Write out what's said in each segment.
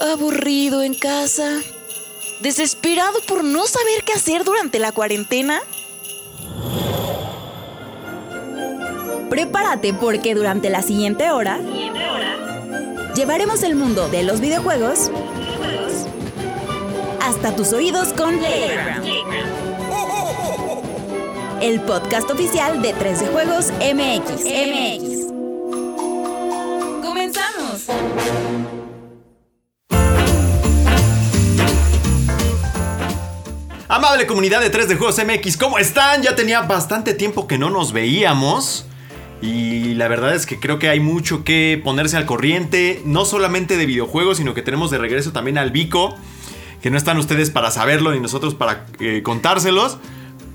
aburrido en casa, desesperado por no saber qué hacer durante la cuarentena. Prepárate porque durante la siguiente hora llevaremos el mundo de los videojuegos hasta tus oídos con Playground. El podcast oficial de 3 de Juegos MX. MX. ¡Comenzamos! Amable comunidad de 3 de Juegos MX, ¿cómo están? Ya tenía bastante tiempo que no nos veíamos. Y la verdad es que creo que hay mucho que ponerse al corriente, no solamente de videojuegos, sino que tenemos de regreso también al Vico, que no están ustedes para saberlo ni nosotros para eh, contárselos.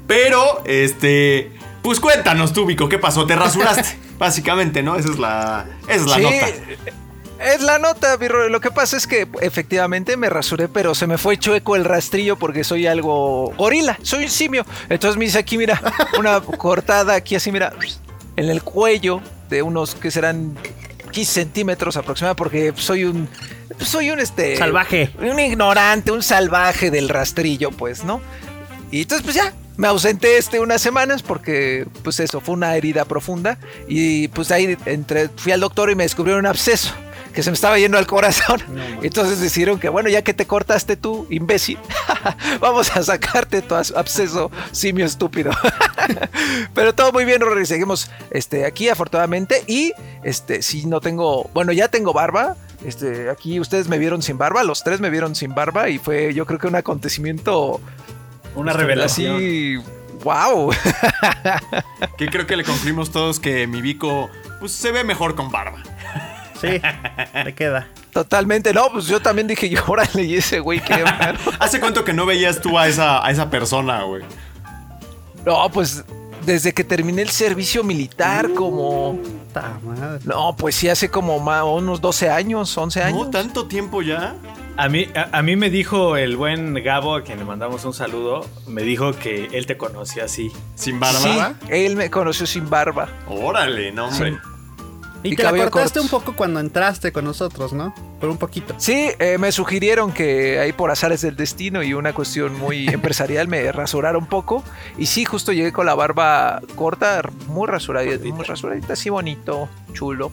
Pero, este, pues cuéntanos tú, Vico, ¿qué pasó? Te rasuraste, básicamente, ¿no? Esa es la, esa es la Sí, nota. Es la nota, Birro. Lo que pasa es que efectivamente me rasuré, pero se me fue chueco el rastrillo porque soy algo gorila, soy un simio. Entonces me hice aquí, mira, una cortada aquí así, mira, en el cuello de unos que serán 15 centímetros aproximadamente porque soy un soy un este Salvaje. un ignorante, un salvaje del rastrillo, pues, ¿no? Y entonces pues ya me ausenté este unas semanas porque pues eso fue una herida profunda y pues ahí entre fui al doctor y me descubrieron un absceso que se me estaba yendo al corazón. Entonces decidieron que bueno, ya que te cortaste tú, imbécil, vamos a sacarte tu absceso simio estúpido. Pero todo muy bien, Rory, seguimos este aquí afortunadamente y este sí no tengo, bueno, ya tengo barba. Este, aquí ustedes me vieron sin barba, los tres me vieron sin barba y fue yo creo que un acontecimiento Una este, revelación. Así, wow. Que creo que le concluimos todos que mi Vico, pues se ve mejor con barba. Sí, le queda. Totalmente, no, pues yo también dije, yo, órale, y ese güey que ¿Hace cuánto que no veías tú a esa, a esa persona, güey? No, pues desde que terminé el servicio militar, como. Puta madre. No, pues sí, hace como más, unos 12 años, 11 años. ¿No tanto tiempo ya? A mí, a, a mí me dijo el buen Gabo, a quien le mandamos un saludo, me dijo que él te conocía así. ¿Sin barba? Sí, él me conoció sin barba. Órale, no, hombre. Y, Y te la cortaste corto. un poco cuando entraste con nosotros, ¿no? Por un poquito. Sí, eh, me sugirieron que ahí por azares del destino y una cuestión muy empresarial me rasurara un poco. Y sí, justo llegué con la barba corta, muy rasuradita, muy rasuradita, así bonito, chulo.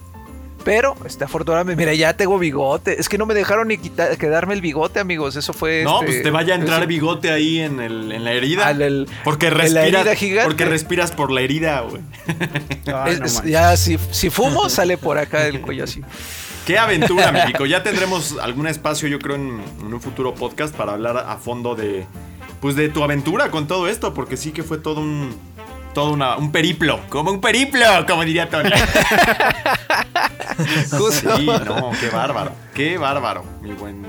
Pero, este, afortunadamente, mira, ya tengo bigote. Es que no me dejaron ni quitar, quedarme el bigote, amigos. Eso fue. No, este, pues te vaya a entrar bigote ahí en, el, en la herida. Al- el- porque respiras. Porque respiras por la herida, güey. Ay, es- no es- manches. ya, si, si fumo, sale por acá el cuello así. Qué aventura, mi Vico. Ya tendremos algún espacio, yo creo, en, en un futuro podcast para hablar a fondo de. Pues de tu aventura con todo esto. Porque sí que fue todo un. Todo una, un periplo. Como un periplo, como diría Tony. Justo. Sí, no, qué bárbaro. Qué bárbaro, mi buen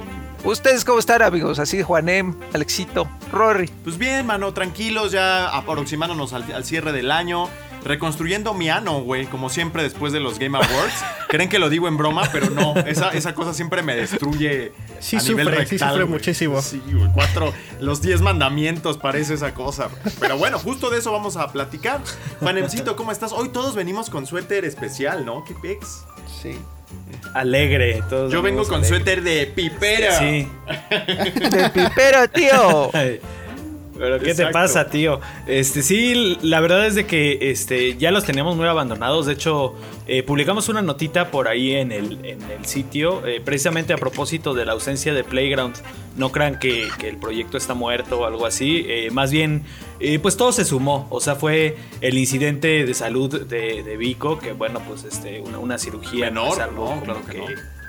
¿Ustedes cómo están, amigos? Así, Juanem, Alexito, Rory. Pues bien, mano, tranquilos, ya aproximándonos al, al cierre del año. Reconstruyendo mi ano, güey, como siempre después de los Game Awards. Creen que lo digo en broma, pero no. Esa, esa cosa siempre me destruye. Sí a nivel sufre, sí rectal, sufre muchísimo. Sí, güey. Cuatro, los diez mandamientos parece esa cosa. Pero bueno, justo de eso vamos a platicar. Juanemcito, ¿cómo estás? Hoy todos venimos con suéter especial, ¿no? ¿Qué pex? Sí. Alegre. todos Yo vengo con alegre. suéter de pipera. Sí. De pipero, tío. Pero ¿qué te pasa, tío? Este, sí, la verdad es de que este, ya los teníamos muy abandonados. De hecho, eh, publicamos una notita por ahí en el, en el sitio, eh, precisamente a propósito de la ausencia de Playground. No crean que, que el proyecto está muerto o algo así. eh, más bien, eh, pues todo se sumó. O sea, fue el incidente de salud de, de Vico, que bueno, pues este, una, una cirugía no Menor, ¿no? Claro que no.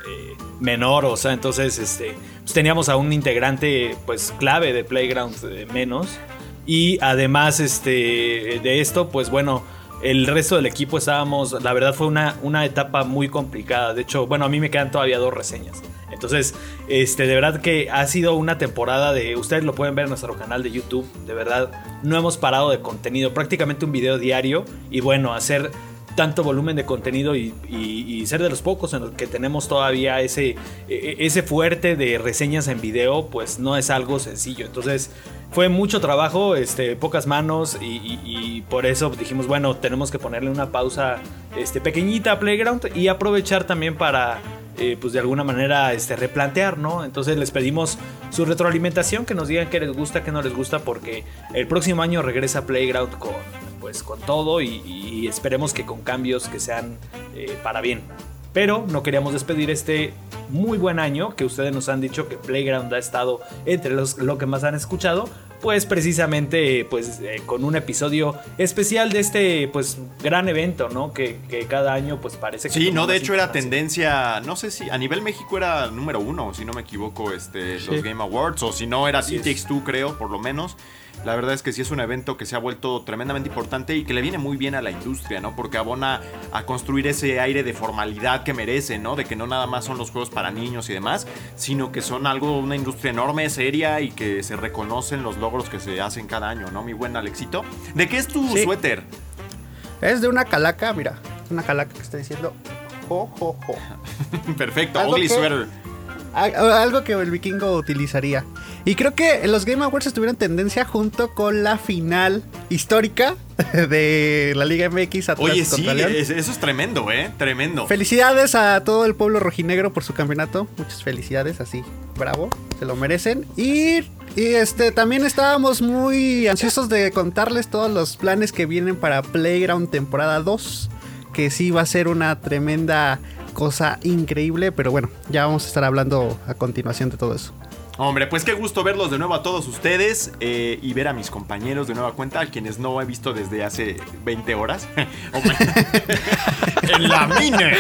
Eh, menor, o sea, entonces este, pues teníamos a un integrante pues clave de Playground eh, menos y además este, de esto pues bueno, el resto del equipo estábamos, la verdad fue una, una etapa muy complicada, de hecho bueno, a mí me quedan todavía dos reseñas. Entonces, este, de verdad que ha sido una temporada de. Ustedes lo pueden ver en nuestro canal de YouTube. De verdad, no hemos parado de contenido. Prácticamente un video diario. Y bueno, hacer tanto volumen de contenido y, ser de los pocos en los que tenemos todavía ese, e- ese fuerte de reseñas en video, pues no es algo sencillo. Entonces fue mucho trabajo, este, pocas manos y por eso dijimos, bueno, tenemos que ponerle una pausa este, pequeñita a Playground y aprovechar también para eh, pues de alguna manera este, replantear, ¿no? Entonces les pedimos su retroalimentación, que nos digan qué les gusta, qué no les gusta, porque el próximo año regresa Playground con, pues, con todo y, y esperemos que con cambios que sean eh, para bien. Pero no queríamos despedir este muy buen año que ustedes nos han dicho que Playground ha estado entre los, lo que más han escuchado. Pues precisamente pues eh, con un episodio especial de este pues gran evento, ¿no? Que, que cada año pues parece que... Sí, no, de hecho era tendencia, no sé si a nivel México era número uno, si no me equivoco, este, los Game Awards, o si no era Así es. TTX2 creo, por lo menos. La verdad es que sí es un evento que se ha vuelto tremendamente importante y que le viene muy bien a la industria, ¿no? Porque abona a construir ese aire de formalidad que merece, ¿no? De que no nada más son los juegos para niños y demás, sino que son algo, una industria enorme, seria y que se reconocen los logros que se hacen cada año, ¿no? Mi buen Alexito. ¿De qué es tu Sí. suéter? Es de una calaca, mira. Una calaca que está diciendo. Jo, jo, jo. Perfecto, ugly que- sweater. Al- Algo que el vikingo utilizaría. Y creo que los Game Awards estuvieron en tendencia junto con la final histórica de la Liga MX Atlas Oye, sí, León. eso es tremendo, ¿eh? Tremendo. Felicidades a todo el pueblo rojinegro por su campeonato. Muchas felicidades, así. Bravo, se lo merecen. Y, y, este también estábamos muy ansiosos de contarles todos los planes que vienen para Playground temporada 2. Que sí va a ser una tremenda cosa increíble. Pero bueno, ya vamos a estar hablando a continuación de todo eso. Hombre, pues qué gusto verlos de nuevo a todos ustedes eh, y ver a mis compañeros de nueva cuenta, a quienes no he visto desde hace 20 horas. En la mina.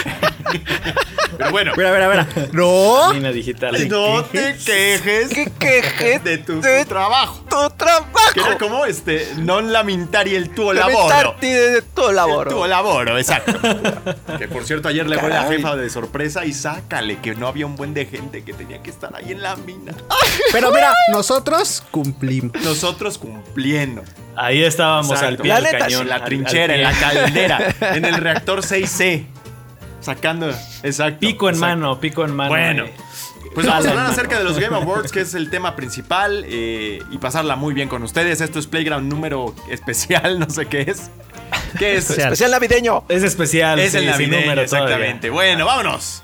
Pero bueno, Mira, mira, mira. ¡No! Mina digital. no te quejes ¿Qué quejes de tu, de trabajo. tu trabajo? Que era como este, non lamentari el tuo lavoro. Lamentarte de tu labor. El tuo lavoro, exacto. que por cierto, ayer le voy a la jefa de sorpresa y sácale que no había un buen de gente que tenía que estar ahí en la mina. Pero mira, nosotros cumplimos. Nosotros cumpliendo. Ahí estábamos Exacto. al pie La del neta, cañón. en la trinchera, en la caldera, en el reactor 6C. Sacando, exacto. Pico en exacto. mano, pico en mano. Bueno, eh. pues vamos a hablar acerca de los Game Awards, que es el tema principal, eh, y pasarla muy bien con ustedes. Esto es Playground número especial, no sé qué es. ¿Qué es? Especial. Especial navideño. Es especial. Es sí, el navideño, número todavía. exactamente. Bueno, vámonos.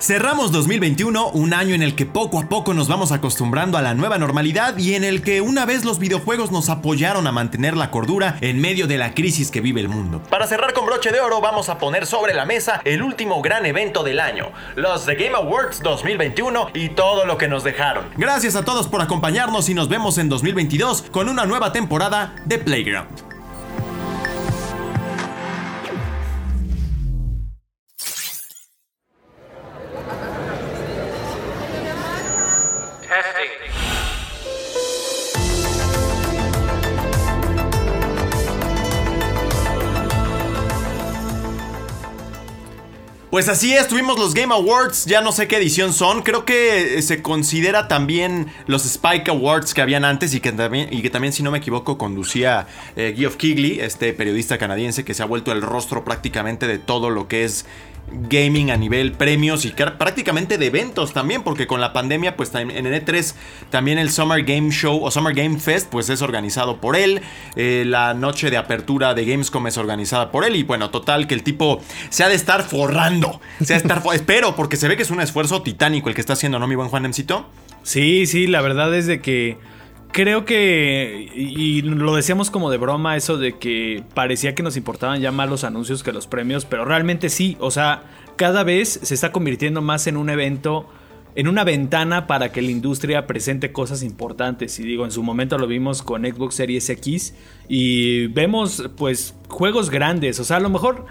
Cerramos 2021, un año en el que poco a poco nos vamos acostumbrando a la nueva normalidad y en el que una vez los videojuegos nos apoyaron a mantener la cordura en medio de la crisis que vive el mundo. Para cerrar con broche de oro, vamos a poner sobre la mesa el último gran evento del año, los The Game Awards 2021 y todo lo que nos dejaron. Gracias a todos por acompañarnos y nos vemos en 2022 con una nueva temporada de Playground. Pues así es, tuvimos los Game Awards, ya no sé qué edición son, creo que eh, se considera también los Spike Awards que habían antes y que también, y que también si no me equivoco conducía eh, Geoff Keighley, este periodista canadiense que se ha vuelto el rostro prácticamente de todo lo que es gaming a nivel premios y prácticamente de eventos también, porque con la pandemia, pues en el E3 también el Summer Game Show o Summer Game Fest, pues es organizado por él. Eh, la noche de apertura de Gamescom es organizada por él. Y bueno, total, que el tipo se ha de estar forrando. Se ha de estar Espero, porque se ve que es un esfuerzo titánico el que está haciendo, ¿no, mi buen Juan Emcito? Sí, sí, la verdad es de que creo que, y lo decíamos como de broma, eso de que parecía que nos importaban ya más los anuncios que los premios, pero realmente sí, o sea, cada vez se está convirtiendo más en un evento, en una ventana para que la industria presente cosas importantes. Y digo, en su momento lo vimos con Xbox Series X y vemos pues juegos grandes, o sea, a lo mejor...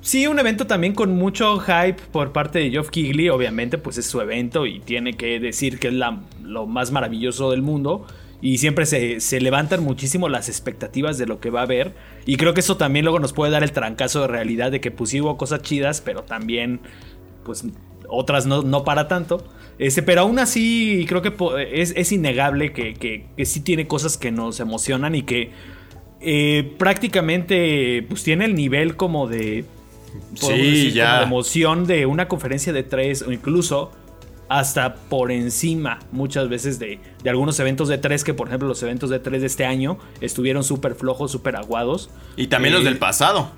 Sí, un evento también con mucho hype por parte de Geoff Keighley. Obviamente, pues es su evento y tiene que decir que es la- lo más maravilloso del mundo. Y siempre se, se levantan muchísimo las expectativas de lo que va a haber. Y creo que eso también luego nos puede dar el trancazo de realidad de que pues sí hubo cosas chidas, pero también pues otras no, no para tanto. Este, pero aún así creo que es, es innegable que, que, que sí tiene cosas que nos emocionan y que eh, prácticamente pues tiene el nivel como de Sí, decir, ya. como de emoción de una conferencia de tres o incluso hasta por encima muchas veces de, de algunos eventos de tres que por ejemplo los eventos de tres de este año estuvieron súper flojos, súper aguados. Y también los Eh, del pasado.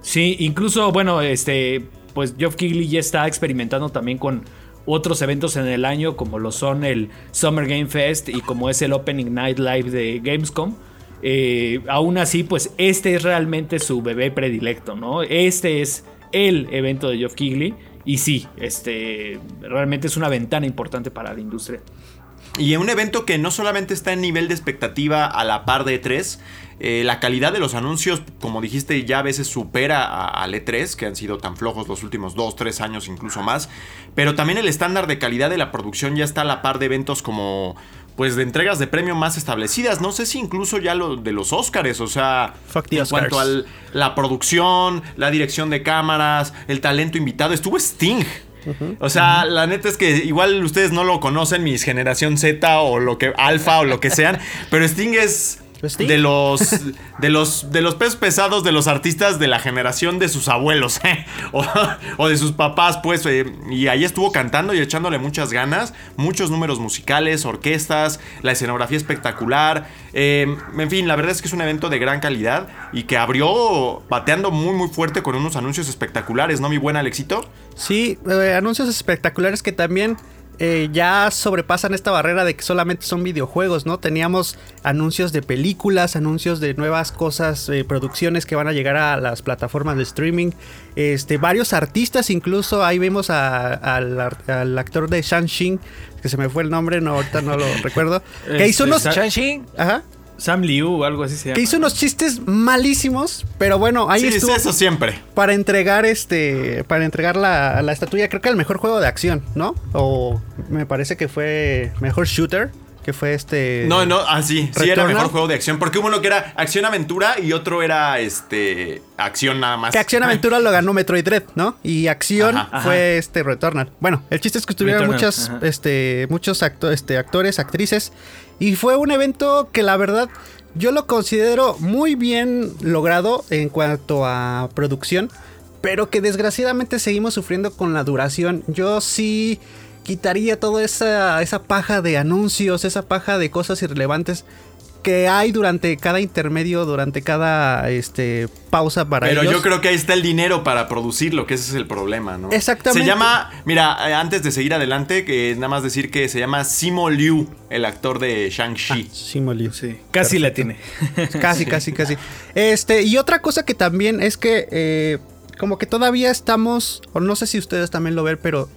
Sí, incluso, bueno, este, pues Geoff Keighley ya está experimentando también con otros eventos en el año, como lo son el Summer Game Fest y como es el Opening Night Live de Gamescom. Eh, aún así, pues este es realmente su bebé predilecto, ¿no? Este es el evento de Geoff Keighley. Y sí, este realmente es una ventana importante para la industria. Y un evento que no solamente está en nivel de expectativa a la par de E3, eh, la calidad de los anuncios, como dijiste, ya a veces supera a- al E3, que han sido tan flojos los últimos 2, 3 años, incluso más. Pero también el estándar de calidad de la producción ya está a la par de eventos como, pues, de entregas de premio más establecidas. No sé si incluso ya lo de los Oscars, o sea, Fuck en cuanto a la producción, la dirección de cámaras, el talento invitado, estuvo Sting. O sea, la neta es que igual ustedes no lo conocen, mis generación Z o lo que alfa o lo que sean, pero Sting es De los de los de los pesos pesados de los artistas de la generación de sus abuelos ¿eh? o, o de sus papás, pues eh, y ahí estuvo cantando y echándole muchas ganas, muchos números musicales, orquestas, la escenografía espectacular, eh, en fin, la verdad es que es un evento de gran calidad y que abrió bateando muy muy fuerte con unos anuncios espectaculares, ¿no, mi buen Alexito? Sí, anuncios espectaculares que también eh, ya sobrepasan esta barrera de que solamente son videojuegos, ¿no? Teníamos anuncios de películas, anuncios de nuevas cosas, eh, producciones que van a llegar a las plataformas de streaming. Este, varios artistas, incluso ahí vemos a- al, actor de Shang-Chi, que se me fue el nombre, no, ahorita no lo recuerdo. Que Este, hizo unos. Sa- Shang-Chi, Ajá. Sam Liu o algo así se llama. Que hizo unos chistes malísimos, pero bueno, ahí sí, estuvo. eso siempre. para entregar este para entregar la, la estatuilla creo que el mejor juego de acción no o me parece que fue mejor shooter que fue este No, no, ah, sí, sí era mejor juego de acción. Porque hubo uno que era acción aventura y otro era este acción nada más. que acción aventura lo ganó Metroid Dread no y acción Ajá, fue este Returnal bueno el chiste es que estuvieron muchas ajá. este muchos acto- este, actores actrices y fue un evento que la verdad yo lo considero muy bien logrado en cuanto a producción pero que desgraciadamente seguimos sufriendo con la duración. Yo sí quitaría toda esa, esa paja de anuncios, esa paja de cosas irrelevantes que hay durante cada intermedio, durante cada este, pausa para Pero ellos. yo creo que ahí está el dinero para producirlo, que ese es el problema, ¿no? Exactamente. Se llama, mira, eh, antes de seguir adelante, que nada más decir que se llama Simo Liu, el actor de Shang-Chi. Sí, molió. Sí, casi la tiene. Casi, casi, casi. Este, y otra cosa que también es que eh, como que todavía estamos, o no sé si ustedes también lo ven, pero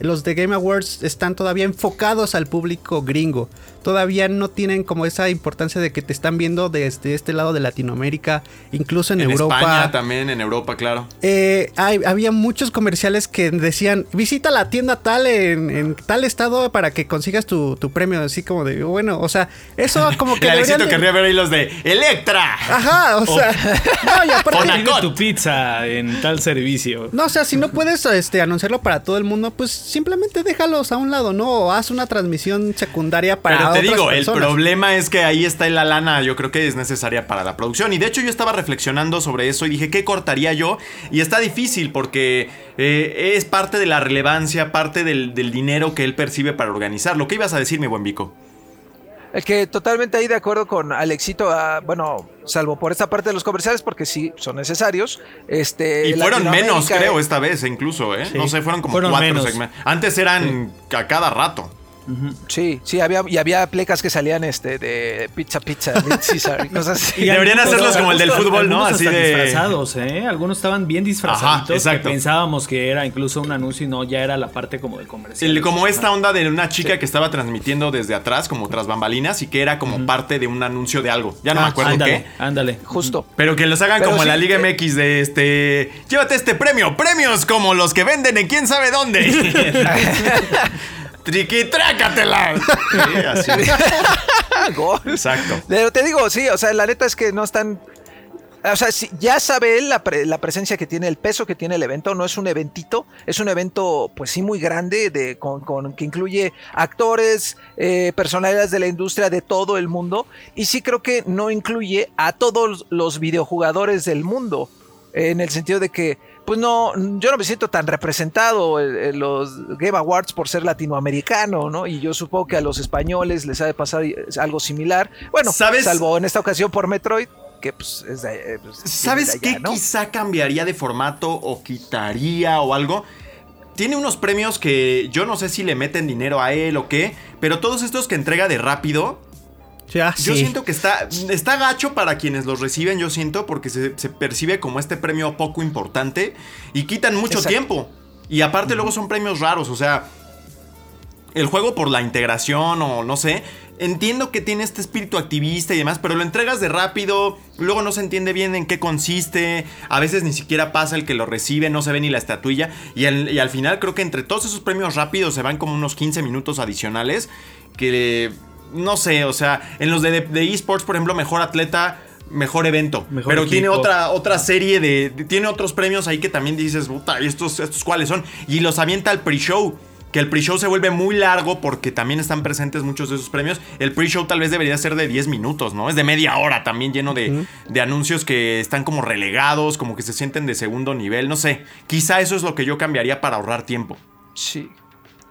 los de Game Awards están todavía enfocados al público gringo. Todavía no tienen como esa importancia de que te están viendo desde este lado de Latinoamérica, incluso en, en Europa. España también, en Europa, claro. Eh, hay- había muchos comerciales que decían, visita la tienda tal en, en tal estado para que consigas tu, tu premio. Así como de, bueno, o sea, eso como que... Deberían de- querría ver ahí los de Electra. Ajá, o sea... No, y aparte- tu pizza en tal servicio. No, o sea, si no puedes este, anunciarlo para todo el mundo, pues simplemente déjalos a un lado, ¿no? O haz una transmisión secundaria para Pero te otras digo, el problema es que ahí está la lana, yo creo que es necesaria para la producción. Y de hecho yo estaba reflexionando sobre eso y dije, ¿qué cortaría yo? Y está difícil porque eh, es parte de la relevancia, parte del, del dinero que él percibe para organizarlo. ¿Qué ibas a decir, mi buen Vico? El que totalmente ahí de acuerdo con Alexito, ah, bueno, salvo por esta parte de los comerciales, porque sí son necesarios. Este, Y fueron menos, creo, esta vez incluso, ¿eh? No sé, fueron como Fueron cuatro menos. segmentos. Antes eran a cada rato. Sí, sí, había, y había plecas que salían este de pizza, pizza, Caesar y cosas así. Y deberían hacerlos como el del fútbol, ¿no? Así de- disfrazados, ¿eh? Algunos estaban bien disfrazaditos. Ajá, exacto. que pensábamos que era incluso un anuncio y no, ya era la parte como de comercial. El- como esta onda de una chica que estaba transmitiendo desde atrás, como tras bambalinas, y que era como parte de un anuncio de algo. Ya no me acuerdo ándale, qué. ándale. Justo. Pero que los hagan Pero como en la Liga eh, MX de este. Llévate este premio. Premios como los que venden en quién sabe dónde. Triquitrácatela. Sí, así. Gol. Exacto. Pero te digo, sí, o sea, la neta es que no están. O sea, sí, ya sabe él la, pre- la presencia que tiene, el peso que tiene el evento. No es un eventito, es un evento, pues sí, muy grande, de, con, con- que incluye actores, eh, personalidades de la industria de todo el mundo. Y sí creo que no incluye a todos los videojugadores del mundo. En el sentido de que, pues no, yo no me siento tan representado en, los Game Awards por ser latinoamericano, ¿no? Y yo supongo que a los españoles les ha de pasar algo similar. Bueno, ¿Sabes? salvo en esta ocasión por Metroid, que pues es de, eh, pues, ¿Sabes allá, qué ¿no? quizá cambiaría de formato o quitaría o algo? Tiene unos premios que yo no sé si le meten dinero a él o qué, pero todos estos que entrega de rápido, Ya, yo sí. siento que está, está gacho para quienes los reciben, yo siento, porque se, se percibe como este premio poco importante y quitan mucho Exacto. tiempo. Y aparte luego son premios raros, o sea, el juego por la integración o no sé. Entiendo que tiene este espíritu activista y demás, pero lo entregas de rápido, luego no se entiende bien en qué consiste, a veces ni siquiera pasa el que lo recibe, no se ve ni la estatuilla, y al, y al final creo que entre todos esos premios rápidos se van como unos 15 minutos adicionales, que no sé, o sea, en los de, de esports, por ejemplo, mejor atleta, mejor evento, Mejor pero equipo. tiene otra, otra serie de, de- tiene otros premios ahí que también dices, puta, ¿y estos, estos cuáles son? Y los avienta al pre-show. Que el pre-show se vuelve muy largo porque también están presentes muchos de esos premios. El pre-show tal vez debería ser de 10 minutos, ¿no? Es de media hora también lleno de, de anuncios que están como relegados, como que se sienten de segundo nivel, no sé. Quizá eso es lo que yo cambiaría para ahorrar tiempo. Sí.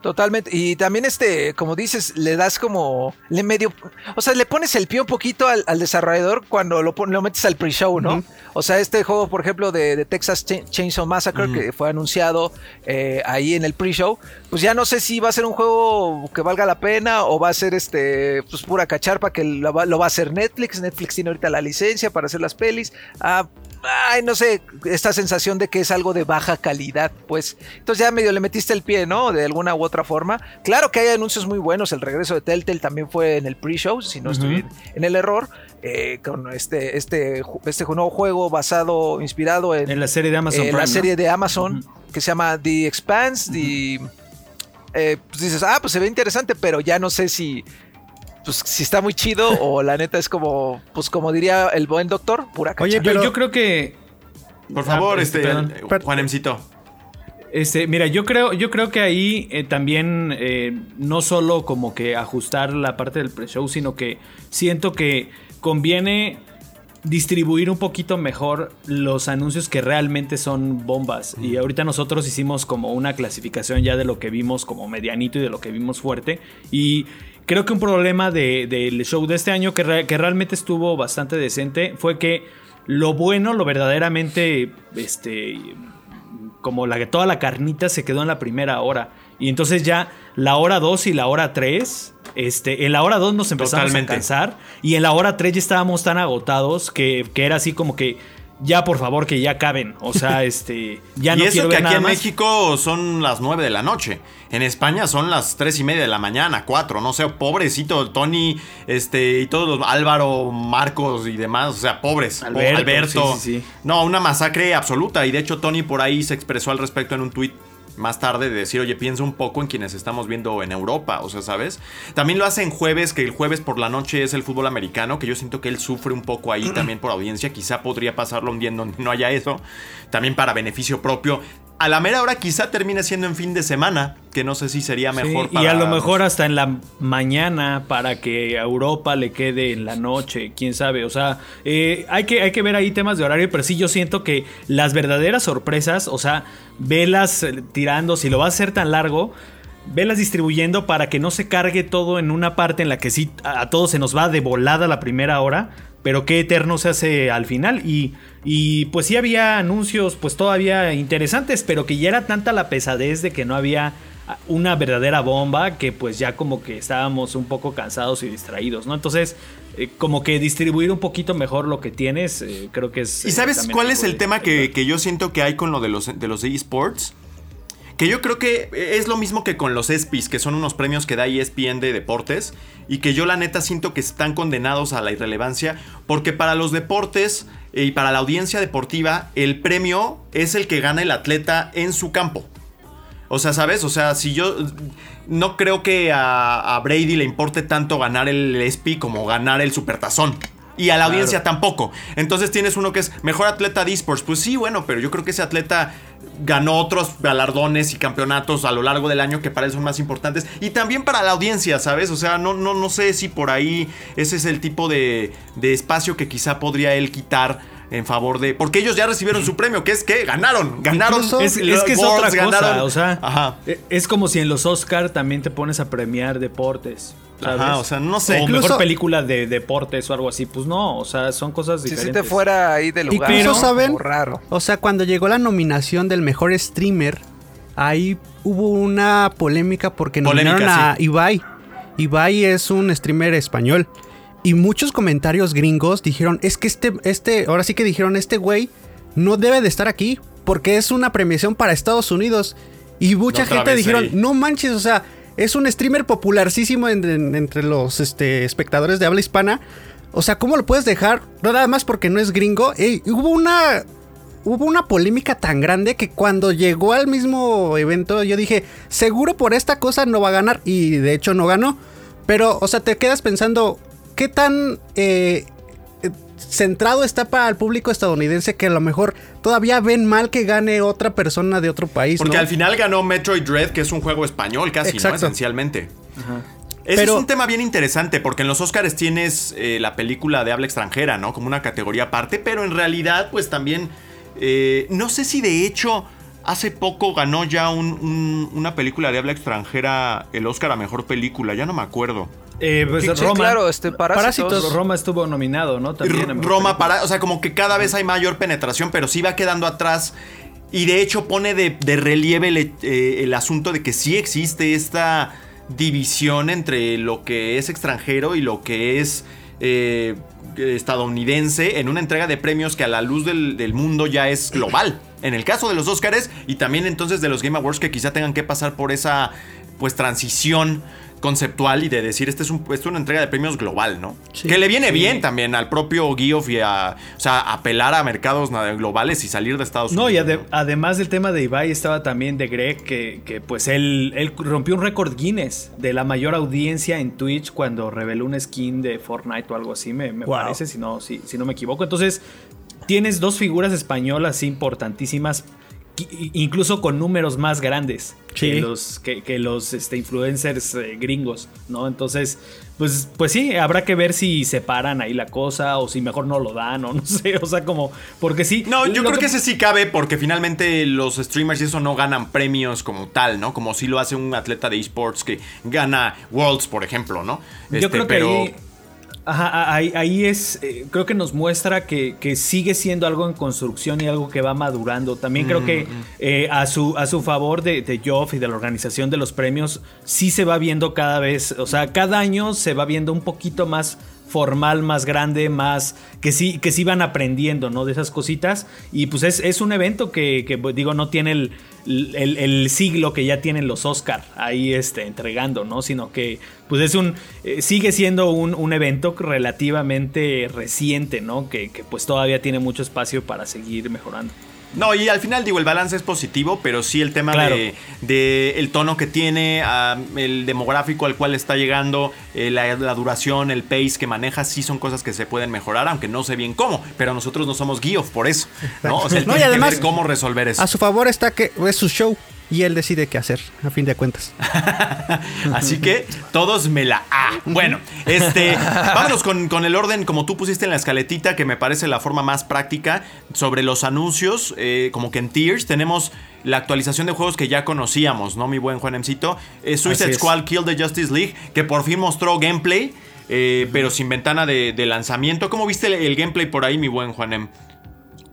Totalmente. Y también este, como dices, le das como, le medio, o sea, le pones el pie un poquito al, al desarrollador cuando lo, pon- lo metes al pre-show, ¿no? O sea, este juego, por ejemplo, de, de Texas Cha- Chainsaw Massacre, que fue anunciado eh, ahí en el pre-show, pues ya no sé si va a ser un juego que valga la pena o va a ser este, pues pura cacharpa que lo va, lo va a hacer Netflix. Netflix tiene ahorita la licencia para hacer las pelis. Ah, ay, no sé, esta sensación de que es algo de baja calidad, pues. Entonces ya medio le metiste el pie, ¿no? De alguna u otra forma. Claro que hay anuncios muy buenos. El regreso de Telltale también fue en el pre-show, si no estoy en, el error. eh, con este, este, este nuevo juego basado, inspirado en, En la serie de Amazon eh, Prime, la ¿no? serie de Amazon que se llama The Expanse. The, eh, pues dices, ah, pues se ve interesante, pero ya no sé si. Pues si está muy chido o la neta es como, pues como diría el buen doctor, pura Oye, cacharpa. Yo, Pero- yo creo que. Por favor, Ah, este, perdón. eh, Juanemcito. Este, mira, yo creo, yo creo que ahí eh, también eh, no solo como que ajustar la parte del pre-show, sino que siento que conviene distribuir un poquito mejor los anuncios que realmente son bombas. Y ahorita nosotros hicimos como una clasificación ya de lo que vimos como medianito y de lo que vimos fuerte. Y creo que un problema de- del show de este año que, re- que realmente estuvo bastante decente fue que lo bueno, lo verdaderamente, este, como la que toda la carnita se quedó en la primera hora. Y entonces ya la hora 2 y la hora 3, este, en la hora 2 nos empezamos Totalmente. a cansar y en la hora 3 ya estábamos tan agotados que, que era así como que ya por favor que ya caben. O sea, este, ya y no eso quiero que aquí nada en más. México son las 9 de la noche. En España son las 3 y media de la mañana, 4. No sé, pobrecito Tony, este, y todos los Álvaro, Marcos y demás. O sea, pobres. Alberto, Alberto. sí, sí, sí. No, una masacre absoluta. Y de hecho, Tony por ahí se expresó al respecto en un tuit más tarde de decir, oye, piensa un poco en quienes estamos viendo en Europa, o sea, ¿sabes? También lo hace en jueves, que el jueves por la noche es el fútbol americano, que yo siento que él sufre un poco ahí también por audiencia, quizá podría pasarlo un día en donde no haya eso, también para beneficio propio. A la mera hora quizá termine siendo en fin de semana, que no sé si sería Sí, mejor y para... a lo mejor hasta en la mañana para que a Europa le quede en la noche, quién sabe. O sea, eh, hay, que, hay que ver ahí temas de horario, pero sí yo siento que las verdaderas sorpresas, o sea, velas eh, tirando, si lo va a hacer tan largo, velas distribuyendo para que no se cargue todo en una parte en la que sí a todos se nos va de volada la primera hora. Pero qué eterno se hace al final. Y, y pues sí había anuncios pues todavía interesantes, pero que ya era tanta la pesadez de que no había una verdadera bomba que pues ya como que estábamos un poco cansados y distraídos, ¿no? Entonces, eh, como que distribuir un poquito mejor lo que tienes, eh, creo que es... ¿Y sabes cuál es el tema que, que yo siento que hay con lo de los, de los esports? Que yo creo que es lo mismo que con los ESPYs, que son unos premios que da ESPN de deportes, y que yo la neta siento que están condenados a la irrelevancia, porque para los deportes eh, y para la audiencia deportiva, el premio es el que gana el atleta en su campo. O sea, ¿sabes? O sea, si yo no creo que a, a Brady le importe tanto ganar el ESPY como ganar el Supertazón. Y a la audiencia tampoco. Entonces tienes uno que es mejor atleta de esports. Pues sí, bueno, pero yo creo que ese atleta ganó otros galardones y campeonatos a lo largo del año que para él son más importantes. Y también para la audiencia, ¿sabes? O sea, no, no, no sé si por ahí ese es el tipo de, de espacio que quizá podría él quitar en favor de. Porque ellos ya recibieron su premio, que es que ganaron. Ganaron. Es, es que es otra cosa, ganaron. o sea, Ajá. e- es como si en los Oscar también te pones a premiar deportes. ¿Sabes? Ajá, o sea, no sé. O Incluso- mejor película de deportes o algo así. Pues no, o sea, son cosas Si diferentes. si te fuera ahí de lugar. Incluso ¿no? saben, Como raro. o sea, cuando llegó la nominación del mejor streamer, ahí hubo una polémica porque Polémica, nominaron a sí. Ibai. Ibai es un streamer español. Y muchos comentarios gringos dijeron, es que este, este, ahora sí que dijeron, este güey no debe de estar aquí porque es una premiación para Estados Unidos. Y mucha gente dijeron, ahí. no manches, o sea, es un streamer popularísimo en- en- entre los este, espectadores de habla hispana. O sea, ¿cómo lo puedes dejar? Nada más porque no es gringo. Ey, hubo una. Hubo una polémica tan grande que cuando llegó al mismo evento yo dije, seguro por esta cosa no va a ganar. Y de hecho no ganó. Pero, o sea, te quedas pensando, ¿qué tan eh, centrado está para el público estadounidense que a lo mejor todavía ven mal que gane otra persona de otro país? Porque ¿no? al final ganó Metroid Dread, que es un juego español casi, Exacto. ¿no? Esencialmente. Ese Pero- es un tema bien interesante porque en los Oscars tienes eh, la película de habla extranjera, ¿no? Como una categoría aparte, pero en realidad pues también, eh, no sé si de hecho hace poco ganó ya un- un- una película de habla extranjera el Oscar a Mejor Película, ya no me acuerdo. Eh, pues Sí, Roma. claro, este Parásitos. Parásitos. Roma estuvo nominado, ¿no? También. Roma para, o sea, como que cada vez hay mayor penetración, pero sí va quedando atrás. Y de hecho pone de, de relieve el, eh, el asunto de que sí existe esta división entre lo que es extranjero y lo que es eh, estadounidense en una entrega de premios que a la luz del, del mundo ya es global. En el caso de los Oscars y también entonces de los Game Awards que quizá tengan que pasar por esa pues transición conceptual y de decir este es, un, es una entrega de premios global, ¿no? Sí. que le viene bien también al propio Geoff y a, o sea, apelar a mercados globales y salir de Estados No, Unidos. y ade- además del tema de Ibai estaba también de Greg, que, que, pues él, él rompió un récord Guinness de la mayor audiencia en Twitch cuando reveló un skin de Fortnite o algo así, me, me Wow. parece, si no, si, si no me equivoco. Entonces, tienes dos figuras españolas importantísimas, incluso con números más grandes Sí. que los, que, que los este, influencers eh, gringos, ¿no? Entonces, pues, pues sí, habrá que ver si separan ahí la cosa o si mejor no lo dan o no sé, o sea, como, porque sí. No, yo creo que ese sí cabe porque finalmente los streamers y eso no ganan premios como tal, ¿no? Como si lo hace un atleta de esports que gana Worlds, por ejemplo, ¿no? Yo Este, creo que pero ahí, ajá, ahí, ahí es, eh, creo que nos muestra que, que sigue siendo algo en construcción y algo que va madurando. También creo que eh, a, su, a su favor de, de Geoff y de la organización de los premios, sí se va viendo cada vez, o sea, cada año se va viendo un poquito más formal, más grande, más que sí, que sí van aprendiendo, ¿no? De esas cositas. Y pues es, es un evento que, que, pues, digo, no tiene el, el, siglo que ya tienen los Oscar ahí este, entregando, ¿no? Sino que pues es un, eh, sigue siendo un, un evento relativamente reciente, ¿no? Que, que pues todavía tiene mucho espacio para seguir mejorando. No, y al final digo, el balance es positivo, pero sí el tema Claro. de, de el tono que tiene, ah, el demográfico al cual está llegando, eh, la, la duración, el pace que maneja, sí son cosas que se pueden mejorar, aunque no sé bien cómo, pero nosotros no somos Geoff por eso, ¿no? O sea, él No, y tiene que además- ver cómo resolver eso. A su favor está que es su show y él decide qué hacer, a fin de cuentas. Así que todos me la A. Bueno, este, vámonos con, con el orden como tú pusiste en la escaletita, que me parece la forma más práctica sobre los anuncios, eh, como que en tiers tenemos la actualización de juegos que ya conocíamos, ¿no, mi buen Juanemcito? Eh, Suicide. Squad Kill the Justice League, que por fin mostró gameplay, eh, pero sin ventana de, de lanzamiento. ¿Cómo viste el, el gameplay por ahí, mi buen Juanem?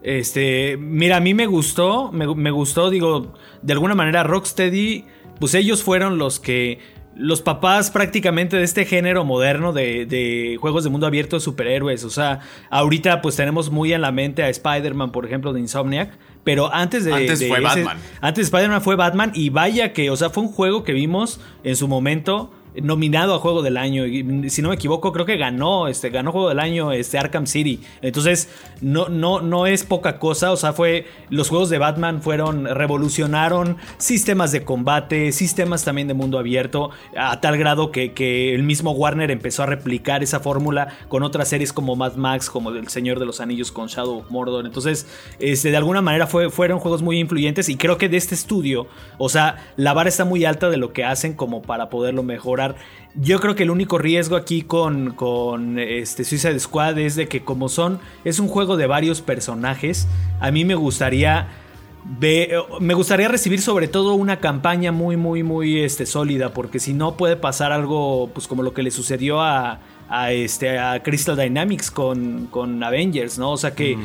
Este, mira, a mí me gustó, me, me gustó, digo, de alguna manera Rocksteady, pues ellos fueron los que, los papás prácticamente de este género moderno de, de juegos de mundo abierto de superhéroes. O sea, ahorita pues tenemos muy en la mente a Spider-Man, por ejemplo, de Insomniac. Pero antes de... Antes de fue ese- Batman. Antes de Spider-Man fue Batman y vaya que, o sea, fue un juego que vimos en su momento nominado a juego del año y si no me equivoco creo que ganó este ganó juego del año este Arkham City. Entonces no no no es poca cosa o sea fue los juegos de Batman fueron revolucionaron sistemas de combate sistemas también de mundo abierto a tal grado que, que el mismo Warner empezó a replicar esa fórmula con otras series como Mad Max como El Señor de los Anillos con Shadow of Mordor. Entonces este de alguna manera fue, fueron juegos muy influyentes y creo que de este estudio o sea la vara está muy alta de lo que hacen como para poderlo mejorar mejorar. Yo creo que el único riesgo aquí con, con este Suicide Squad es de que como son, es un juego de varios personajes, a mí me gustaría ve- me gustaría recibir sobre todo una campaña muy, muy, muy este, sólida, porque si no puede pasar algo, pues como lo que le sucedió a, a, este, a Crystal Dynamics con, con Avengers, ¿no? O sea que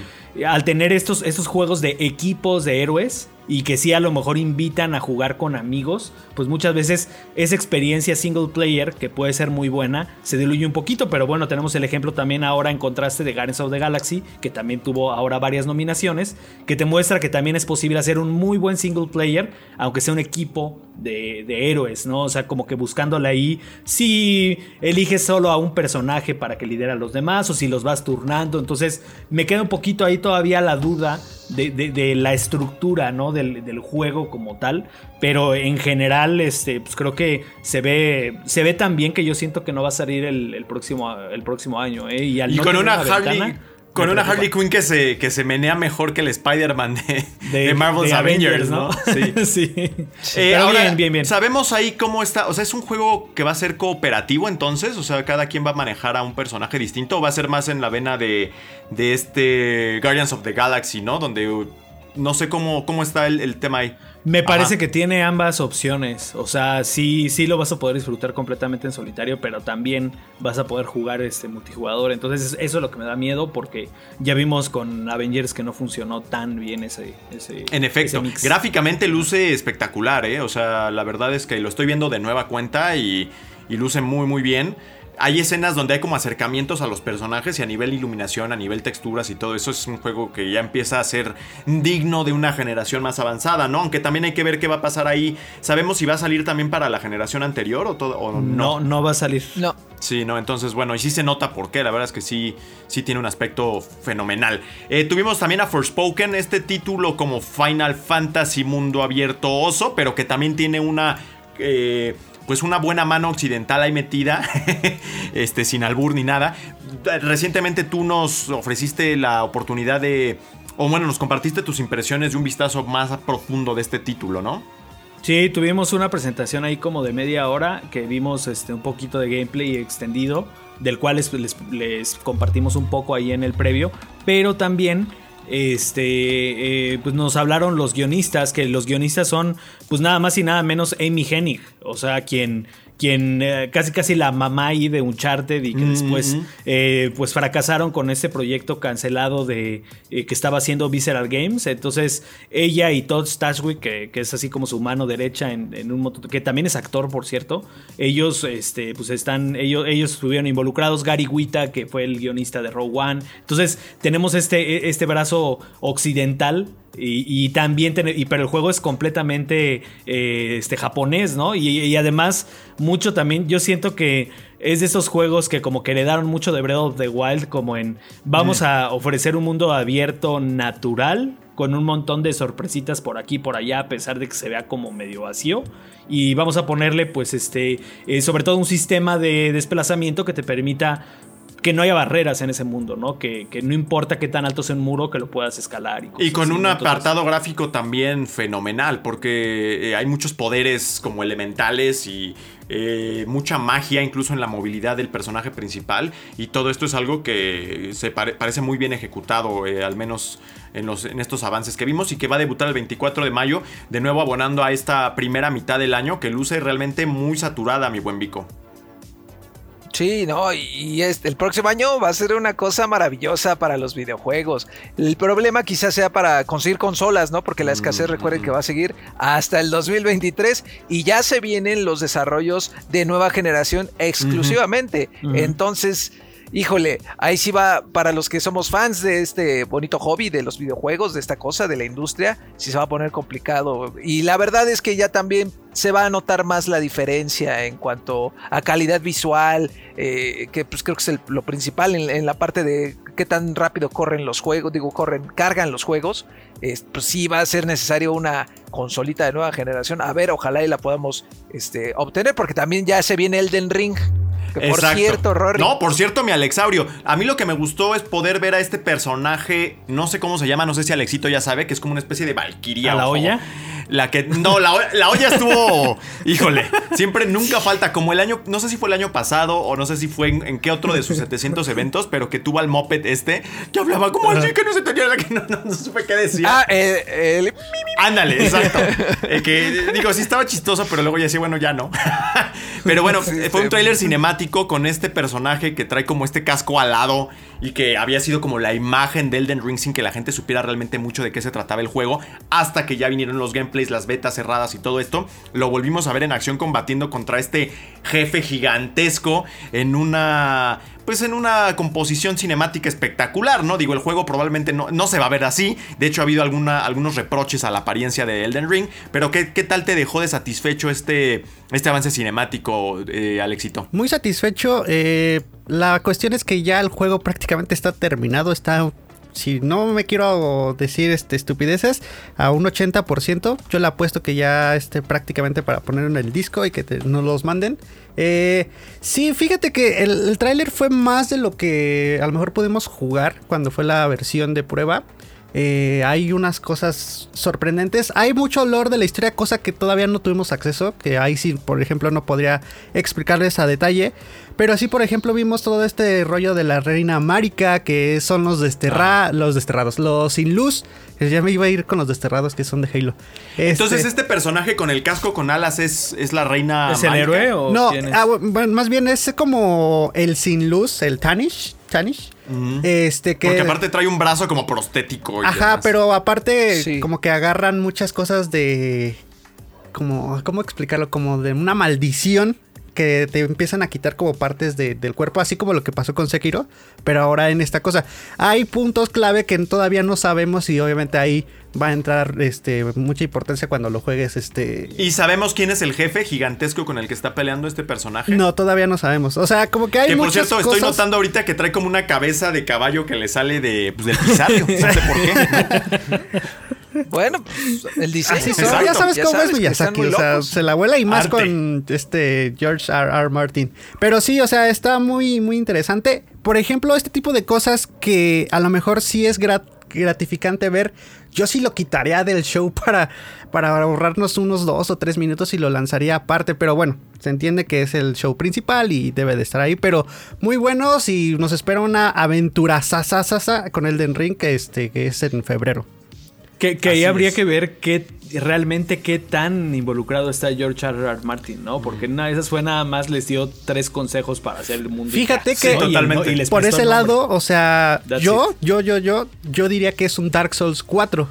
al tener estos, estos juegos de equipos de héroes y que sí a lo mejor invitan a jugar con amigos, pues muchas veces esa experiencia single player, que puede ser muy buena, se diluye un poquito, pero bueno, tenemos el ejemplo también ahora en contraste de Guardians of the Galaxy, que también tuvo ahora varias nominaciones, que te muestra que también es posible hacer un muy buen single player, aunque sea un equipo de, de héroes, ¿no? O sea, como que buscándole ahí, si eliges solo a un personaje para que lidera a los demás o si los vas turnando, entonces me queda un poquito ahí todavía la duda de, de- de la estructura, ¿no? Del, del juego como tal. Pero en general, este, pues creo que se ve, se ve tan bien que yo siento que no va a salir el, el próximo, el próximo año, ¿eh? Y, al Y no con una Harley. ventana, Con una. Harley Quinn que se, que se menea mejor que el Spider-Man de, de Marvel's de Avengers, ¿no? Sí. sí. Eh, Pero ahora, bien, bien, bien. Sabemos ahí cómo está. O sea, es un juego que va a ser cooperativo entonces. O sea, cada quien va a manejar a un personaje distinto. O va a ser más en la vena de, de este Guardians of the Galaxy, ¿no? Donde uh, no sé cómo, cómo está el, el tema ahí. Me parece Ajá. que tiene ambas opciones. O sea, sí, sí lo vas a poder disfrutar completamente en solitario, pero también vas a poder jugar este multijugador. Entonces, eso es lo que me da miedo porque ya vimos con Avengers que no funcionó tan bien ese. ese En efecto, ese mix. gráficamente luce espectacular, ¿eh? O sea, la verdad es que lo estoy viendo de nueva cuenta y, y luce muy, muy bien. Hay escenas donde hay como acercamientos a los personajes y a nivel iluminación, a nivel texturas y todo eso es un juego que ya empieza a ser digno de una generación más avanzada, ¿no? Aunque también hay que ver qué va a pasar ahí. ¿Sabemos si va a salir también para la generación anterior o, todo, o No, no va a salir. No. Sí, no, entonces bueno, y sí se nota por qué, la verdad es que sí, sí tiene un aspecto fenomenal. Eh, tuvimos también a Forspoken, este título como Final Fantasy Mundo Abierto Oso, pero que también tiene una... eh, pues una buena mano occidental ahí metida, este, sin albur ni nada. Recientemente tú nos ofreciste la oportunidad de, o bueno, nos compartiste tus impresiones de un vistazo más profundo de este título, ¿no? Sí, tuvimos una presentación ahí como de media hora que vimos este, un poquito de gameplay extendido, del cual les, compartimos un poco ahí en el previo, pero también este, eh, pues nos hablaron los guionistas, que los guionistas son pues nada más y nada menos Amy Hennig, o sea, quien, quien eh, casi casi la mamá ahí de Uncharted y que después eh, pues fracasaron con este proyecto cancelado de eh, que estaba haciendo Visceral Games. Entonces ella y Todd Stashwick, que, que es así como su mano derecha en, en un montón, que también es actor por cierto, ellos este, pues están, ellos, ellos estuvieron involucrados. Gary Wita, que fue el guionista de Rogue One. Entonces tenemos este, este brazo occidental y, y también, ten- y, pero el juego es completamente eh, este, japonés, ¿no? Y, y además, mucho también, yo siento que es de esos juegos que como que heredaron mucho de Breath of the Wild, como en vamos a ofrecer un mundo abierto natural, con un montón de sorpresitas por aquí y por allá, a pesar de que se vea como medio vacío. Y vamos a ponerle, pues, este, eh, sobre todo un sistema de desplazamiento que te permita que no haya barreras en ese mundo, ¿no? Que, que no importa qué tan alto sea un muro, que lo puedas escalar. Y, Y con así, un ¿no? Entonces- apartado gráfico también fenomenal, porque eh, hay muchos poderes como elementales y eh, mucha magia incluso en la movilidad del personaje principal. Y todo esto es algo que se pare- parece muy bien ejecutado, eh, al menos en, los, en estos avances que vimos, y que va a debutar el 24 de mayo, de nuevo abonando a esta primera mitad del año que luce realmente muy saturada, mi buen Vico. Sí, no, y- este, el próximo año va a ser una cosa maravillosa para los videojuegos. El problema quizás sea para conseguir consolas, ¿no? Porque la escasez, recuerden que va a seguir hasta el 2023 y ya se vienen los desarrollos de nueva generación exclusivamente. Entonces, híjole, ahí sí va para los que somos fans de este bonito hobby de los videojuegos, de esta cosa, de la industria, sí se va a poner complicado. Y la verdad es que ya también se va a notar más la diferencia en cuanto a calidad visual, eh, que pues creo que es lo principal en, la parte de qué tan rápido corren los juegos, digo, corren, cargan los juegos. Es, pues sí va a ser necesario una consolita de nueva generación. A ver, ojalá y la podamos este, obtener, porque también ya se viene Elden Ring. Que por Exacto. cierto, Rory. No, por cierto, mi Alexaurio. A mí lo que me gustó es poder ver a este personaje, no sé cómo se llama, no sé si Alexito ya sabe, que es como una especie de valquiria. ¿A la ojo. olla? La que. No, la, la olla estuvo. Híjole. Siempre nunca falta. Como el año. No sé si fue el año pasado o no sé si fue en, en qué otro de sus 700 eventos, pero que tuvo al Moped este. Que hablaba como así que no se tenía la que no, no, no supe qué decía. Ah, eh, el- Ándale, exacto. Eh, que digo, sí estaba chistoso, pero luego ya decía, bueno, ya no. pero bueno, Sí, fue un sí. tráiler cinemático con este personaje que trae como este casco alado y que había sido como la imagen de Elden Ring sin que la gente supiera realmente mucho de qué se trataba el juego, hasta que ya vinieron los gameplays, las betas cerradas y todo esto. Lo volvimos a ver en acción combatiendo contra este jefe gigantesco en una pues en una composición cinemática espectacular, ¿no? Digo, el juego probablemente no, no se va a ver así. De hecho, ha habido algunos reproches a la apariencia de Elden Ring. Pero ¿qué, qué tal te dejó de satisfecho este, este avance cinemático, eh, Alexito? Muy satisfecho. eh, la cuestión es que ya el juego prácticamente está terminado. Está, si no me quiero decir este, estupideces, a un 80%. Yo le apuesto que ya esté prácticamente para poner en el disco y que te- nos los manden. Eh, sí, fíjate que el, el tráiler fue más de lo que a lo mejor pudimos jugar cuando fue la versión de prueba. Eh, hay unas cosas sorprendentes. Hay mucho olor de la historia, cosa que todavía no tuvimos acceso. Que ahí sí, por ejemplo, no podría explicarles a detalle. Pero sí, por ejemplo, vimos todo este rollo de la reina Marika, que son los desterra los desterrados, los sin luz. Que Ya me iba a ir con los desterrados que son de Halo. Entonces, Este- este personaje con el casco con alas es, es la reina. ¿Es el héroe o No, quién es? ah, bueno, más bien es como el sin luz, el Tanish. Ujú. Este que. Porque aparte trae un brazo como prostético. y Ajá, demás. pero aparte, Sí. como que agarran muchas cosas de. Como. ¿Cómo explicarlo? Como de una maldición. Que te empiezan a quitar como partes de- del cuerpo, así como lo que pasó con Sekiro, pero ahora en esta cosa. Hay puntos clave que todavía no sabemos y obviamente ahí va a entrar este, mucha importancia cuando lo juegues. Este, ¿Y sabemos quién es el jefe gigantesco con el que está peleando este personaje? no, todavía no sabemos. O sea, como que hay Que por muchas cierto, estoy notando ahorita que trae como una cabeza de caballo que le sale de, pues, del pisario. No sé por qué. Bueno, pues, el diseño. Así ¿no? son, Exacto. ya sabes Ya cómo sabes es Miyazaki, o sea, se la vuela y más Arte. con este George R. R. Martin. Pero sí, o sea, está muy, muy interesante. Por ejemplo, este tipo de cosas que a lo mejor sí es grat- gratificante ver. Yo sí lo quitaría del show para, para ahorrarnos unos dos o tres minutos y lo lanzaría aparte. Pero bueno, se entiende que es el show principal y debe de estar ahí. Pero muy buenos y nos espera una aventura sasasasa con Elden Ring que, este, que es en febrero. Que, que ahí habría es. que ver qué realmente qué tan involucrado está George R. R. Martin, ¿no? Porque una de esas fue nada más les dio tres consejos para hacer el mundo. Fíjate que- ¿no? Y el- Totalmente. y les Por ese lado, o sea, That's yo, it. yo, yo, yo, yo diría que es un Dark Souls 4.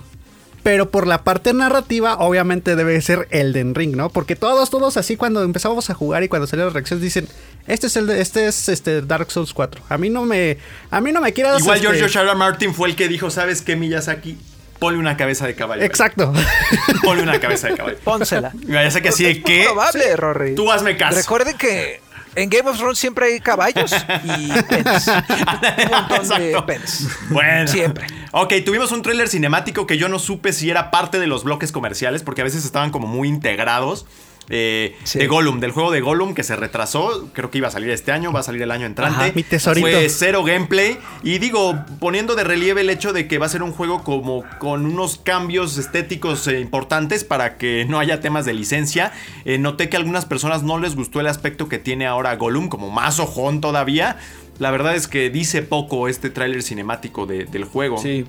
Pero por la parte narrativa, obviamente debe ser Elden Ring, ¿no? Porque todos, todos así cuando empezamos a jugar y cuando salieron las reacciones dicen, este es el de- este es este Dark Souls 4. A mí no me, a mí no me. Igual este, George R. R. Martin fue el que dijo, ¿sabes qué, Miyazaki? Ponle una cabeza de caballo. Exacto. Ponle una cabeza de caballo. Pónsela. Ya sé que así de Es qué. probable, Rory. Tú hazme caso. Recuerden que en Game of Thrones siempre hay caballos y pens. Un montón de Exacto. pens. Bueno. Siempre. Ok, tuvimos un tráiler cinemático que yo no supe si era parte de los bloques comerciales, porque a veces estaban como muy integrados. Eh, Sí. De Gollum, del juego de Gollum que se retrasó. Creo que iba a salir este año, va a salir el año entrante. Ajá, mi tesorito. Fue cero gameplay. Y digo, poniendo de relieve el hecho de que va a ser un juego como con unos cambios estéticos eh, importantes para que no haya temas de licencia. Eh, noté que a algunas personas no les gustó el aspecto que tiene ahora Gollum, como más ojón todavía. La verdad es que dice poco este tráiler cinemático de- del juego. Sí.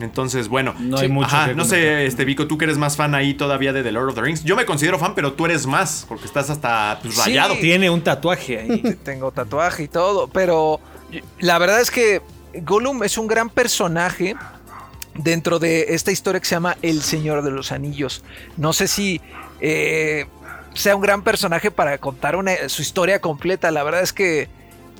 Entonces, bueno. No hay mucho Ajá, que no sé, este Vico, tú que eres más fan ahí todavía de The Lord of the Rings. Yo me considero fan, pero tú eres más, porque estás hasta pues, Sí. rayado. Tiene un tatuaje ahí. Tengo tatuaje y todo, pero la verdad es que Gollum es un gran personaje dentro de esta historia que se llama El Señor de los Anillos. No sé si eh, sea un gran personaje para contar una- su historia completa. La verdad es que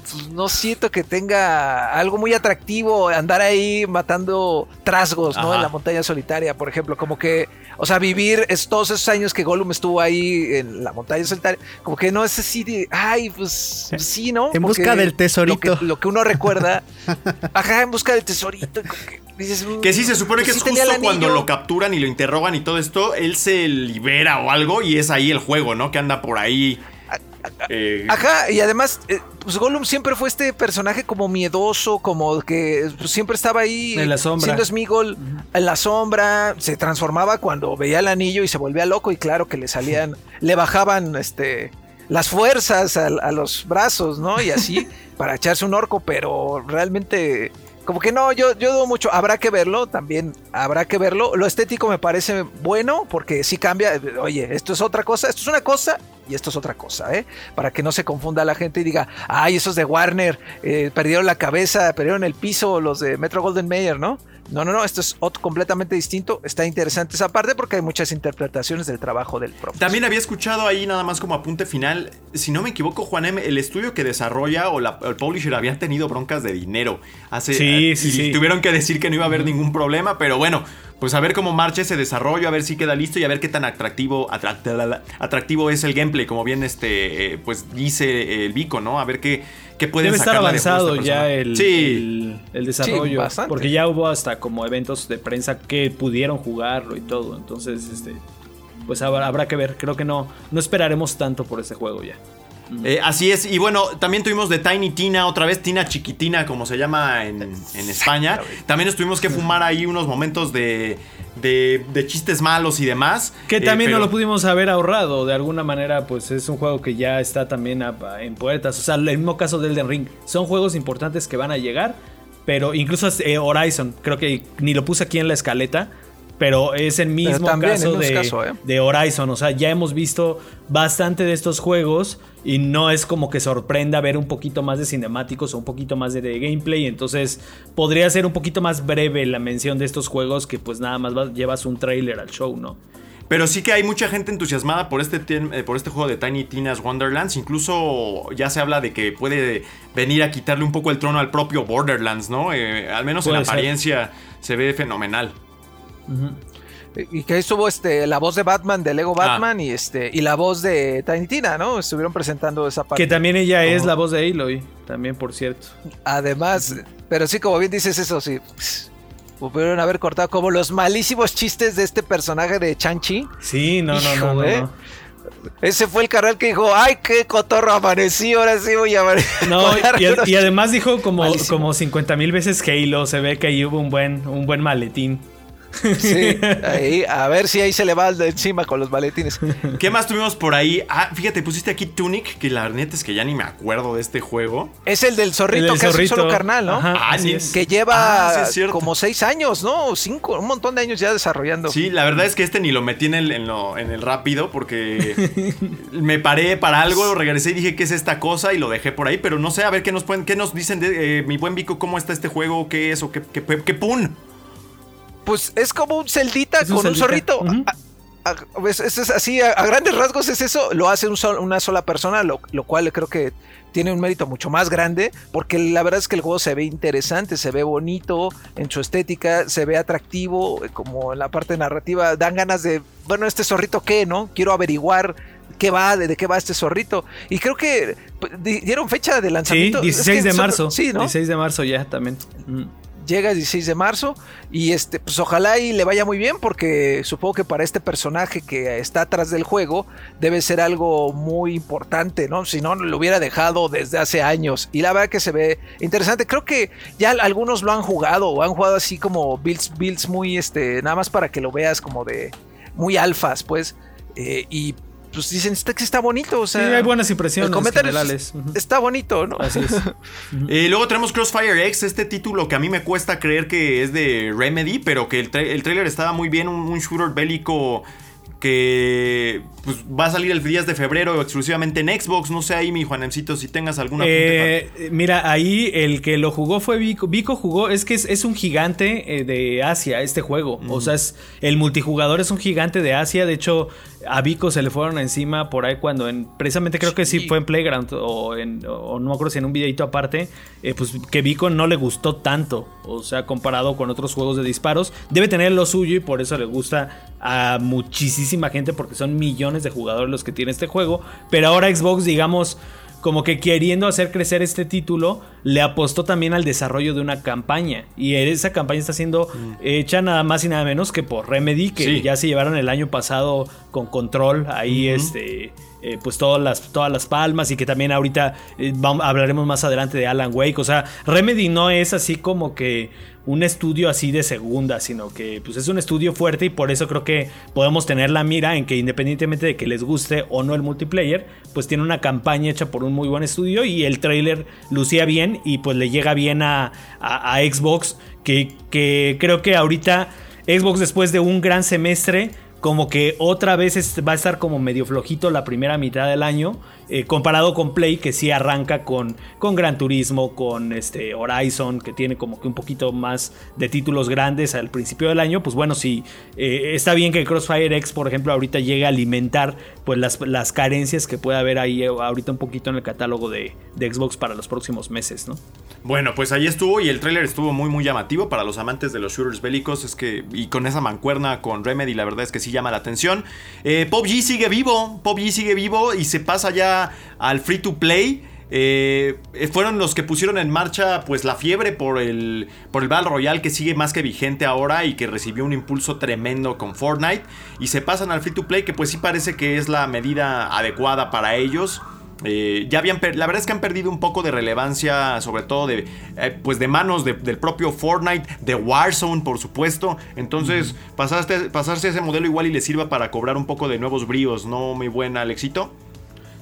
pues, no siento que tenga algo muy atractivo andar ahí matando trasgos, ¿no? Ajá. En la montaña solitaria, por ejemplo, como que, o sea, vivir es, todos esos años que Gollum estuvo ahí en la montaña solitaria, como que no es así de, ay, pues sí, ¿no? En busca del tesorito. Lo que, lo que uno recuerda, ajá, en busca del tesorito, como que dices, "Mm, Que sí, se supone que pues es sí justo cuando anillo". lo capturan y lo interrogan y todo esto, él se libera o algo y es ahí el juego, ¿no? Que anda por ahí. Eh, Ajá, y además, eh, pues Gollum siempre fue este personaje como miedoso, como que pues, siempre estaba ahí En la sombra. siendo Smigol en la sombra, se transformaba cuando veía el anillo y se volvía loco y claro que le salían, le bajaban este las fuerzas a, a los brazos, ¿no? Y así para echarse un orco, pero realmente como que no, yo, yo dudo mucho, habrá que verlo, también habrá que verlo. Lo estético me parece bueno porque sí cambia, oye, esto es otra cosa, esto es una cosa y esto es otra cosa, ¿eh? Para que no se confunda la gente y diga, ay, esos de Warner eh, perdieron la cabeza, perdieron el piso, los de Metro Golden Mayer, ¿no? No, no, no, esto es otro completamente distinto. Está interesante esa parte porque hay muchas interpretaciones del trabajo del profe. También había escuchado ahí nada más como apunte final, si no me equivoco, Juanem, el estudio que desarrolla o la- el publisher había tenido broncas de dinero. Hace, Sí, eh, sí, y sí. Tuvieron que decir que no iba a haber ningún problema, pero bueno, pues a ver cómo marcha ese desarrollo, a ver si queda listo y a ver qué tan atractivo, atract- atractivo es el gameplay, como bien este, eh, pues dice el Vico, ¿no? A ver qué, qué pueden Debe estar de avanzado esta ya el, Sí. el, el desarrollo. Sí, bastante. porque ya hubo hasta como eventos de prensa que pudieron jugarlo y todo. Entonces, este. Pues habrá, habrá que ver. Creo que no, no esperaremos tanto por este juego ya. Eh, así es, y bueno, también tuvimos de Tiny Tina, otra vez Tina Chiquitina, como se llama en, en España. También nos tuvimos que fumar ahí unos momentos de, de, de chistes malos y demás. Que Eh, también pero- no lo pudimos haber ahorrado. De alguna manera, pues es un juego que ya está también a- a- en puertas. O sea, el mismo caso del Elden Ring. Son juegos importantes que van a llegar. Pero incluso eh, Horizon, creo que ni lo puse aquí en la escaleta. Pero es el mismo caso, el mismo de, caso, ¿eh? de Horizon. O sea, ya hemos visto bastante de estos juegos. Y no es como que sorprenda ver un poquito más de cinemáticos o un poquito más de, de gameplay. Entonces, podría ser un poquito más breve la mención de estos juegos que pues nada más vas- llevas un trailer al show, ¿no? Pero sí que hay mucha gente entusiasmada por este, eh, por este juego de Tiny Tina's Wonderlands. Incluso ya se habla de que puede venir a quitarle un poco el trono al propio Borderlands, ¿no? Eh, al menos en ser. apariencia se ve fenomenal. Y que ahí estuvo este, la voz de Batman, de Ah. Lego Batman, y este, y la voz de Tiny Tina, ¿no? Estuvieron presentando esa parte. Que también ella es la voz de Aloy, también por cierto. Además, pero sí, como bien dices eso, sí. Pudieron haber cortado como los malísimos chistes de este personaje de Chanchi. Sí, no, no, no, Hijo, no, ¿eh? no. Ese fue el canal que dijo, ay, qué cotorro amanecí, ahora sí voy a. No, y, y además dijo como, Malísimo. como 50 mil veces Halo, se ve que ahí hubo un buen, un buen maletín. Sí, ahí, a ver si ahí se le va de encima con los maletines. ¿Qué más tuvimos por ahí? Ah, fíjate, pusiste aquí Tunic, que la neta es que ya ni me acuerdo de este juego. Es el del zorrito El del que es un zorrito. solo carnal, ¿no? Ajá, Ah, es. Que lleva Ah, sí, como seis años, ¿no? Cinco, un montón de años ya desarrollando. Sí, la verdad es que este ni lo metí en el, en lo- en el rápido porque me paré para algo, regresé y dije qué es esta cosa y lo dejé por ahí, pero no sé, a ver qué nos pueden, qué nos dicen de eh, mi buen Vico, cómo está este juego, qué es o qué, qué, qué, qué pun. Pues es como un celdita un con un zorrito. A- a- es, así, a, a grandes rasgos es eso. Lo hace un sol- una sola persona, lo, lo cual creo que tiene un mérito mucho más grande. Porque la verdad es que el juego se ve interesante, se ve bonito en su estética, se ve atractivo, eh, como en la parte narrativa. Dan ganas de, bueno, este zorrito qué, ¿no? Quiero averiguar. ¿Qué va? ¿De, de qué va este zorrito? Y creo que pues, di- dieron fecha de Sí, lanzamiento. Es 16 que de son- marzo. Sí, ¿no? 16 de marzo ya también. Mm. Llega el 16 de marzo y este pues ojalá y le vaya muy bien porque supongo que para este personaje que está atrás del juego debe ser algo muy importante, ¿no? Si no lo hubiera dejado desde hace años y la verdad que se ve interesante. Creo que ya algunos lo han jugado o han jugado así como builds builds muy este nada más para que lo veas como de muy alfas, pues eh, y pues dicen está que está bonito, o Sí, sea, hay buenas impresiones generales. Está bonito, ¿no? Así es. Eh, luego tenemos Crossfire X, este título que a mí me cuesta creer que es de Remedy, pero que el, tra- el trailer estaba muy bien, un, un shooter bélico que pues, va a salir el 10 de febrero exclusivamente en Xbox. No sé ahí, mi Juanemcito, si tengas alguna Eh, mira, ahí el que lo jugó fue Vico. Vico jugó, es que es, es un gigante eh, de Asia este juego. O sea, es, el multijugador es un gigante de Asia. De hecho, a Vico se le fueron encima por ahí cuando en, precisamente creo que sí Sí. fue en Playground o, en, o no me acuerdo si en un videito aparte, eh, pues que Vico no le gustó tanto. O sea, comparado con otros juegos de disparos. Debe tener lo suyo y por eso le gusta a muchísima gente porque son millones de jugadores los que tiene este juego. Pero ahora Xbox, digamos como que queriendo hacer crecer este título, le apostó también al desarrollo de una campaña. Y esa campaña está siendo hecha nada más y nada menos que por Remedy, que Sí. ya se llevaron el año pasado con control ahí, este. eh, pues todas las, todas las palmas y que también ahorita eh, vamos- hablaremos más adelante de Alan Wake. O sea, Remedy no es así como que un estudio así de segunda, sino que pues es un estudio fuerte y por eso creo que podemos tener la mira en que independientemente de que les guste o no el multiplayer, pues tiene una campaña hecha por un muy buen estudio y el trailer lucía bien y pues le llega bien a, a- Xbox, que, que creo que ahorita Xbox después de un gran semestre como que otra vez va a estar como medio flojito la primera mitad del año, eh, comparado con Play, que sí arranca con, Gran Turismo, con este Horizon, que tiene como que un poquito más de títulos grandes al principio del año. Pues bueno, sí, eh, está bien que Crossfire X, por ejemplo, ahorita llegue a alimentar pues las, carencias que puede haber ahí eh, ahorita un poquito en el catálogo de, de Xbox para los próximos meses, ¿no? Bueno, pues ahí estuvo y el tráiler estuvo muy muy llamativo para los amantes de los shooters bélicos, es que y con esa mancuerna con Remedy la verdad es que sí llama la atención. Eh, PUBG sigue vivo, PUBG sigue vivo y se pasa ya al free to play. Eh, fueron los que pusieron en marcha pues la fiebre por el por el Battle Royale que sigue más que vigente ahora y que recibió un impulso tremendo con Fortnite y se pasan al free to play que pues sí parece que es la medida adecuada para ellos. Eh, ya habían la verdad es que han perdido un poco de relevancia, sobre todo de eh, pues de manos de- del propio Fortnite, de Warzone, por supuesto. Entonces, pasaste, pasarse a ese modelo igual y le sirva para cobrar un poco de nuevos bríos, ¿no? Muy buena, Alexito.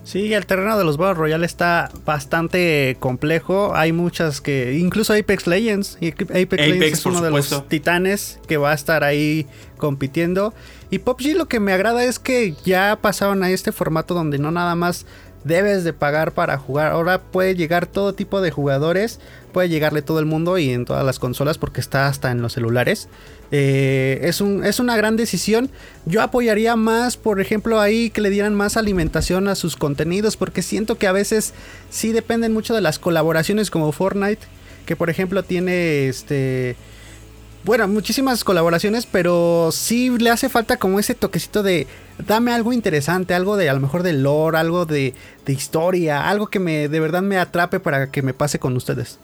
Sí, el terreno de los Battle Royale está bastante complejo. Hay muchas que. Incluso Apex Legends. y Apex, Legends es uno de los titanes que va a estar ahí compitiendo. Y PUBG lo que me agrada es que ya pasaron a este formato donde no nada más debes de pagar para jugar. Ahora puede llegar todo tipo de jugadores. Puede llegarle todo el mundo y en todas las consolas porque está hasta en los celulares. Eh, es, un, es una gran decisión. Yo apoyaría más, por ejemplo, ahí que le dieran más alimentación a sus contenidos, porque siento que a veces sí dependen mucho de las colaboraciones como Fortnite, que por ejemplo tiene este... Bueno, muchísimas colaboraciones, pero sí le hace falta como ese toquecito de dame algo interesante, algo de a lo mejor de lore, algo de, de historia, algo que me de verdad me atrape para que me pase con ustedes.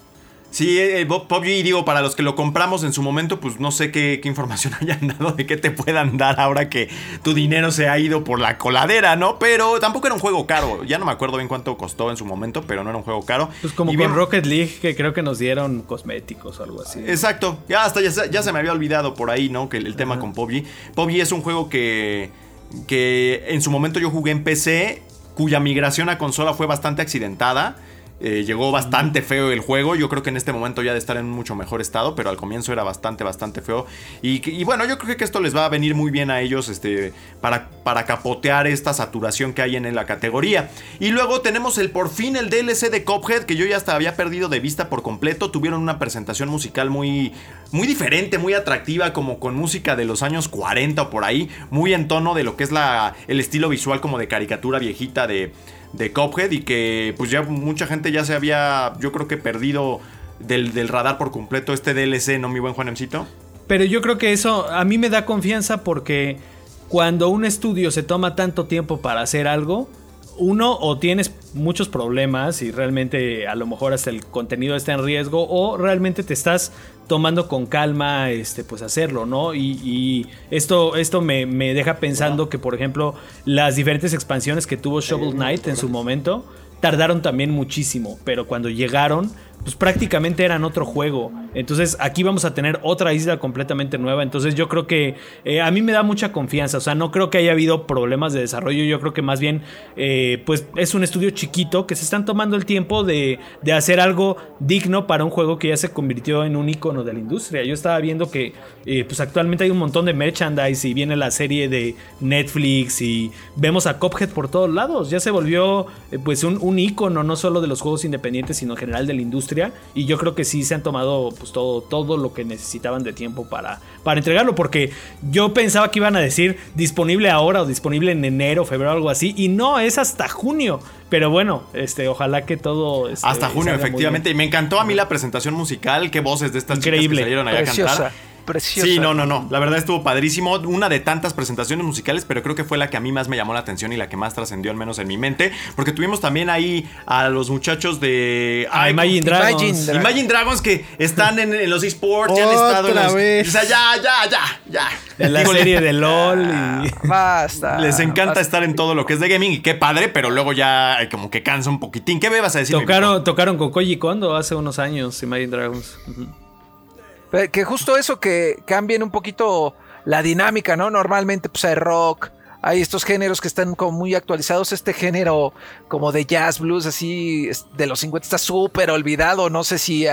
Sí, eh, Bob- PUBG, digo, para los que lo compramos en su momento, pues no sé qué, qué información hayan dado de qué te puedan dar ahora que tu dinero se ha ido por la coladera, ¿no? Pero tampoco era un juego caro. Ya no me acuerdo bien cuánto costó en su momento, pero no era un juego caro. Pues como Y con bien- Rocket League, que creo que nos dieron cosméticos o algo así. Exacto, ya hasta ya, se- ya se me había olvidado por ahí, ¿no? Que el, el tema con PUBG. PUBG es un juego que, que en su momento yo jugué en PC, cuya migración a consola fue bastante accidentada. Eh, llegó bastante feo el juego. Yo creo que en este momento ya de estar en mucho mejor estado, pero al comienzo era bastante, bastante feo. Y, bueno, yo creo que esto les va a venir muy bien a ellos este, para, para capotear esta saturación que hay en la categoría. Y luego tenemos el por fin el DLC de Cophead, que yo ya hasta había perdido de vista por completo. Tuvieron una presentación musical muy, muy diferente, muy atractiva, como con música de los años 40 o por ahí, muy en tono de lo que es la, el estilo visual como de caricatura viejita de, de Cuphead y que pues ya mucha gente ya se había, yo creo que perdido del, del radar por completo este DLC, ¿no, mi buen Juanemcito? Pero yo creo que eso a mí me da confianza porque cuando un estudio se toma tanto tiempo para hacer algo, uno o tienes muchos problemas y realmente a lo mejor hasta el contenido está en riesgo o realmente te estás tomando con calma este pues hacerlo, ¿no? Y, y esto, esto me, me deja pensando que por ejemplo las diferentes expansiones que tuvo Shovel Knight en su momento tardaron también muchísimo, pero cuando llegaron, pues prácticamente eran otro juego. Entonces aquí vamos a tener otra isla completamente nueva. Entonces yo creo que eh, a mí me da mucha confianza. O sea, no creo que haya habido problemas de desarrollo. Yo creo que más bien, eh, pues es un estudio chiquito que se están tomando el tiempo de, de hacer algo digno para un juego que ya se convirtió en un icono de la industria. Yo estaba viendo que eh, pues actualmente hay un montón de merchandise y viene la serie de Netflix y vemos a Cophead por todos lados. Ya se volvió pues un, un icono no solo de los juegos independientes, sino en general de la industria. Y yo creo que sí se han tomado pues todo, todo lo que necesitaban de tiempo para, para entregarlo. Porque yo pensaba que iban a decir disponible ahora o disponible en enero, febrero, algo así. Y no, es hasta junio. Pero bueno, este, ojalá que todo. este, Hasta junio, efectivamente. Y me encantó a mí la presentación musical. Qué voces de estas Increíble, chicas que salieron allá a cantar. Preciosa. Sí, no, no, no. La verdad estuvo padrísimo. Una de tantas presentaciones musicales, pero creo que fue la que a mí más me llamó la atención y la que más trascendió, al menos en mi mente. Porque tuvimos también ahí a los muchachos de. Ah, Ay, Imagine ¿cómo- Dragons. Imagine Dragons. Imagine Dragons que están en, en los esports, ya han estado en Otra los- vez. O sea, ya, ya, ya, ya. En la serie de LOL y... Basta. Les encanta basta. estar en todo lo que es de gaming y qué padre, pero luego ya eh, como que cansa un poquitín. ¿Qué me vas a decir? Tocaron, tocaron con Koji Kondo hace unos años, Imagine Dragons. Que justo eso, que cambien un poquito la dinámica, ¿no? Normalmente pues hay rock, hay estos géneros que están como muy actualizados. Este género como de jazz, blues, así de los 50 está súper olvidado. No sé si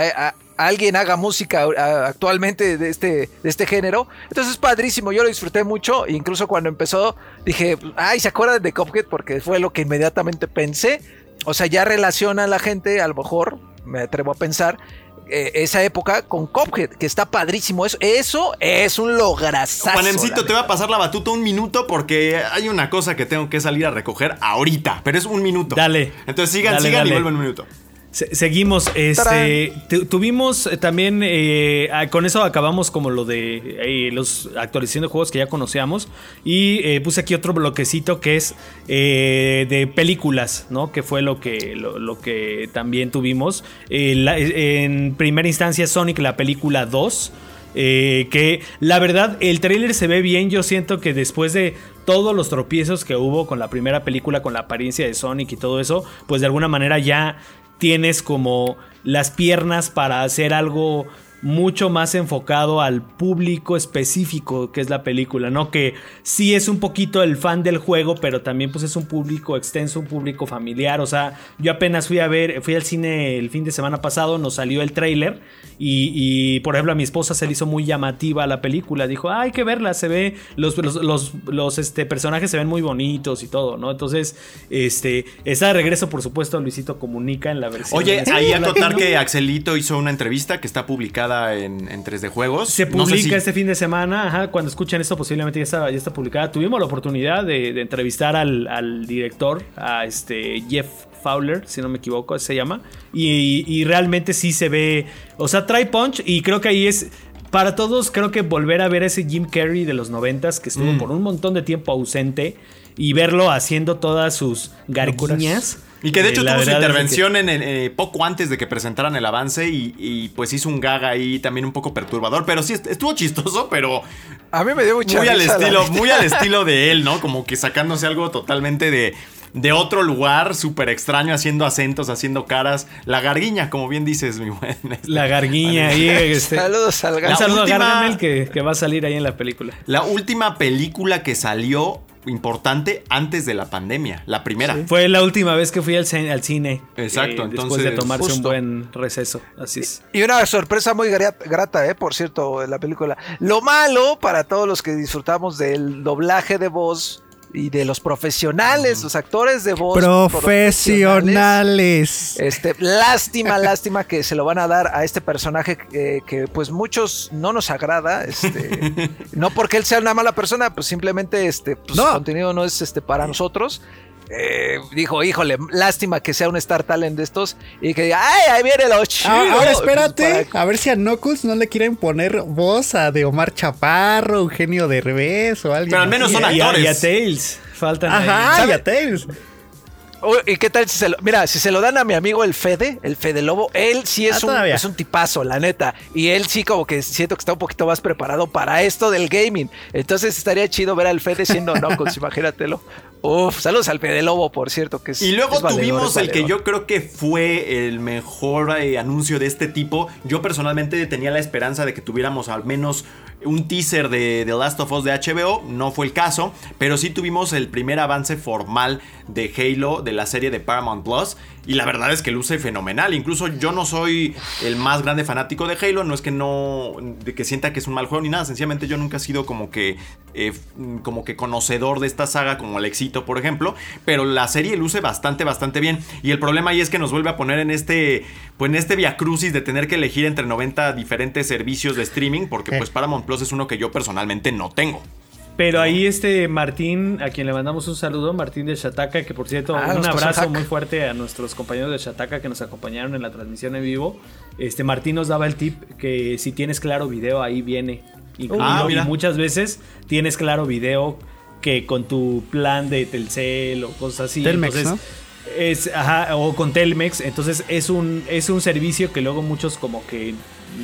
alguien haga música actualmente de este, de este género. Entonces es padrísimo, yo lo disfruté mucho. Incluso cuando empezó dije, ay, ¿se acuerdan de Cuphead? Porque fue lo que inmediatamente pensé. O sea, ya relaciona a la gente, a lo mejor, me atrevo a pensar, eh, esa época con Cuphead, que está padrísimo. Eso, eso es un lograzazo. Juanemcito, te voy a pasar la batuta un minuto porque hay una cosa que tengo que salir a recoger ahorita, pero es un minuto. Dale. Entonces sigan, Dale, sigan y dale. vuelven un minuto. Se- seguimos, este, tu- tuvimos eh, también, eh, ah, con eso acabamos como lo de eh, los actualización de juegos que ya conocíamos y eh, puse aquí otro bloquecito que es eh, de películas, ¿no? Que fue lo que, lo, lo que también tuvimos. La- en primera instancia Sonic, la película 2. eh, que la verdad el tráiler se ve bien, yo siento que después de todos los tropiezos que hubo con la primera película, con la apariencia de Sonic y todo eso, pues de alguna manera ya tienes como las piernas para hacer algo mucho más enfocado al público específico que es la película, ¿no? Que sí es un poquito el fan del juego, pero también pues es un público extenso, un público familiar, o sea, yo apenas fui a ver, fui al cine el fin de semana pasado, nos salió el tráiler y, y, por ejemplo a mi esposa se le hizo muy llamativa la película, dijo, "Ah, hay que verla, se ve, los, los, los, los, este, personajes se ven muy bonitos y todo, ¿no? Entonces, este, está de regreso, por supuesto, Luisito Comunica en la versión. Oye, ahí a latino. que Axelito hizo una entrevista que está publicada en, en 3D Juegos. Se No sé publica si- este fin de semana, ajá, cuando escuchen esto posiblemente ya está, ya está publicada. Tuvimos la oportunidad de, de entrevistar al, al director, a este Jeff Fowler, si no me equivoco, se llama. Y, y realmente sí se ve, o sea, trae punch y creo que ahí es... Para todos creo que volver a ver ese Jim Carrey de los noventas que estuvo Mm. por un montón de tiempo ausente y verlo haciendo todas sus garguñas. Y que de eh, hecho la tuvo su que- intervención en el- eh, poco antes de que presentaran el avance y, y, pues hizo un gag ahí también un poco perturbador, pero sí est- estuvo chistoso, pero A mí me dio mucha muy al estilo, muy al estilo de él, ¿no? Como que sacándose algo totalmente de, de otro lugar, súper extraño, haciendo acentos, haciendo caras. La garguiña, como bien dices, mi buen. este, La garguña ahí. Este, Saludos al un saludo última- a Gargamel que, que va a salir ahí en la película. La última película que salió importante antes de la pandemia, la primera. Fue la última vez que fui al, cine- al cine. Exacto, eh, Después entonces, de tomarse un buen receso. Así es. Y una sorpresa muy gra- grata, eh, por cierto, de la película. Lo malo para todos los que disfrutamos del doblaje de voz y de los profesionales, los actores de voz. Profesionales. Este, lástima, lástima que se lo van a dar a este personaje eh, que pues muchos no nos agrada, este, no porque él sea una mala persona, pues simplemente este, pues, No. su contenido no es este para nosotros. Eh, dijo, híjole, lástima que sea un Star Talent de estos y que diga, ay, ahí viene lo chido. Ah, ahora Para- espérate, a ver si a Knuckles no le quieren poner voz a de Omar Chaparro, Eugenio Derbez o alguien. Pero al menos así. son Y actores. y a Tails. Faltan ahí. Ajá, y a Tails. ¿Y qué tal si se lo, mira, si se lo dan a mi amigo el Fede, el Fede Lobo, él sí es, Ah, un, es un tipazo, la neta. Y él sí como que siento que está un poquito más preparado para esto del gaming. Entonces estaría chido ver al Fede siendo Knuckles, imagínatelo. Uf, saludos al Fede Lobo, por cierto, que es Y luego es valedor, tuvimos el que yo creo que fue el mejor eh, anuncio de este tipo. Yo personalmente tenía la esperanza de que tuviéramos al menos un teaser de The Last of Us de HBO. No fue el caso, pero sí tuvimos el primer avance formal de Halo de la serie de Paramount Plus. Y la verdad es que luce fenomenal. Incluso yo no soy el más grande fanático de Halo. No es que no. de que sienta que es un mal juego ni nada. Sencillamente yo nunca he sido como que. eh, como que conocedor de esta saga, como el éxito, por ejemplo. Pero la serie luce bastante, bastante bien. Y el problema ahí es que nos vuelve a poner en este. Pues en este viacrucis de tener que elegir entre 90 diferentes servicios de streaming. Porque pues Paramount Plus es uno que yo personalmente no tengo. Pero ahí este Martín, a quien le mandamos un saludo, Martín de Shataka, que por cierto, Ah, un abrazo muy fuerte a nuestros compañeros de Shataka que nos acompañaron en la transmisión en vivo. Este Martín nos daba el tip que si tienes claro video ahí viene. incluido, Ah, y mira. muchas veces tienes claro video que con tu plan de Telcel o cosas así. Telmex, entonces, Es, ajá, o con Telmex, entonces es un, es un servicio que luego muchos como que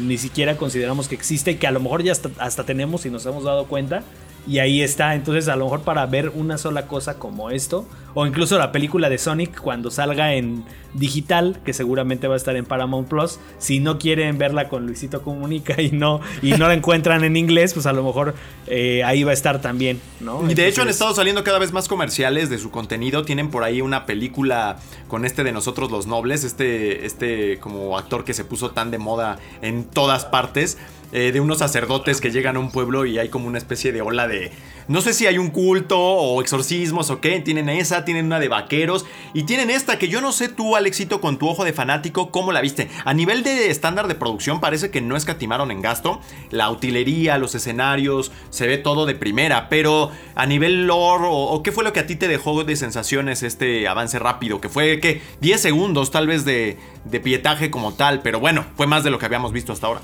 ni siquiera consideramos que existe y que a lo mejor ya hasta, hasta tenemos y nos hemos dado cuenta. Y ahí está, entonces a lo mejor para ver una sola cosa como esto, o incluso la película de Sonic cuando salga en digital, que seguramente va a estar en Paramount Plus, si no quieren verla con Luisito Comunica y no, y no la encuentran en inglés, pues a lo mejor eh, ahí va a estar también, ¿no? Y de hecho han estado saliendo cada vez más comerciales de su contenido. Tienen por ahí una película con este de nosotros los nobles, este, este como actor que se puso tan de moda en todas partes. Eh, de unos sacerdotes que llegan a un pueblo y hay como una especie de ola de... No sé si hay un culto o exorcismos o qué. Tienen esa, tienen una de vaqueros y tienen esta que yo no sé tú, Alexito, con tu ojo de fanático, cómo la viste. A nivel de estándar de producción parece que no escatimaron en gasto. La utilería, los escenarios, se ve todo de primera. Pero a nivel lore o, o qué fue lo que a ti te dejó de sensaciones este avance rápido. Que fue que 10 segundos tal vez de, de pietaje como tal. Pero bueno, fue más de lo que habíamos visto hasta ahora.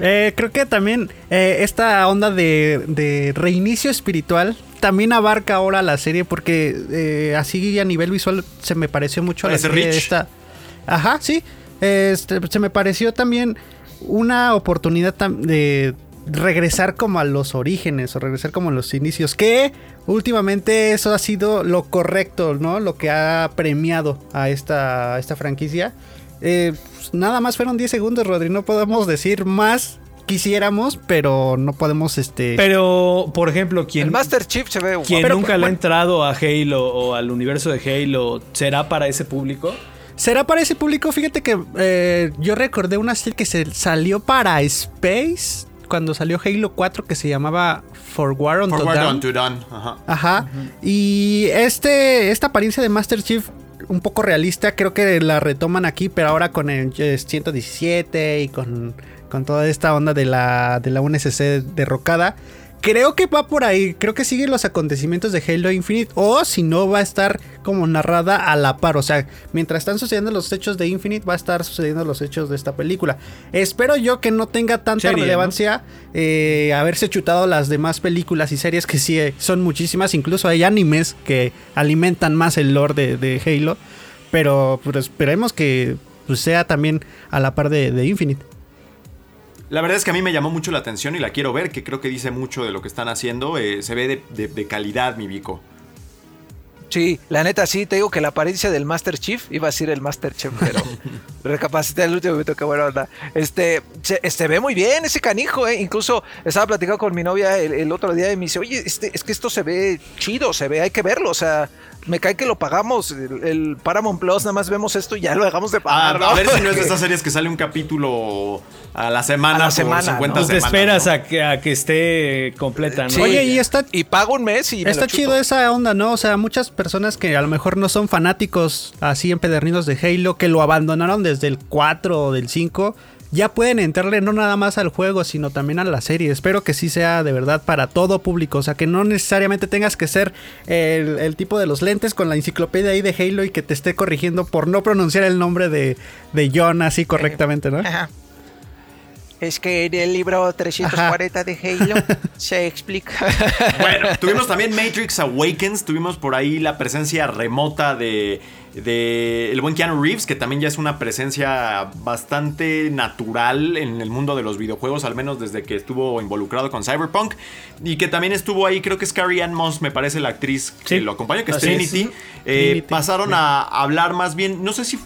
Eh, creo que también eh, esta onda de, de reinicio espiritual también abarca ahora la serie porque eh, así a nivel visual se me pareció mucho a la serie Rich. esta. Ajá, sí. Este, se me pareció también una oportunidad de regresar como a los orígenes o regresar como a los inicios que últimamente eso ha sido lo correcto, ¿no? Lo que ha premiado a esta, a esta franquicia. Eh, pues, nada más fueron 10 segundos, Rodri. No podemos decir más. Quisiéramos, pero no podemos, este... Pero, por ejemplo, quien, El Master Chief se ve quien Pero, nunca le ha entrado a Halo o al universo de Halo, ¿será para ese público? ¿Será para ese público? Fíjate que eh, yo recordé una serie que se salió para Space cuando salió Halo 4 que se llamaba For War Unto Forward Dawn. on to Dawn. Ajá. Ajá. Y este, esta apariencia de Master Chief, un poco realista, creo que la retoman aquí, pero ahora con el eh, 117 y con, con toda esta onda de la, de la UNSC derrocada. Creo que va por ahí, creo que sigue los acontecimientos de Halo Infinite, o si no, va a estar como narrada a la par. O sea, mientras están sucediendo los hechos de Infinite, va a estar sucediendo los hechos de esta película. Espero yo que no tenga tanta Serie, ¿no? relevancia eh, haberse chutado las demás películas y series que sí eh, son muchísimas. Incluso hay animes que alimentan más el lore de, de Halo. Pero pues, esperemos que pues, sea también a la par de, de Infinite. La verdad es que a mí me llamó mucho la atención y la quiero ver, que creo que dice mucho de lo que están haciendo. eh, se ve de, de- de calidad, mi Vico. Sí, la neta sí, te digo que la apariencia del Master Chief, iba a decir el Master Chief, pero recapacité el último momento, qué buena onda. Este, se, este ve muy bien ese canijo, eh. Incluso estaba platicando con mi novia el, el otro día y me dice, oye, este, es que esto se ve chido, se ve, hay que verlo, o sea, me cae que lo pagamos, el, el Paramount Plus, nada más vemos esto y ya lo dejamos de pagar. a ver si no es de estas series que sale un capítulo a la semana. A la por semana, 50 ¿no? Pues te semanas, esperas ¿no? a, que, a que esté completa, ¿no? Sí. Oye, y está, Y pago un mes y me Está chido esa onda, ¿no? O sea, muchas personas que a lo mejor no son fanáticos así empedernidos de Halo, que lo abandonaron desde el 4 o del 5, ya pueden entrarle no nada más al juego, sino también a la serie. Espero que sí sea de verdad para todo público. O sea, que no necesariamente tengas que ser el, el tipo de los lentes con la enciclopedia ahí de Halo y que te esté corrigiendo por no pronunciar el nombre de, de John así correctamente, ¿no? Ajá. Es que en el libro 340 de Halo se explica. Bueno, tuvimos también Matrix Awakens, tuvimos por ahí la presencia remota de, de el buen Keanu Reeves, que también ya es una presencia bastante natural en el mundo de los videojuegos, al menos desde que estuvo involucrado con Cyberpunk, y que también estuvo ahí, creo que es Carrie Ann Moss, me parece la actriz que Sí, lo acompaña, que es. Eh, Trinity. pasaron a hablar más bien, no sé si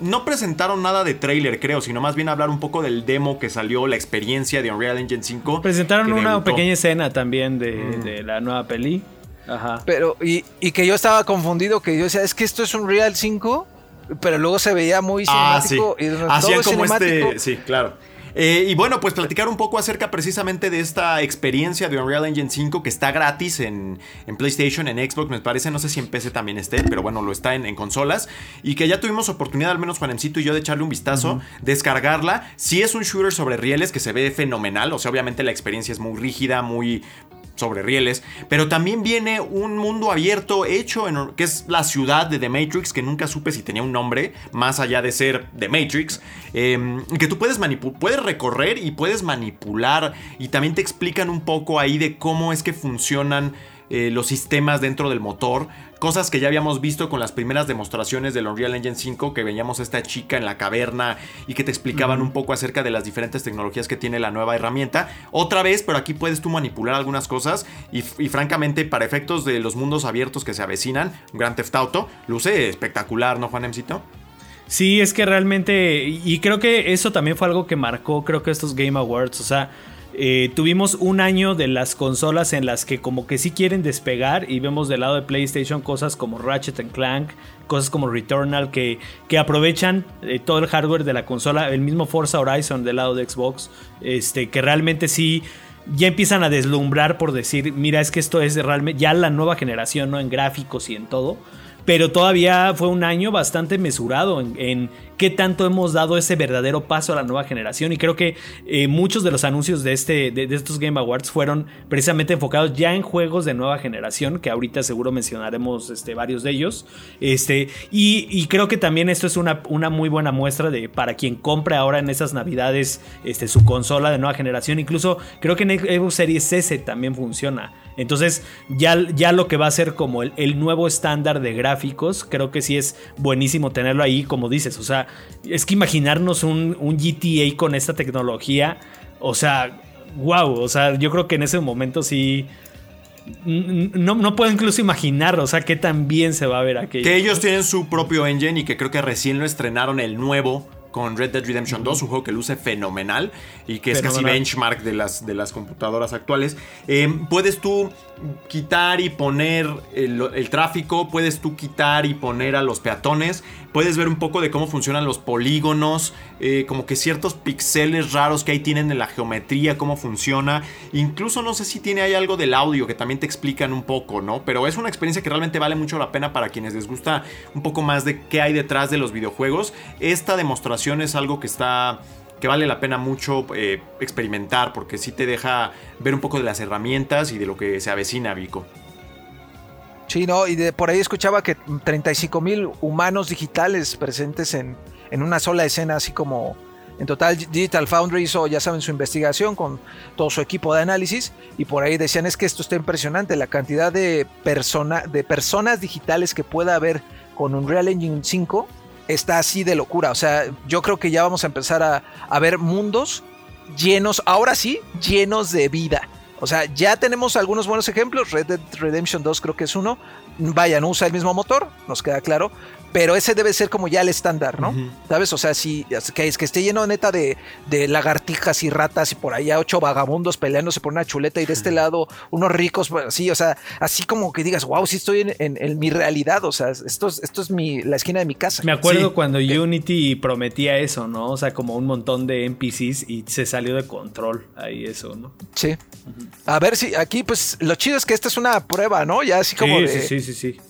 no presentaron nada de trailer, creo, sino más bien hablar un poco del demo que salió, la experiencia de Unreal Engine 5. Presentaron una debutó. pequeña escena también de, de la nueva peli. Ajá. Pero, y, y que yo estaba confundido, que yo decía, es que esto es un Real 5, pero luego se veía muy Ah, sí. cinemático. y todo Hacían es como cinemático. este. Sí, claro. Eh, y bueno, pues platicar un poco acerca precisamente de esta experiencia de Unreal Engine 5 que está gratis en, en PlayStation, en Xbox, me parece, no sé si en PC también esté, pero bueno, lo está en, en consolas. Y que ya tuvimos oportunidad, al menos Juanemcito y yo, de echarle un vistazo, descargarla. Si es un shooter sobre rieles que se ve fenomenal, o sea, obviamente la experiencia es muy rígida, muy sobre rieles, pero también viene un mundo abierto hecho en que es la ciudad de The Matrix, que nunca supe si tenía un nombre, más allá de ser The Matrix, em, que tú puedes, puedes recorrer y puedes manipular, y también te explican un poco ahí de cómo es que funcionan eh, los sistemas dentro del motor. Cosas que ya habíamos visto con las primeras demostraciones del Unreal Engine 5, que veíamos a esta chica en la caverna y que te explicaban un poco acerca de las diferentes tecnologías que tiene la nueva herramienta. Otra vez, pero aquí puedes tú manipular algunas cosas y, francamente, para efectos de los mundos abiertos que se avecinan, Grand Theft Auto, luce espectacular, ¿no, Juan Emcito? Sí, es que realmente, y creo que eso también fue algo que marcó, creo que estos Game Awards, o sea, eh, tuvimos un año de las consolas en las que como que sí quieren despegar y vemos del lado de PlayStation cosas como Ratchet Clank, cosas como Returnal que, que aprovechan eh, todo el hardware de la consola, el mismo Forza Horizon del lado de Xbox, este, que realmente sí ya empiezan a deslumbrar por decir, mira, es que esto es realmente ya la nueva generación, ¿no? En gráficos y en todo pero todavía fue un año bastante mesurado en, qué tanto hemos dado ese verdadero paso a la nueva generación. Y creo que eh, muchos de los anuncios de, este, de, estos Game Awards fueron precisamente enfocados ya en juegos de nueva generación, que ahorita seguro mencionaremos este, varios de ellos. Este, y, creo que también esto es una, una, muy buena muestra de para quien compre ahora en esas navidades este, su consola de nueva generación. Incluso creo que en Xbox Series S también funciona. Entonces, ya, ya lo que va a ser como el, nuevo estándar de gráficos, creo que sí es buenísimo tenerlo ahí, como dices. O sea, es que imaginarnos un, GTA con esta tecnología, o sea, wow. O sea, yo creo que en ese momento sí. No, no, puedo incluso imaginar, o sea, qué tan bien se va a ver aquello. Que ellos tienen su propio engine y que creo que recién lo estrenaron el nuevo con Red Dead Redemption 2, un juego que luce fenomenal y que es casi benchmark de las, de las computadoras actuales. Eh, puedes tú quitar y poner el, tráfico, puedes tú quitar y poner a los peatones, puedes ver un poco de cómo funcionan los polígonos, eh, como que ciertos pixeles raros que ahí tienen en la geometría, cómo funciona. Incluso no sé si tiene ahí algo del audio que también te explican un poco, ¿no? Pero es una experiencia que realmente vale mucho la pena para quienes les gusta un poco más de qué hay detrás de los videojuegos. Esta demostración es algo que está que vale la pena mucho eh, experimentar porque sí te deja ver un poco de las herramientas y de lo que se avecina, Vico. Sí, no, y de por ahí escuchaba que 35 mil humanos digitales presentes en, en una sola escena, así como en total Digital Foundry hizo, ya saben, su investigación con todo su equipo de análisis y por ahí decían es que esto está impresionante, la cantidad de, persona, de personas digitales que pueda haber con un Real Engine 5 está así de locura. O sea, yo creo que ya vamos a empezar a, ver mundos llenos, ahora sí, llenos de vida. O sea, ya tenemos algunos buenos ejemplos. Red Dead Redemption 2 creo que es uno. Vaya, no usa el mismo motor, nos queda claro pero ese debe ser como ya el estándar, ¿no? ¿Sabes? O sea, si que, es que esté lleno neta de, de, lagartijas y ratas y por allá ocho vagabundos peleándose por una chuleta y de este lado unos ricos, pues, sí, o sea, así como que digas, wow, sí estoy en, mi realidad, o sea, esto es, esto es mi, la esquina de mi casa. Me acuerdo cuando Unity prometía eso, ¿no? O sea, como un montón de NPCs y se salió de control ahí eso, ¿no? Sí. A ver si aquí, pues, lo chido es que esta es una prueba, ¿no? Ya así como sí, sí, sí, sí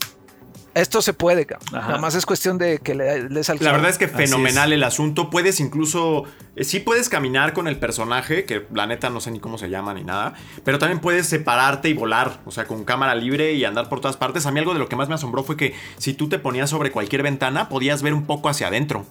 esto se puede, nada más es cuestión de que le des al La verdad es que fenomenal el asunto. Puedes incluso, eh, sí puedes caminar con el personaje, que la neta no sé ni cómo se llama ni nada, pero también puedes separarte y volar, o sea, con cámara libre y andar por todas partes. A mí algo de lo que más me asombró fue que si tú te ponías sobre cualquier ventana, podías ver un poco hacia adentro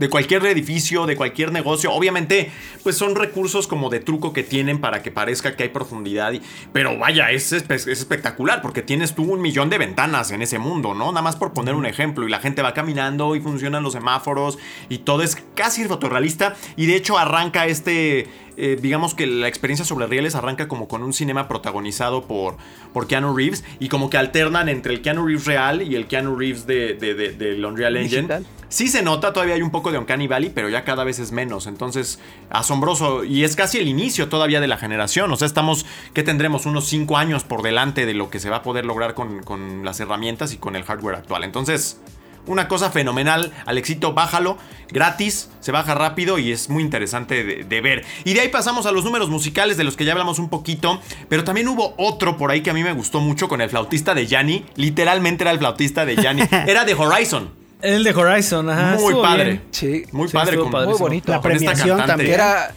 de cualquier edificio, de cualquier negocio. Obviamente, pues son recursos como de truco que tienen para que parezca que hay profundidad. pero vaya, es, es, espectacular porque tienes tú un millón de ventanas en ese mundo, ¿no? Nada más por poner un ejemplo. Y la gente va caminando y funcionan los semáforos y todo es casi fotorrealista. Y de hecho arranca este eh, digamos que la experiencia sobre rieles arranca como con un cinema protagonizado por, por Keanu Reeves y como que alternan entre el Keanu Reeves real y el Keanu Reeves de, de, Unreal Engine. Sí se nota, todavía hay un poco de Uncanny Valley, pero ya cada vez es menos. Entonces, asombroso. Y es casi el inicio todavía de la generación. O sea, estamos, ¿qué tendremos? Unos 5 años por delante de lo que se va a poder lograr con, con las herramientas y con el hardware actual. Entonces, una cosa fenomenal. Alexito, bájalo. Gratis, se baja rápido y es muy interesante de, ver. Y de ahí pasamos a los números musicales de los que ya hablamos un poquito. Pero también hubo otro por ahí que a mí me gustó mucho con el flautista de Yanni. Literalmente era el flautista de Yanni. Era de Horizon. El de Horizon, ajá. Muy padre. Sí. Muy padre. muy bonito. La premiación también. Era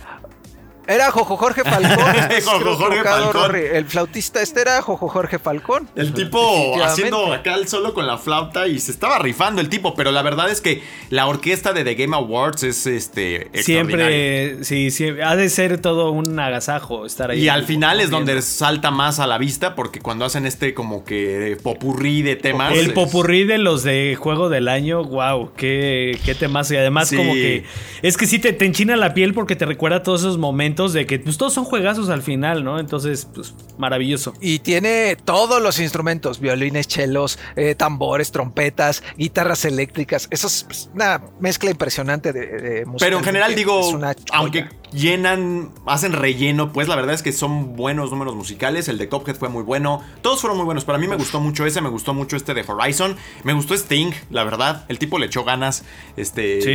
Era Jojo Jorge Falcón. Jojo Jorge Falcón. Rory. El flautista este era Jojo Jorge Falcón. El tipo haciendo acá el solo con la flauta y se estaba rifando el tipo, pero la verdad es que la orquesta de The Game Awards es este. Siempre, sí, sí, ha de ser todo un agasajo estar ahí. Y al final es donde salta más a la vista porque cuando hacen este como que popurrí de temas. El es- popurrí de los de juego del año, wow, qué, qué temas. Y además, Sí. como que es que sí te, te enchina la piel porque te recuerda todos esos momentos de que pues, todos son juegazos al final, ¿no? Entonces, pues maravilloso. Y tiene todos los instrumentos: violines, chelos, eh, tambores, trompetas, guitarras eléctricas. Eso es pues, una mezcla impresionante de, de música. Pero en general digo, Es una joya. aunque llenan, hacen relleno, pues la verdad es que son buenos números musicales. El de Cuphead fue muy bueno. Todos fueron muy buenos. Para mí me gustó mucho ese, me gustó mucho este de Horizon. Me gustó Sting, la verdad. El tipo le echó ganas. Este. Sí.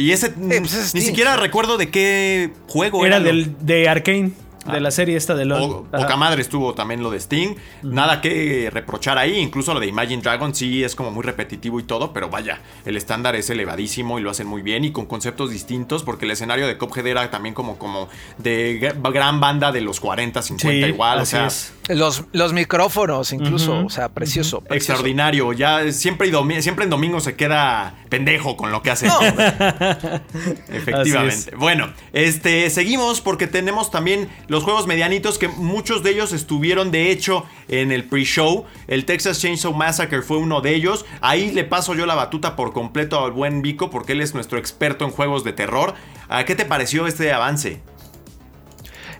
Y ese pues es ni Sting. siquiera recuerdo de qué juego Era era. lo- del, de Arkane, de la serie esta de LOL. O, poca madre estuvo también lo de Sting. Nada que reprochar ahí. Incluso lo de Imagine Dragon sí es como muy repetitivo y todo. Pero vaya, el estándar es elevadísimo y lo hacen muy bien y con conceptos distintos. Porque el escenario de Cuphead era también como, como de gra- gran banda de los 40, 50 Sí, igual. O sea, es. Los, los micrófonos, incluso. O sea, precioso. precioso. extraordinario. Ya siempre, y domi- siempre en domingo se queda pendejo con lo que hace. Efectivamente. Bueno, este seguimos porque tenemos también los juegos medianitos que muchos de ellos estuvieron de hecho en el pre-show. El Texas Chainsaw Massacre fue uno de ellos. Ahí le paso yo la batuta por completo al buen Vico porque él es nuestro experto en juegos de terror. ¿A qué te pareció este avance?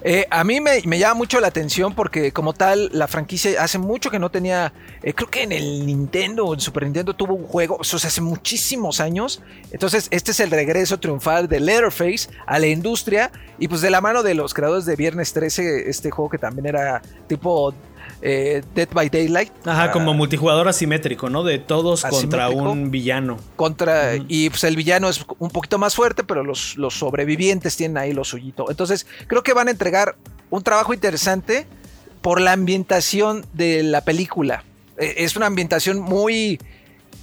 Eh, a mí me, llama mucho la atención porque como tal la franquicia hace mucho que no tenía, eh, creo que en el Nintendo o en Super Nintendo tuvo un juego, o sea, hace muchísimos años. Entonces este es el regreso triunfal de Letterface a la industria y pues de la mano de los creadores de Viernes 13, este juego que también era tipo eh, Dead by Daylight. Ajá, Ah, como multijugador asimétrico, ¿no? De todos contra un villano. contra y pues el villano es un poquito más fuerte, pero los, los sobrevivientes tienen ahí lo suyito. Entonces, creo que van a entregar un trabajo interesante por la ambientación de la película. Eh, Es una ambientación muy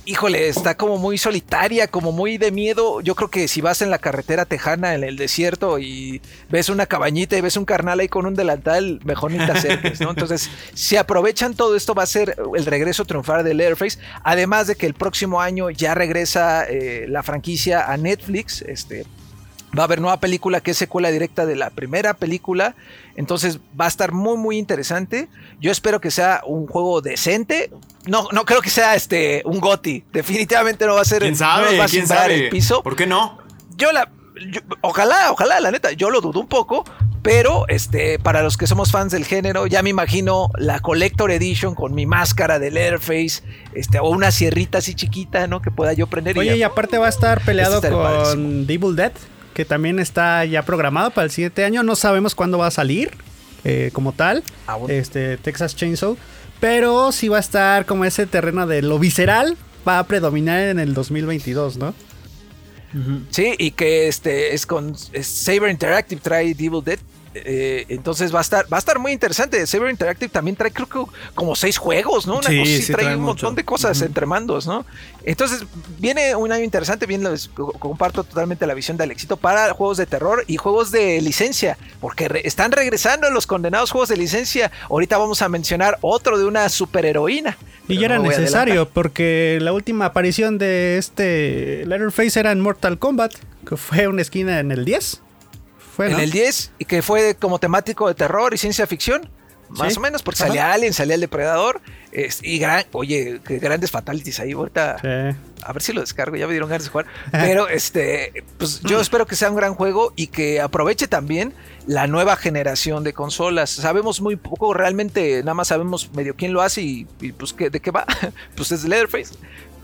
híjole, está como muy solitaria, como muy de miedo. Yo creo que si vas en la carretera tejana, en el desierto, y ves una cabañita y ves un carnal ahí con un delantal, mejor ni te acerques, ¿no? Entonces, si aprovechan todo esto, va a ser el regreso triunfal de Letterface. Además de que el próximo año ya regresa eh, la franquicia a Netflix. Este, Va a haber nueva película que es secuela directa de la primera película. Entonces va a estar muy, muy interesante. Yo espero que sea un juego decente. No, no creo que sea este un GOTI. Definitivamente no va a ser. ¿Quién sabe? nos va a ¿Quién sabe? el piso. ¿Por qué no? Yo la. yo- ojalá, ojalá, la neta. Yo lo dudo un poco. Pero este, para los que somos fans del género, ya me imagino la Collector Edition con mi máscara de Letterface, este, o una sierrita así chiquita, ¿no? Que pueda yo prender Oye, y ya- aparte va a estar peleado Este con. Devil Dead, que también está ya programado para el siguiente año. No sabemos cuándo va a salir eh, como tal, Aún. este Texas Chainsaw, pero sí va a estar como ese terreno de lo visceral va a predominar en el 2022, ¿no? Sí, y que este es con Saber Interactive trae Devil Dead. Eh, entonces va a estar va a estar muy interesante. Saber Interactive también trae creo que como seis juegos, ¿no? Una Sí, cosa sí trae, trae un mucho. montón de cosas entre mandos, ¿no? Entonces viene un año interesante, bien les comparto totalmente la visión del éxito para juegos de terror y juegos de licencia, porque re- están regresando los condenados juegos de licencia. Ahorita vamos a mencionar otro de una superheroína. Y ya era no necesario, porque la última aparición de este Letterface era en Mortal Kombat, que fue una esquina en el 10. Fue, En el 10, y que fue como temático de terror y ciencia ficción. Más Sí. o menos, porque Ajá. salía Alien, salía el Depredador. es- y gran, oye, qué grandes fatalities ahí. Ahorita, Sí. a ver si lo descargo, ya me dieron ganas de jugar. Pero este, pues yo espero que sea un gran juego y que aproveche también la nueva generación de consolas. Sabemos muy poco, realmente nada más sabemos medio quién lo hace y, y, pues ¿qué- de qué va. pues es Leatherface.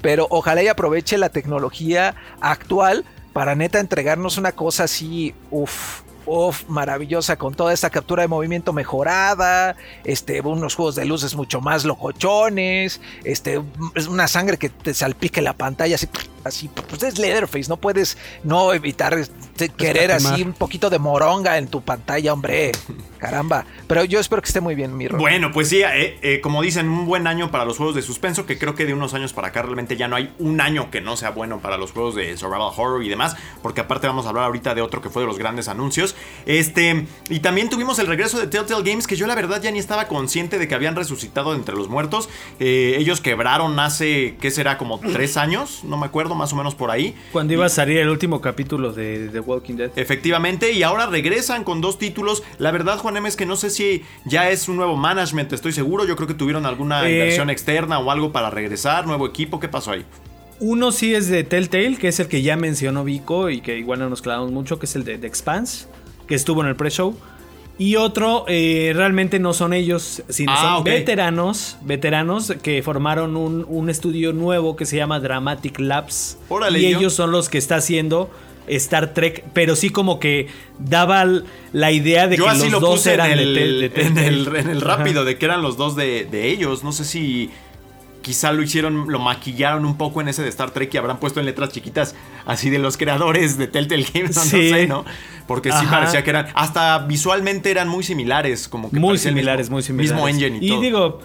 Pero ojalá y aproveche la tecnología actual para neta entregarnos una cosa así, uff. Uf, maravillosa con toda esta captura de movimiento mejorada, este, unos juegos de luces mucho más locochones, este, es una sangre que te salpique la pantalla así así, pues es Leatherface, no puedes no evitar este, querer así un poquito de moronga en tu pantalla, hombre. Caramba. Pero yo espero que esté muy bien, mi Ron. Bueno, pues sí, eh, eh, como dicen, un buen año para los juegos de suspenso, que creo que de unos años para acá realmente ya no hay un año que no sea bueno para los juegos de survival horror y demás, porque aparte vamos a hablar ahorita de otro que fue de los grandes anuncios. Este, y también tuvimos el regreso de Telltale Games, que yo la verdad ya ni estaba consciente de que habían resucitado de entre los muertos. Eh, ellos quebraron hace, ¿qué será? Como tres años, no me acuerdo, más o menos por ahí. Cuando iba a salir el último capítulo de The Walking Dead. Efectivamente, y ahora regresan con dos títulos. La verdad, Juan M, es que no sé si ya es un nuevo management, estoy seguro. Yo creo que tuvieron alguna Eh, inversión externa o algo para regresar, nuevo equipo. ¿Qué pasó ahí? Uno sí es de Telltale, que es el que ya mencionó Vico y que igual no nos clavamos mucho, que es el de The Expanse, que estuvo en el pre-show. Y otro, eh, realmente no son ellos, sino Ah, son veteranos, veteranos que formaron un, un estudio nuevo que se llama Dramatic Labs. Órale, y yo- ellos son los que está haciendo Star Trek, pero sí como que daba la idea de Yo que así los lo dos puse eran el, de en, el, en el rápido, Ajá. de que eran los dos de, de ellos. No sé si quizá lo hicieron, lo maquillaron un poco en ese de Star Trek y habrán puesto en letras chiquitas así de los creadores de Telltale Games, no, no Sí. sé, ¿no? Porque sí parecía que eran, hasta visualmente eran muy similares, como que muy el similares, mismo- muy similares. Mismo engine y, todo. digo,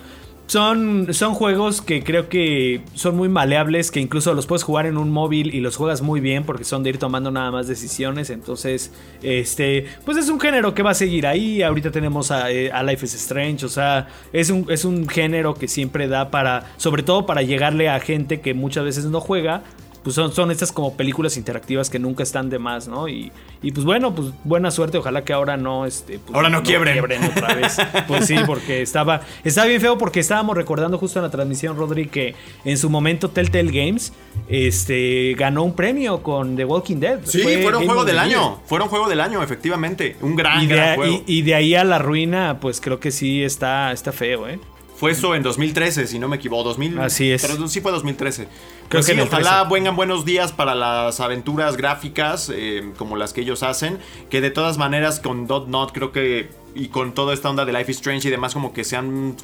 son, son juegos que creo que son muy maleables, que incluso los puedes jugar en un móvil y los juegas muy bien porque son de ir tomando nada más decisiones. Entonces, este, pues es un género que va a seguir ahí. Ahorita tenemos a, eh, a Life is Strange, o sea, es un, es un género que siempre da para, sobre todo para llegarle a gente que muchas veces no juega. Pues son, son estas como películas interactivas que nunca están de más, ¿no? Y, y pues bueno, pues buena suerte. Ojalá que ahora no, este, pues, Ahora no quiebren. otra vez. Pues sí, porque estaba, estaba bien feo porque estábamos recordando justo en la transmisión, Rodri, que en su momento Telltale Games este, ganó un premio con The Walking Dead. Sí, Fue fueron Game juego del Year. año. Fueron juego del año, efectivamente. Un gran, Y gran juego. y- y de ahí a la ruina, pues creo que sí está, está feo, ¿eh? Fue eso en 2013, si no me equivoco. 2000, Así es. pero sí fue 2013. Creo Pues que sí, ojalá 13. vengan buenos días para las aventuras gráficas eh, como las que ellos hacen. Que de todas maneras con Dot Not creo que... Y con toda esta onda de Life is Strange y demás como que se han...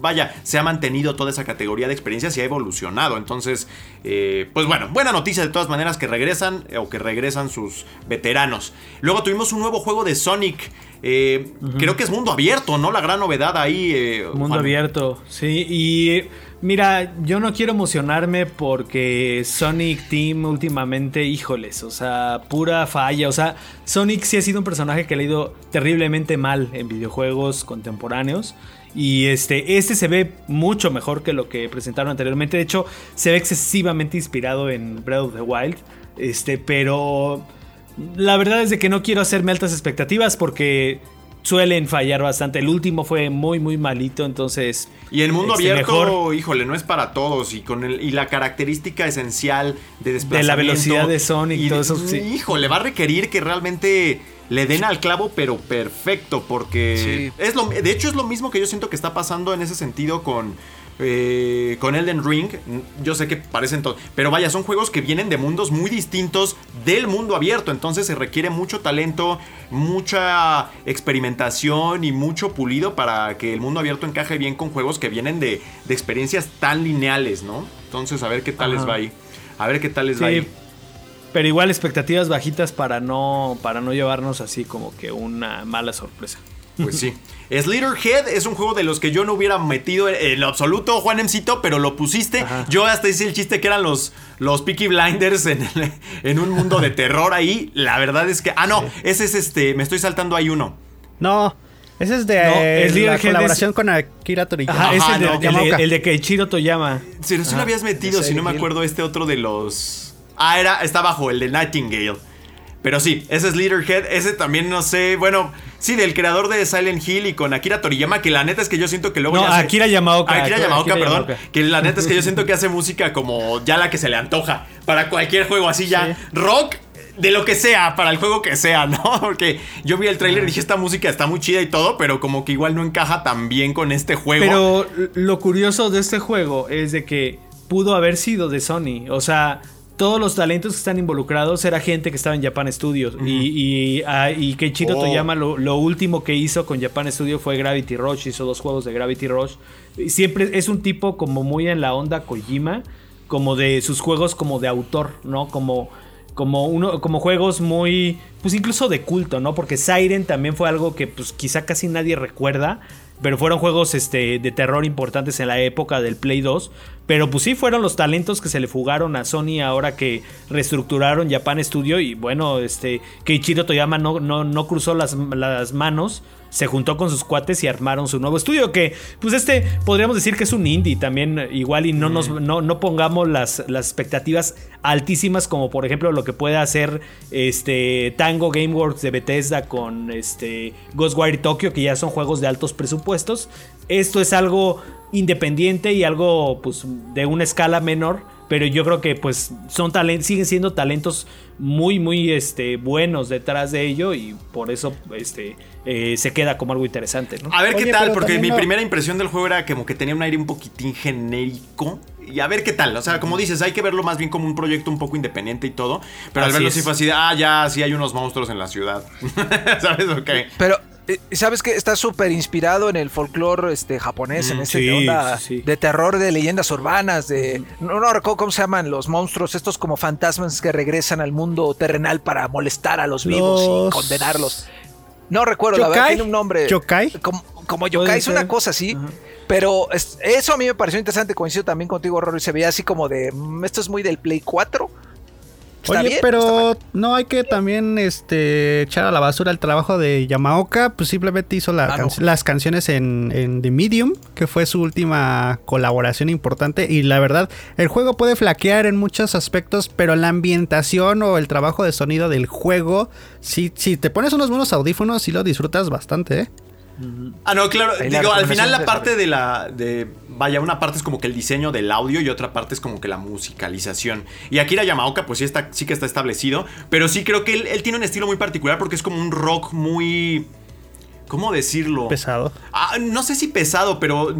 Vaya, se ha mantenido toda esa categoría de experiencias y ha evolucionado. Entonces, eh, pues bueno, buena noticia de todas maneras que regresan eh, o que regresan sus veteranos. Luego tuvimos un nuevo juego de Sonic. eh, Creo que es mundo abierto, ¿no? La gran novedad ahí. eh, Mundo Juan. abierto, sí. Y mira, yo no quiero emocionarme porque Sonic Team últimamente, híjoles, o sea, pura falla. O sea, Sonic sí ha sido un personaje que le ha ido terriblemente mal en videojuegos contemporáneos. Y este, este se ve mucho mejor que lo que presentaron anteriormente. De hecho, se ve excesivamente inspirado en Breath of the Wild. Este, pero la verdad es de que no quiero hacerme altas expectativas porque suelen fallar bastante. El último fue muy, muy malito, entonces. Y el mundo este, abierto, mejor híjole, no es para todos. Y con el, y la característica esencial de desplazamiento. De la velocidad de Sonic, y todo de- eso, sí. Híjole, va a requerir que realmente le den al clavo, pero perfecto. Porque Sí. es lo, de hecho es lo mismo que yo siento que está pasando en ese sentido con. Eh, con Elden Ring, yo sé que parecen todos, pero vaya, son juegos que vienen de mundos muy distintos del mundo abierto, entonces se requiere mucho talento, mucha experimentación y mucho pulido para que el mundo abierto encaje bien con juegos que vienen de, de experiencias tan lineales, ¿no? Entonces, a ver qué tal les va ahí. A ver qué tal les va ahí. pero igual expectativas bajitas para no, para no llevarnos así como que una mala sorpresa. Pues sí. Slitherhead es un juego de los que yo no hubiera metido en, lo absoluto, Juan Emcito, pero lo pusiste. Ajá. Yo hasta hice el chiste que eran los, los Peaky Blinders en, el- en un mundo de terror ahí. La verdad es que. Ah, no, ese es este. Me estoy saltando ahí uno. No, ese es de No, eh, es la colaboración es- con Akira Toriyama. Ajá, es el, de, no. el de- Yamaoka. el de Keiichiro Toyama. Si no, si lo habías metido, si no me acuerdo este otro de los. Ah, era, está abajo, el de Nightingale. Pero sí, ese es Leaderhead. Ese también no sé. Bueno, sí, del creador de Silent Hill y con Akira Toriyama, que la neta es que yo siento que luego. No, ya hace- Akira Yamaoka. Akira Yamaoka, Akira perdón. Yamaoka. Que la neta es que yo siento que hace música como ya la que se le antoja. Para cualquier juego así ya. Rock. De lo que sea, para el juego que sea, ¿no? Porque yo vi el tráiler y dije, esta música está muy chida y todo, pero como que igual no encaja tan bien con este juego. Pero lo curioso de este juego es de que pudo haber sido de Sony. O sea, todos los talentos que están involucrados era gente que estaba en Japan Studios. Y, y, ah, y Keiichiro Oh. Toyama lo, lo último que hizo con Japan Studio fue Gravity Rush. Hizo dos juegos de Gravity Rush. Siempre es un tipo como muy en la onda Kojima. como de sus juegos como de autor, ¿no? Como como uno como juegos muy pues incluso de culto, ¿no? Porque Siren también fue algo que pues quizá casi nadie recuerda, pero fueron juegos este, de terror importantes en la época del Play 2. Pero pues sí, fueron los talentos que se le fugaron a Sony ahora que reestructuraron Japan Studio. Y bueno, este, Keiichiro Toyama no, no, no cruzó las, las manos se juntó con sus cuates y armaron su nuevo estudio. Que, pues, este podríamos decir que es un indie también, igual, y no, nos, no, no pongamos las, las expectativas altísimas, como por ejemplo lo que puede hacer este Tango Gameworks de Bethesda con este Ghostwire Tokyo, que ya son juegos de altos presupuestos. Esto es algo independiente y algo pues de una escala menor pero yo creo que pues son talentos, siguen siendo talentos muy, muy este, buenos detrás de ello y por eso este, eh, se queda como algo interesante. ¿no? A ver Oye, qué tal, porque mi no- primera impresión del juego era como que tenía un aire un poquitín genérico. Y a ver qué tal. O sea, como dices, hay que verlo más bien como un proyecto un poco independiente y todo. Pero al verlo es. sí fue así de, ah, ya, sí hay unos monstruos en la ciudad. ¿Sabes? Ok. Pero, ¿sabes que Está súper inspirado en el folclore este, japonés, en Mm, este sí, de onda sí, sí. de terror, de leyendas urbanas, de... No, no recuerdo cómo se llaman los monstruos, estos como fantasmas que regresan al mundo terrenal para molestar a los vivos y condenarlos. No recuerdo, la verdad, tiene un nombre... ¿Yokai? Como, yokai, es una cosa así. Pero es- eso a mí me pareció interesante, coincido también contigo, Rory, se veía así como de, "Mm, esto es muy del Play 4. Está Oye, bien, pero no hay que también este echar a la basura el trabajo de Yamaoka, pues simplemente hizo la Ah, can- las canciones en, en The Medium, que fue su última colaboración importante y la verdad, el juego puede flaquear en muchos aspectos, pero la ambientación o el trabajo de sonido del juego, si, si te pones unos buenos audífonos, sí lo disfrutas bastante, ¿eh? Ah, no, claro. Ahí Digo, al final la parte de la. de Vaya, una parte es como que el diseño del audio y otra parte es como que la musicalización. Y Akira Yamaoka, pues sí, está, sí que está establecido. Pero sí creo que él, él tiene un estilo muy particular porque es como un rock muy. ¿Cómo decirlo? Pesado. Ah, no sé si pesado, pero.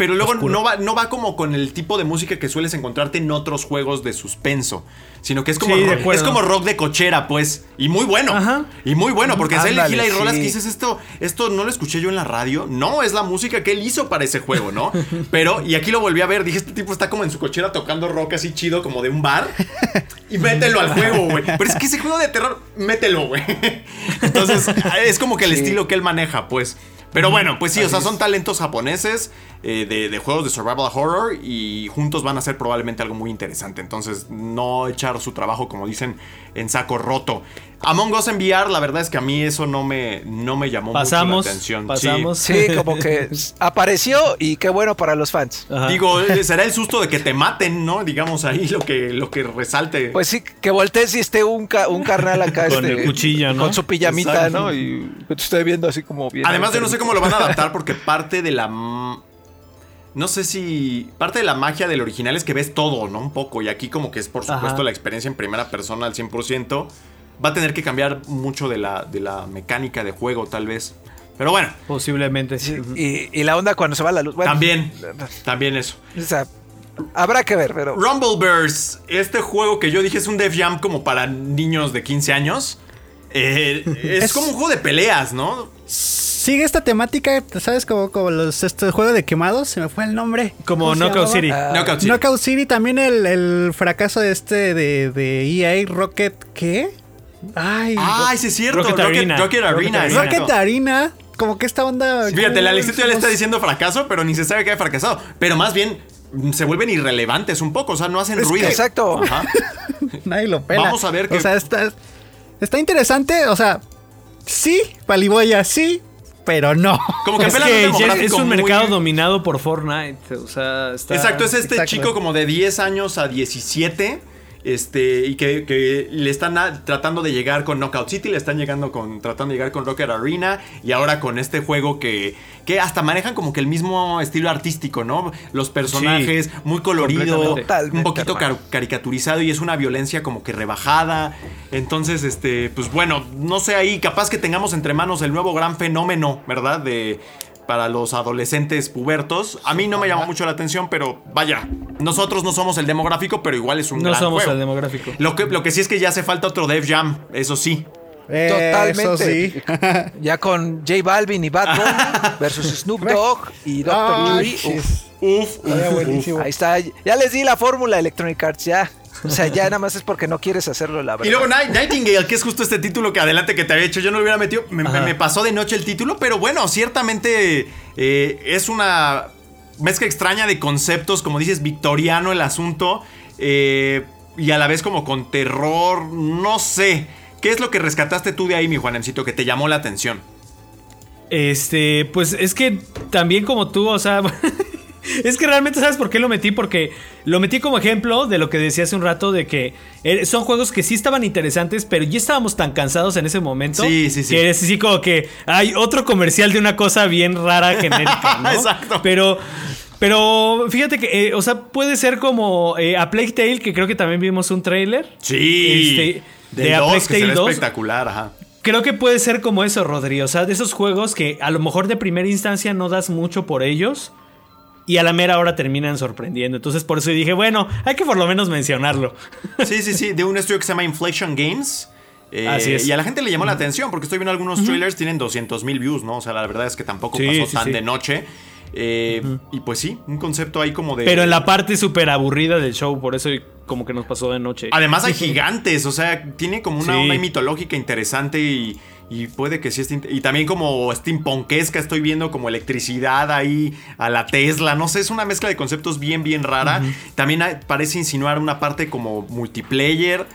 Pero luego no va, no va como con el tipo de música que sueles encontrarte en otros juegos de suspenso. Sino que es como, Sí, rock, es como rock de cochera, pues. Y muy bueno. Ajá. Y muy bueno, porque es Ándale, elegir y rolas que dices esto, esto no lo escuché yo en la radio. No, es la música que él hizo para ese juego, ¿no? Pero, y aquí lo volví a ver, dije, este tipo está como en su cochera tocando rock así chido, como de un bar. Y mételo al juego, güey. Pero es que ese juego de terror, mételo, güey. Entonces, es como que el Sí. estilo que él maneja, pues. Pero bueno, pues sí, o sea, son talentos japoneses eh, de, de juegos de survival horror y juntos van a ser probablemente algo muy interesante. Entonces, no echar su trabajo, como dicen, en saco roto. Among Us en VR, la verdad es que a mí eso no me, no me llamó Pasamos, mucho la atención. Pasamos. Sí, como que apareció y qué bueno para los fans. Ajá. Digo, eh, será el susto de que te maten, ¿no? Digamos ahí lo que, lo que resalte. Pues sí, que voltees y esté un, ca- un carnal acá. Con este, el cuchillo, ¿no? Con su pijamita, Exacto. ¿no? Y que te esté viendo así como bien. Además, yo no sé cómo lo van a adaptar porque parte de la. No sé si. Parte de la magia del original es que ves todo, ¿no? Un poco. Y aquí, como que es por supuesto Ajá. la experiencia en primera persona al 100%. Va a tener que cambiar mucho de la, de la mecánica de juego, tal vez. Pero bueno, Posiblemente. Sí, y, y la onda cuando se va la luz. Bueno, también. También eso. O sea, habrá que ver, pero. Rumbleverse, este juego que yo dije es un Def Jam como para niños de 15 años. eh, es, Es- como un juego de peleas, ¿no? Sigue esta temática, ¿sabes? Como, como los este juego de quemados, se me fue el nombre. Como ¿Cómo se Knockout? City. Ah, Knockout City. Knockout City, también el, el fracaso de este de, de EA Rocket, ¿qué? Ay, Ay, sí es cierto. Rocket Rocket, Arena. Rocket Arena. Rocket Arena, como que esta onda. Fíjate, la ¿cómo Alexito ya le está diciendo fracaso, pero ni se sabe que ha fracasado. Pero más bien se vuelven irrelevantes un poco, o sea, no hacen Es que- ruido. Exacto. Ajá. Nadie lo pela. Vamos a ver qué- O sea, está, está interesante, o sea, sí, paliboya, sí, pero no. Como que Es que es un muy- mercado dominado por Fortnite. O sea, está. Exacto, es este Exacto. chico como de 10 años a 17. Este, y que, que le están a- tratando de llegar con Knockout City, le están llegando con, tratando de llegar con Rocket Arena, y ahora con este juego que, que hasta manejan como que el mismo estilo artístico, ¿no? Los personajes, muy colorido, un poquito car- caricaturizado, y es una violencia como que rebajada. Entonces, este, pues bueno, no sé ahí, capaz que tengamos entre manos el nuevo gran fenómeno, ¿verdad? De, para los adolescentes pubertos. A mí no me llamó mucho la atención, pero vaya, nosotros no somos el demográfico, pero igual es un No gran somos juego. el demográfico. Lo que, lo que sí es que ya hace falta otro Def Jam, eso sí. Totalmente. Eso sí. Ya con J Balvin y Bad Bunny versus Snoop Dogg y Dr. Dre. Uf. Uf. Ahí está. Ya les di la fórmula Electronic Arts, ya. O sea, ya nada más es porque no quieres hacerlo, la verdad. Y luego Night- Nightingale, que es justo este título que adelante que te había hecho, yo no lo hubiera metido, me, me- me pasó de noche el título, pero bueno, ciertamente eh, es una mezcla extraña de conceptos, como dices, victoriano el asunto, eh, y a la vez como con terror, no sé. ¿Qué es lo que rescataste tú de ahí, mi Juanemcito, que te llamó la atención? Este, pues es que también como tú, o sea, es que realmente sabes por qué lo metí, porque lo metí como ejemplo de lo que decía hace un rato, de que eh, son juegos que sí estaban interesantes, pero ya estábamos tan cansados en ese momento. Sí, sí, sí. Que es así como que hay otro comercial de una cosa bien rara, genérica, ¿no? Exacto. Pero... Pero fíjate que, eh, o sea, puede ser como eh, a Plague Tale, que creo que también vimos un trailer. Sí, Este, de de A 2, Plague que se ve Tale 2. espectacular, ajá. Creo que puede ser como eso, Rodri. O sea, de esos juegos que a lo mejor de primera instancia no das mucho por ellos. Y a la mera hora terminan sorprendiendo. Entonces por eso dije, bueno, hay que por lo menos mencionarlo. Sí, sí, sí, de un estudio que se llama Inflation Games. Eh, Así es. Y a la gente le llamó la atención porque estoy viendo algunos trailers, tienen 200 mil views, ¿no? O sea, la verdad es que tampoco Sí, pasó sí, tan sí. de noche. Eh, Y pues sí, un concepto ahí como de... Pero en la parte súper aburrida del show, por eso como que nos pasó de noche. Además hay gigantes, o sea, tiene como una onda mitológica interesante y, y puede que sí esté... Y también como steampunkesca, estoy viendo como electricidad ahí a la Tesla, no sé, es una mezcla de conceptos bien, bien rara. También hay- parece insinuar una parte como multiplayer.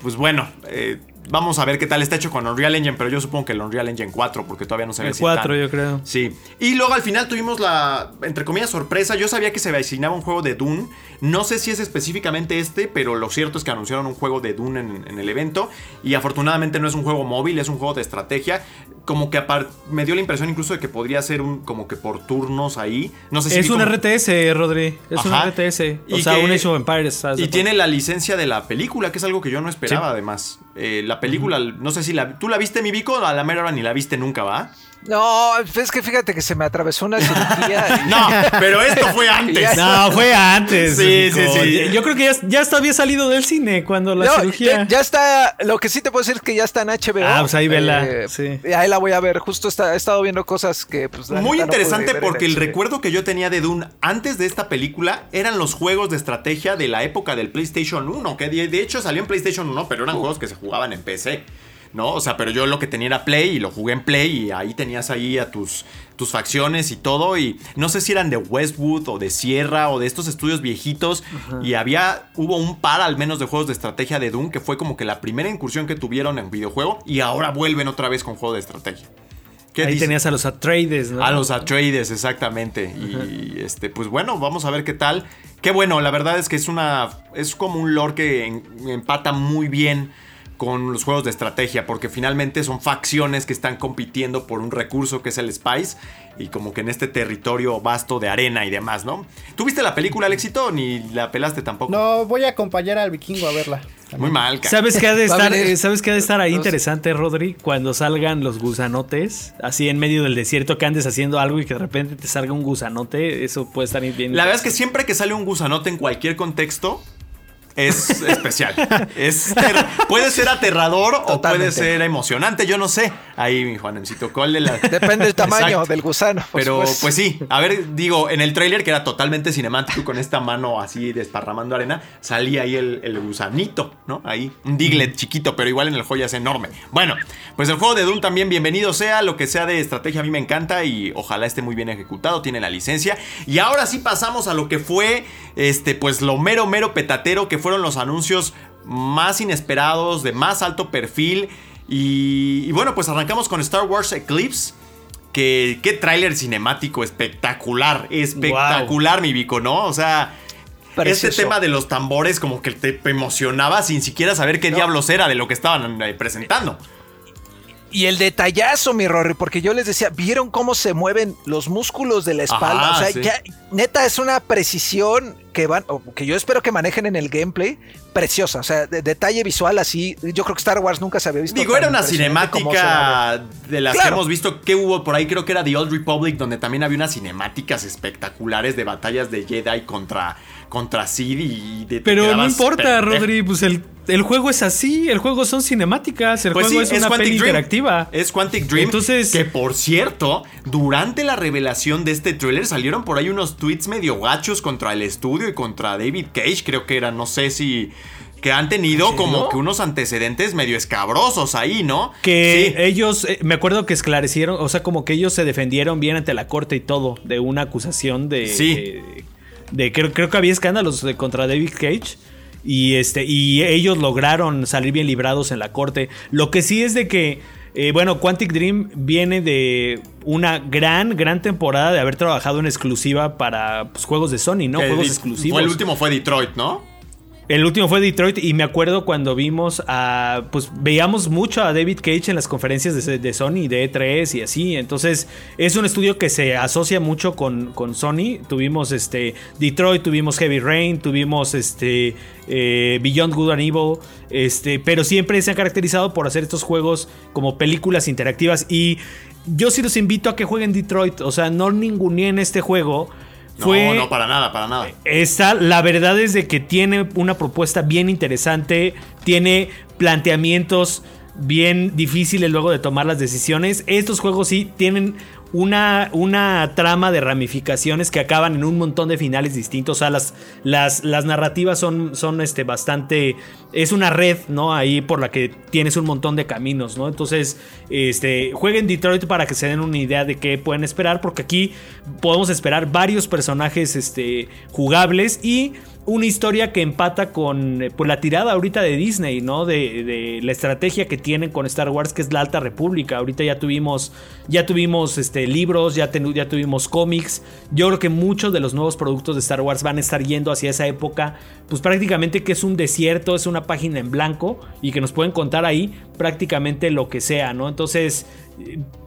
Pues bueno, eh, vamos a ver qué tal está hecho con Unreal Engine, pero yo supongo que el Unreal Engine 4, porque todavía no se ve el si 4, tan- yo creo. Sí. Y luego al final tuvimos la, entre comillas, sorpresa. Yo sabía que se avecinaba un juego de Dune. No sé si es específicamente este, pero lo cierto es que anunciaron un juego de Dune en, en el evento. Y afortunadamente no es un juego móvil, es un juego de estrategia. Como que me dio la impresión incluso de que podría ser un como que por turnos ahí. No sé si Es un como- RTS, Rodri. Es un Ajá. RTS. O Y sea, que- un Age of Empires. Y tiene la licencia de la película, que es algo que yo no esperaba además. Eh, la película, no sé si la... ¿Tú la viste, mi Vico? A la mera hora ni la viste nunca, ¿va? No, es que fíjate que se me atravesó una cirugía. No, pero esto fue antes. No, fue antes. Sí, sí, sí. Yo creo que ya, ya había salido del cine cuando la No, cirugía. ya, ya está. Lo que sí te puedo decir es que ya está en HBO. Ah, pues ahí vela, sí. y Ahí la voy a ver. Justo está, he estado viendo cosas que. Pues, Muy no interesante porque el recuerdo que yo tenía de Dune antes de esta película eran los juegos de estrategia de la época del PlayStation 1, que de, de hecho salió en PlayStation 1, pero eran juegos que se jugaban en PC. ¿No? O sea, pero yo lo que tenía era Play y lo jugué en Play y ahí tenías ahí a tus, tus facciones y todo. Y no sé si eran de Westwood o de Sierra o de estos estudios viejitos. Y había, hubo un par al menos de juegos de estrategia de Doom que fue como que la primera incursión que tuvieron en videojuego y ahora vuelven otra vez con juego de estrategia. ¿Qué Ahí tenías a los Atreides, ¿no? A los Atreides, exactamente. Y este, pues bueno, vamos a ver qué tal. Qué bueno, la verdad es que es una. Es como un lore que en- empata muy bien con los juegos de estrategia, porque finalmente son facciones que están compitiendo por un recurso que es el Spice, y como que en este territorio vasto de arena y demás, ¿no? ¿Tuviste la película, Alexito? Ni la pelaste tampoco. No, voy a acompañar al vikingo a verla. Muy mal, cara. ¿Sabes qué ha de estar, ¿sabes qué ha de estar ahí interesante, Rodri? Cuando salgan los gusanotes, así en medio del desierto que andes haciendo algo y que de repente te salga un gusanote, eso puede estar bien. La verdad es que siempre que sale un gusanote en cualquier contexto es especial. Es puede ser aterrador o puede ser emocionante, yo no sé. Ahí, mi Juanemcito, ¿cuál de la- Depende del tamaño Exacto. del gusano. Pero pues sí, a ver, digo, en el tráiler que era totalmente cinemático con esta mano así desparramando arena, salía ahí el, el gusanito, ¿no? Ahí, un diglet chiquito, pero igual en el joya es enorme. Bueno, pues el juego de Doom también bienvenido sea, lo que sea de estrategia a mí me encanta y ojalá esté muy bien ejecutado, tiene la licencia. Y ahora sí pasamos a lo que fue, este, pues lo mero, mero petatero, que fueron los anuncios más inesperados, de más alto perfil. Y, y bueno, pues arrancamos con Star Wars Eclipse. Que, qué tráiler cinemático espectacular, espectacular, mi Vico, ¿no? O sea, Precioso. este tema de los tambores como que te emocionaba sin siquiera saber qué diablos era de lo que estaban eh, presentando. Y el detallazo, mi Rory, porque yo les decía, ¿vieron cómo se mueven los músculos de la espalda? Ajá, o sea, sí. ya, neta, es una precisión que van, o que yo espero que manejen en el gameplay, preciosa. O sea, de- detalle visual así. Yo creo que Star Wars nunca se había visto. Digo, era una cinemática de las que hemos visto que hubo por ahí, creo que era The Old Republic, donde también había unas cinemáticas espectaculares de batallas de Jedi contra, contra Sid y de Pero no importa, pendejo. Rodri, pues el, el juego es así, el juego son cinemáticas, el Pues juego sí, es, una Quantic peli Dream. interactiva. Es Quantic Dream. Entonces- que por cierto, durante la revelación de este tráiler salieron por ahí unos tweets medio gachos contra el estudio y contra David Cage, creo que era, no sé si que han tenido como que unos antecedentes medio escabrosos ahí, ¿no? Que Sí. ellos, eh, me acuerdo que esclarecieron, o sea, como que ellos se defendieron bien ante la corte y todo, de una acusación de. Sí. de, de- creo, creo que había escándalos de- contra David Cage. Y este. Y ellos lograron salir bien librados en la corte. Lo que sí es de que. eh, bueno, Quantic Dream viene de una gran, gran temporada de haber trabajado en exclusiva para pues, juegos de Sony, ¿no? Que Juegos exclusivos. Fue el último fue Detroit, ¿no? El último fue Detroit y me acuerdo cuando vimos a, pues veíamos mucho a David Cage en las conferencias de, Sony, de E3 y así. Entonces es un estudio que se asocia mucho con, con Sony. Tuvimos este Detroit, tuvimos Heavy Rain, tuvimos este eh, Beyond Good and Evil, este, pero siempre se han caracterizado por hacer estos juegos como películas interactivas y yo sí los invito a que jueguen Detroit. O sea, no ninguneen este juego. No, no, para nada, para nada. Esta, la verdad es de que tiene una propuesta bien interesante, tiene planteamientos bien difíciles luego de tomar las decisiones. Estos juegos sí tienen una, una trama de ramificaciones que acaban en un montón de finales distintos. O sea, las, las, las narrativas son, son este, bastante... Es una red, ¿no? Ahí por la que tienes un montón de caminos, ¿no? Entonces, este, jueguen Detroit para que se den una idea de qué pueden esperar, porque aquí podemos esperar varios personajes este, jugables y una historia que empata con eh, pues, la tirada ahorita de Disney, ¿no? De, de la estrategia que tienen con Star Wars, que es la Alta República. Ahorita ya tuvimos, ya tuvimos este, libros, ya, ten- ya tuvimos cómics. Yo creo que muchos de los nuevos productos de Star Wars van a estar yendo hacia esa época, pues prácticamente que es un desierto, es una página en blanco y que nos pueden contar ahí prácticamente lo que sea, ¿no? Entonces,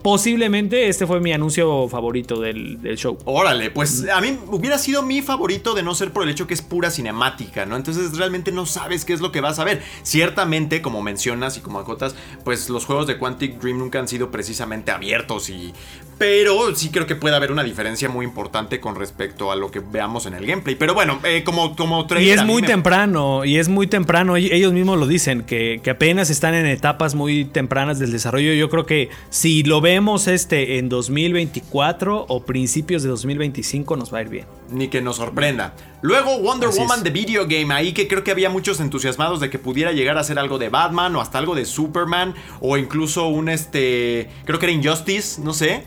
posiblemente este fue mi anuncio favorito del, del show. Órale, pues a mí hubiera sido mi favorito de no ser por el hecho que es pura cinemática, ¿no? Entonces realmente no sabes qué es lo que vas a ver. Ciertamente, como mencionas y como acotas, pues los juegos de Quantic Dream nunca han sido precisamente abiertos y... Pero sí creo que puede haber una diferencia muy importante con respecto a lo que veamos en el gameplay. Pero bueno, eh, como, como Y es muy me- temprano, y es muy temprano, ellos mismos lo dicen, que, que apenas están en etapas muy tempranas del desarrollo. Yo creo que si lo vemos este en 2024 o principios de 2025 nos va a ir bien. Ni que nos sorprenda. Luego Wonder Así Woman es. de Video Game, ahí que creo que había muchos entusiasmados de que pudiera llegar a ser algo de Batman o hasta algo de Superman o incluso un este, creo que era Injustice, no sé.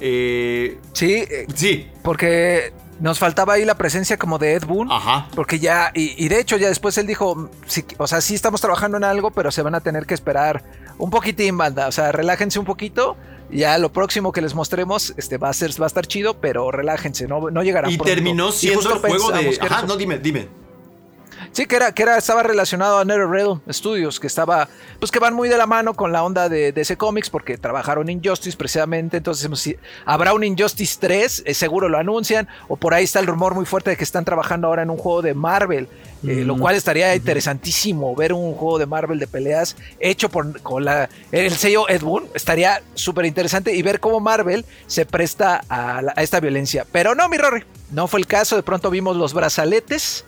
Eh, Sí, eh, sí, porque nos faltaba ahí la presencia como de Ed Boon. ajá. Porque ya, y, y de hecho ya después él dijo, sí, o sea, sí estamos trabajando en algo, pero se van a tener que esperar un poquitín, banda. O sea, relájense un poquito. Ya lo próximo que les mostremos este, va, a ser, va a estar chido, pero relájense, no, no llegará Y pronto. terminó siendo el juego de... Ajá, no, dime, dime. Sí, que era, que era, estaba relacionado a NetherRealm Studios, que estaba, pues que van muy de la mano con la onda de DC Comics, porque trabajaron Injustice precisamente, entonces si habrá un Injustice 3, eh, seguro lo anuncian, o por ahí está el rumor muy fuerte de que están trabajando ahora en un juego de Marvel, eh, lo cual estaría interesantísimo ver un juego de Marvel de peleas hecho por con la, el sello Ed Boon, estaría súper interesante y ver cómo Marvel se presta a, la- a esta violencia. Pero no, mi Rory, no fue el caso, de pronto vimos los brazaletes.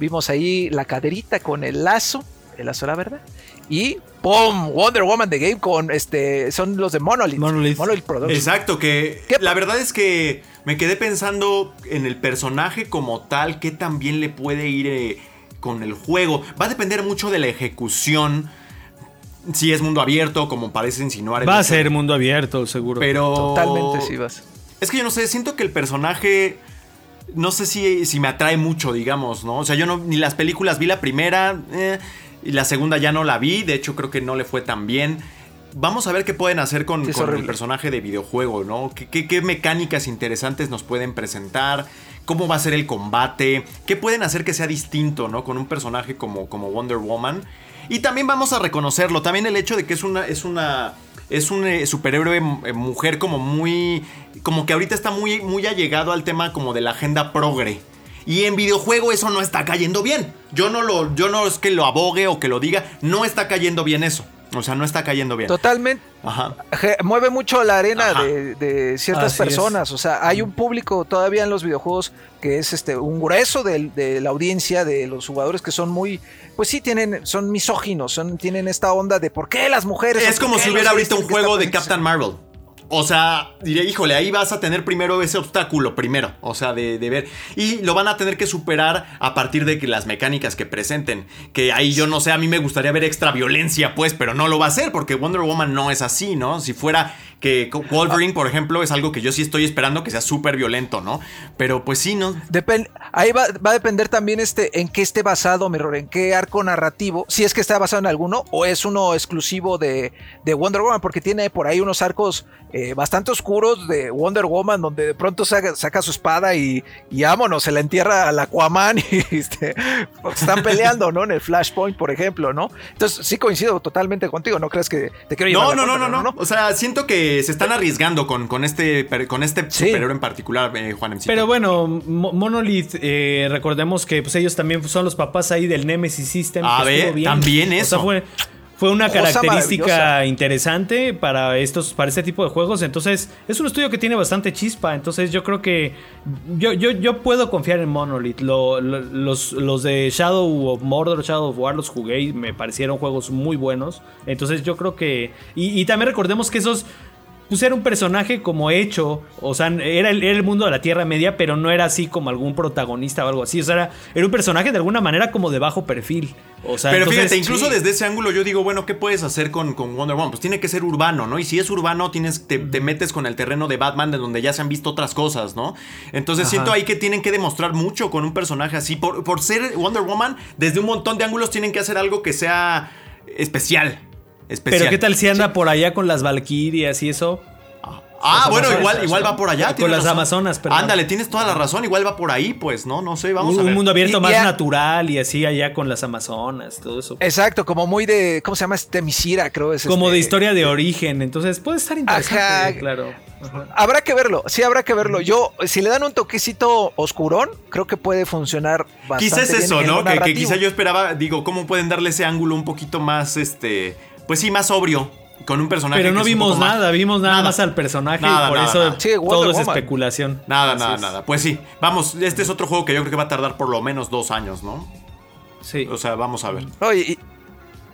Vimos ahí la caderita con el lazo, el lazo la verdad. Y ¡pum! Wonder Woman The Game con este. Son los de Monolith. Monolith. Productions. Exacto, que ¿Qué? la verdad es que me quedé pensando en el personaje como tal, que también le puede ir eh, con el juego. Va a depender mucho de la ejecución. Si es mundo abierto, como parece insinuar. Va a ser mundo abierto, seguro. Pero. Totalmente, sí vas. Es que yo no sé, siento que el personaje. No sé si, si me atrae mucho, digamos, ¿no? O sea, yo no, ni las películas vi la primera. eh, y la segunda ya no la vi. De hecho, creo que no le fue tan bien. Vamos a ver qué pueden hacer con, Sí, es con el personaje de videojuego, ¿no? ¿Qué, qué, qué mecánicas interesantes nos pueden presentar? ¿Cómo va a ser el combate? ¿Qué pueden hacer que sea distinto, ¿no? Con un personaje como, como Wonder Woman. Y también vamos a reconocerlo. También el hecho de que es una. Es una. Es un eh, superhéroe eh, mujer como muy. Como que ahorita está muy, muy allegado al tema como de la agenda progre. Y en videojuego eso no está cayendo bien. Yo no lo, yo no es que lo abogue o que lo diga, no está cayendo bien eso. O sea, no está cayendo bien. Totalmente. Ajá. Mueve mucho la arena de, de ciertas Así es. personas. O sea, hay un público todavía en los videojuegos que es este un grueso del- de, la audiencia, de los jugadores que son muy, pues sí, tienen, son misóginos, son, tienen esta onda de por qué las mujeres. Es como si hubiera ahorita un que juego de Captain Marvel. O sea, diré, híjole, ahí vas a tener primero ese obstáculo, primero. O sea, de, de ver. Y lo van a tener que superar a partir de las mecánicas que presenten. Que ahí yo no sé, a mí me gustaría ver extra violencia, pues, pero no lo va a hacer porque Wonder Woman no es así, ¿no? Si fuera que Wolverine, por ejemplo, es algo que yo sí estoy esperando que sea súper violento, ¿no? Pero pues sí, ¿no? Ahí va, va a depender también este en qué esté basado, Mirror, en qué arco narrativo, si es que está basado en alguno o es uno exclusivo de, de Wonder Woman, porque tiene por ahí unos arcos eh, bastante oscuros de Wonder Woman, donde de pronto saca, saca su espada y, y vámonos, se la entierra al Aquaman y este, están peleando, ¿no? En el Flashpoint, por ejemplo, ¿no? Entonces sí coincido totalmente contigo, no crees que te quiero llevar No, la no, no, contra, no, no, O sea, siento que se están arriesgando con, con este, con este Sí. superhéroe en particular, eh, Juan Emcito. Pero bueno, Mo- Monolith, eh, recordemos que pues, ellos también son los papás ahí del Nemesis System. A ver, bien. también O sea, eso. fue, fue una Cosa característica interesante para estos, para este tipo de juegos. Entonces, es un estudio que tiene bastante chispa. Entonces, yo creo que yo, yo, yo puedo confiar en Monolith. Lo- lo- los, los de Shadow of Mordor, Shadow of War, los jugué y me parecieron juegos muy buenos. Entonces, yo creo que. Y, y también recordemos que esos pues era un personaje como hecho, o sea, era el, era el mundo de la Tierra Media, pero no era así como algún protagonista o algo así, o sea, era, era un personaje de alguna manera como de bajo perfil. O sea, Pero entonces- fíjate, incluso sí. desde ese ángulo yo digo, bueno, ¿qué puedes hacer con, con Wonder Woman? Pues tiene que ser urbano, ¿no? Y si es urbano, tienes, te, te metes con el terreno de Batman, de donde ya se han visto otras cosas, ¿no? Entonces Ajá. siento ahí que tienen que demostrar mucho con un personaje así. Por, por ser Wonder Woman, desde un montón de ángulos tienen que hacer algo que sea especial. Especial. Pero qué tal si anda por allá con las Valkyrias y eso? Ah, Las bueno, Amazonas, igual, igual va por allá. Con las razón. Amazonas, perdón. Ándale, tienes toda la razón. Igual va por ahí, pues, ¿no? No sé, vamos un, a ver. un mundo abierto Y- más y a- natural y así allá con las Amazonas, todo eso. Exacto, como muy de, ¿cómo se llama? Este Misira, creo es. como este- de historia de origen, entonces puede estar interesante, Ajá. claro. Ajá. Habrá que verlo, sí habrá que verlo. Yo, si le dan un toquecito oscurón, creo que puede funcionar bastante Quizás eso, ¿no? Que, que quizá yo esperaba, digo, ¿cómo pueden darle ese ángulo un poquito más, este, pues sí, más sobrio, con un personaje Pero no que vimos nada, vimos nada, Nada. más al personaje Nada, y por nada, eso. Sí, todo es especulación. Nada, nada, es. nada. Pues sí, vamos, este es otro juego que yo creo que va a tardar por lo menos dos años, ¿no? Sí. O sea, vamos a ver. Oye, y,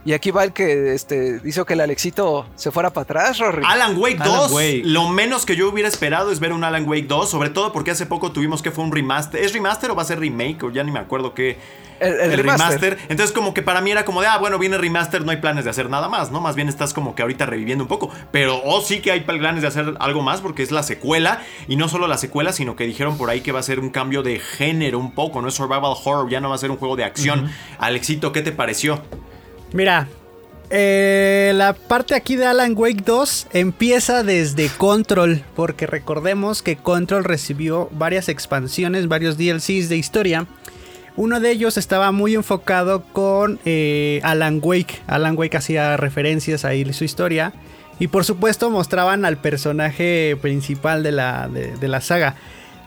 y aquí va el que este, hizo que el Alexito se fuera para atrás, Rory. Alan Wake Alan 2, Wake. lo menos que yo hubiera esperado es ver un Alan Wake 2, sobre todo porque hace poco tuvimos que fue un remaster. ¿Es remaster o va a ser remake? O ya ni me acuerdo qué. El- el remaster. Entonces como que para mí era como de, ah, bueno, viene remaster, no hay planes de hacer nada más, ¿no? Más bien estás como que ahorita reviviendo un poco. Pero oh, sí que hay planes de hacer algo más porque es la secuela. Y no solo la secuela, sino que dijeron por ahí que va a ser un cambio de género un poco, no es survival horror, ya no va a ser un juego de acción. Alexito, ¿qué te pareció? Mira, eh, la parte aquí de Alan Wake 2 empieza desde Control, porque recordemos que Control recibió varias expansiones, varios DLCs de historia. Uno de ellos estaba muy enfocado con eh, Alan Wake. Alan Wake hacía referencias ahí en su historia. Y por supuesto mostraban al personaje principal de la, de, de la saga.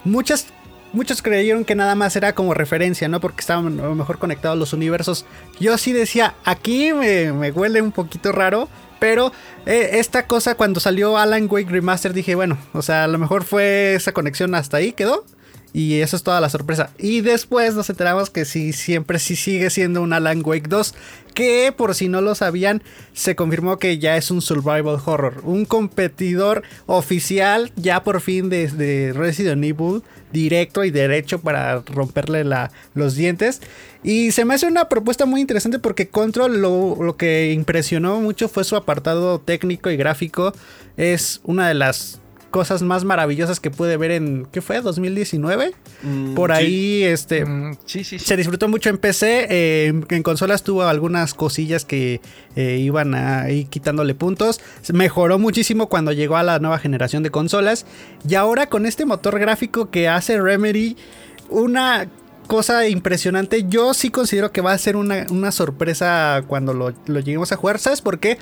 Muchas, muchos creyeron que nada más era como referencia, ¿no? Porque estaban a lo mejor conectados los universos. Yo sí decía, aquí me, huele un poquito raro. Pero eh, esta cosa cuando salió Alan Wake Remaster dije, bueno, o sea, a lo mejor fue esa conexión hasta ahí, quedó. Y eso es toda la sorpresa. Y después nos enteramos que sí, siempre sí sigue siendo un Alan Wake 2. Que por si no lo sabían, se confirmó que ya es un survival horror. Un competidor oficial ya por fin de, de Resident Evil. Directo y derecho para romperle la- los dientes. Y se me hace una propuesta muy interesante porque Control lo, lo que impresionó mucho fue su apartado técnico y gráfico. Es una de las cosas más maravillosas que pude ver en, ¿qué fue? ¿2019? Mm, Por sí. ahí, este... Mm, sí, sí. Se disfrutó mucho en PC, eh, en- consolas tuvo algunas cosillas que eh, iban a ir quitándole puntos. Mejoró muchísimo cuando llegó a la nueva generación de consolas. Y ahora con este motor gráfico que hace Remedy, una cosa impresionante. Yo sí considero que va a ser una, una sorpresa cuando lo, lo lleguemos a jugar. ¿Sabes por qué?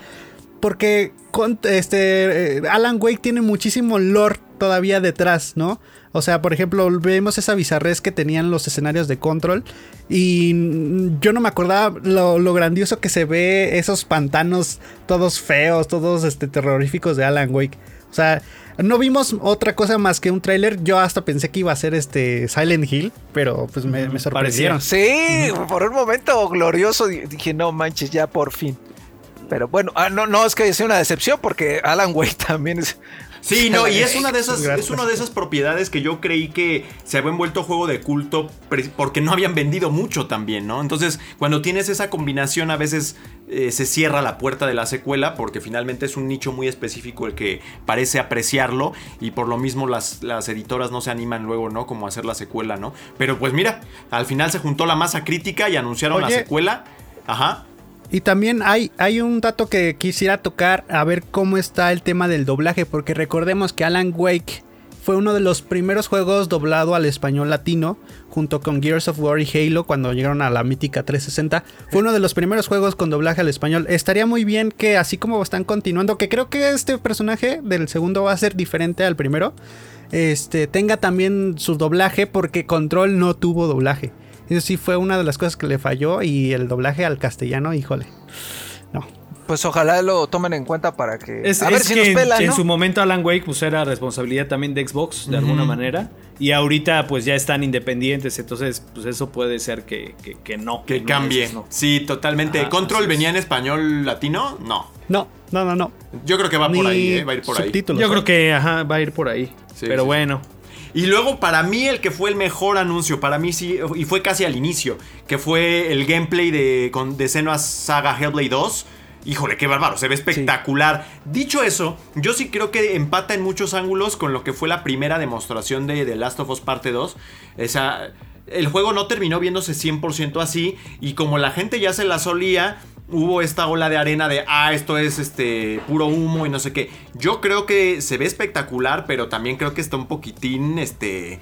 Porque con- este, eh, Alan Wake tiene muchísimo lore todavía detrás, ¿no? O sea, por ejemplo, vemos esa bizarrez que tenían los escenarios de control. Y mm, yo no me acordaba lo, lo grandioso que se ve esos pantanos todos feos, todos este, terroríficos de Alan Wake. O sea, no vimos otra cosa más que un tráiler. Yo hasta pensé que iba a ser este Silent Hill, pero pues me, me sorprendieron. Sí, por un momento glorioso di- dije, no manches, ya por fin. Pero bueno, ah, no, no es que sea una decepción porque Alan Wake también es... Sí, no, y es una de esas, Gracias. es una de esas propiedades que yo creí que se habían vuelto juego de culto porque no habían vendido mucho también, ¿no? Entonces, cuando tienes esa combinación, a veces eh, se cierra la puerta de la secuela porque finalmente es un nicho muy específico el que parece apreciarlo y por lo mismo las, las editoras no se animan luego, ¿no? Como a hacer la secuela, ¿no? Pero pues mira, al final se juntó la masa crítica y anunciaron la secuela. Ajá. Y también hay, hay un dato que quisiera tocar, a ver cómo está el tema del doblaje, porque recordemos que Alan Wake fue uno de los primeros juegos doblado al español latino, junto con Gears of War y Halo cuando llegaron a la mítica 360. Fue uno de los primeros juegos con doblaje al español. Estaría muy bien que así como están continuando, que creo que este personaje del segundo va a ser diferente al primero, este, tenga también su doblaje, porque Control no tuvo doblaje. Eso sí fue una de las cosas que le falló y el doblaje al castellano, híjole. No. Pues ojalá lo tomen en cuenta para que... Es, a ver es si que nos en- pelan, en su momento Alan Wake pues era responsabilidad también de Xbox de alguna manera y ahorita pues ya están independientes entonces pues eso puede ser que, que, que no Que cambie. no. Sí, totalmente. Ajá, ¿Control venía en español latino? No. No, no, no, no. Yo creo que va por ahí, ¿eh? Va a ir por ahí. Yo creo que ajá, va a ir por ahí Sí, pero sí, bueno Y luego para mí el que fue el mejor anuncio, para mí sí, y fue casi al inicio, que fue el gameplay de, con, de Senua's Saga Hellblade 2. Híjole, qué bárbaro, se ve espectacular. Dicho eso, yo sí creo que empata en muchos ángulos con lo que fue la primera demostración de The Last of Us Parte 2. Esa, el juego no terminó viéndose 100% así y como la gente ya se la solía, hubo esta ola de arena de, ah, esto es este puro humo y no sé qué. Yo creo que se ve espectacular, pero también creo que está un poquitín, este,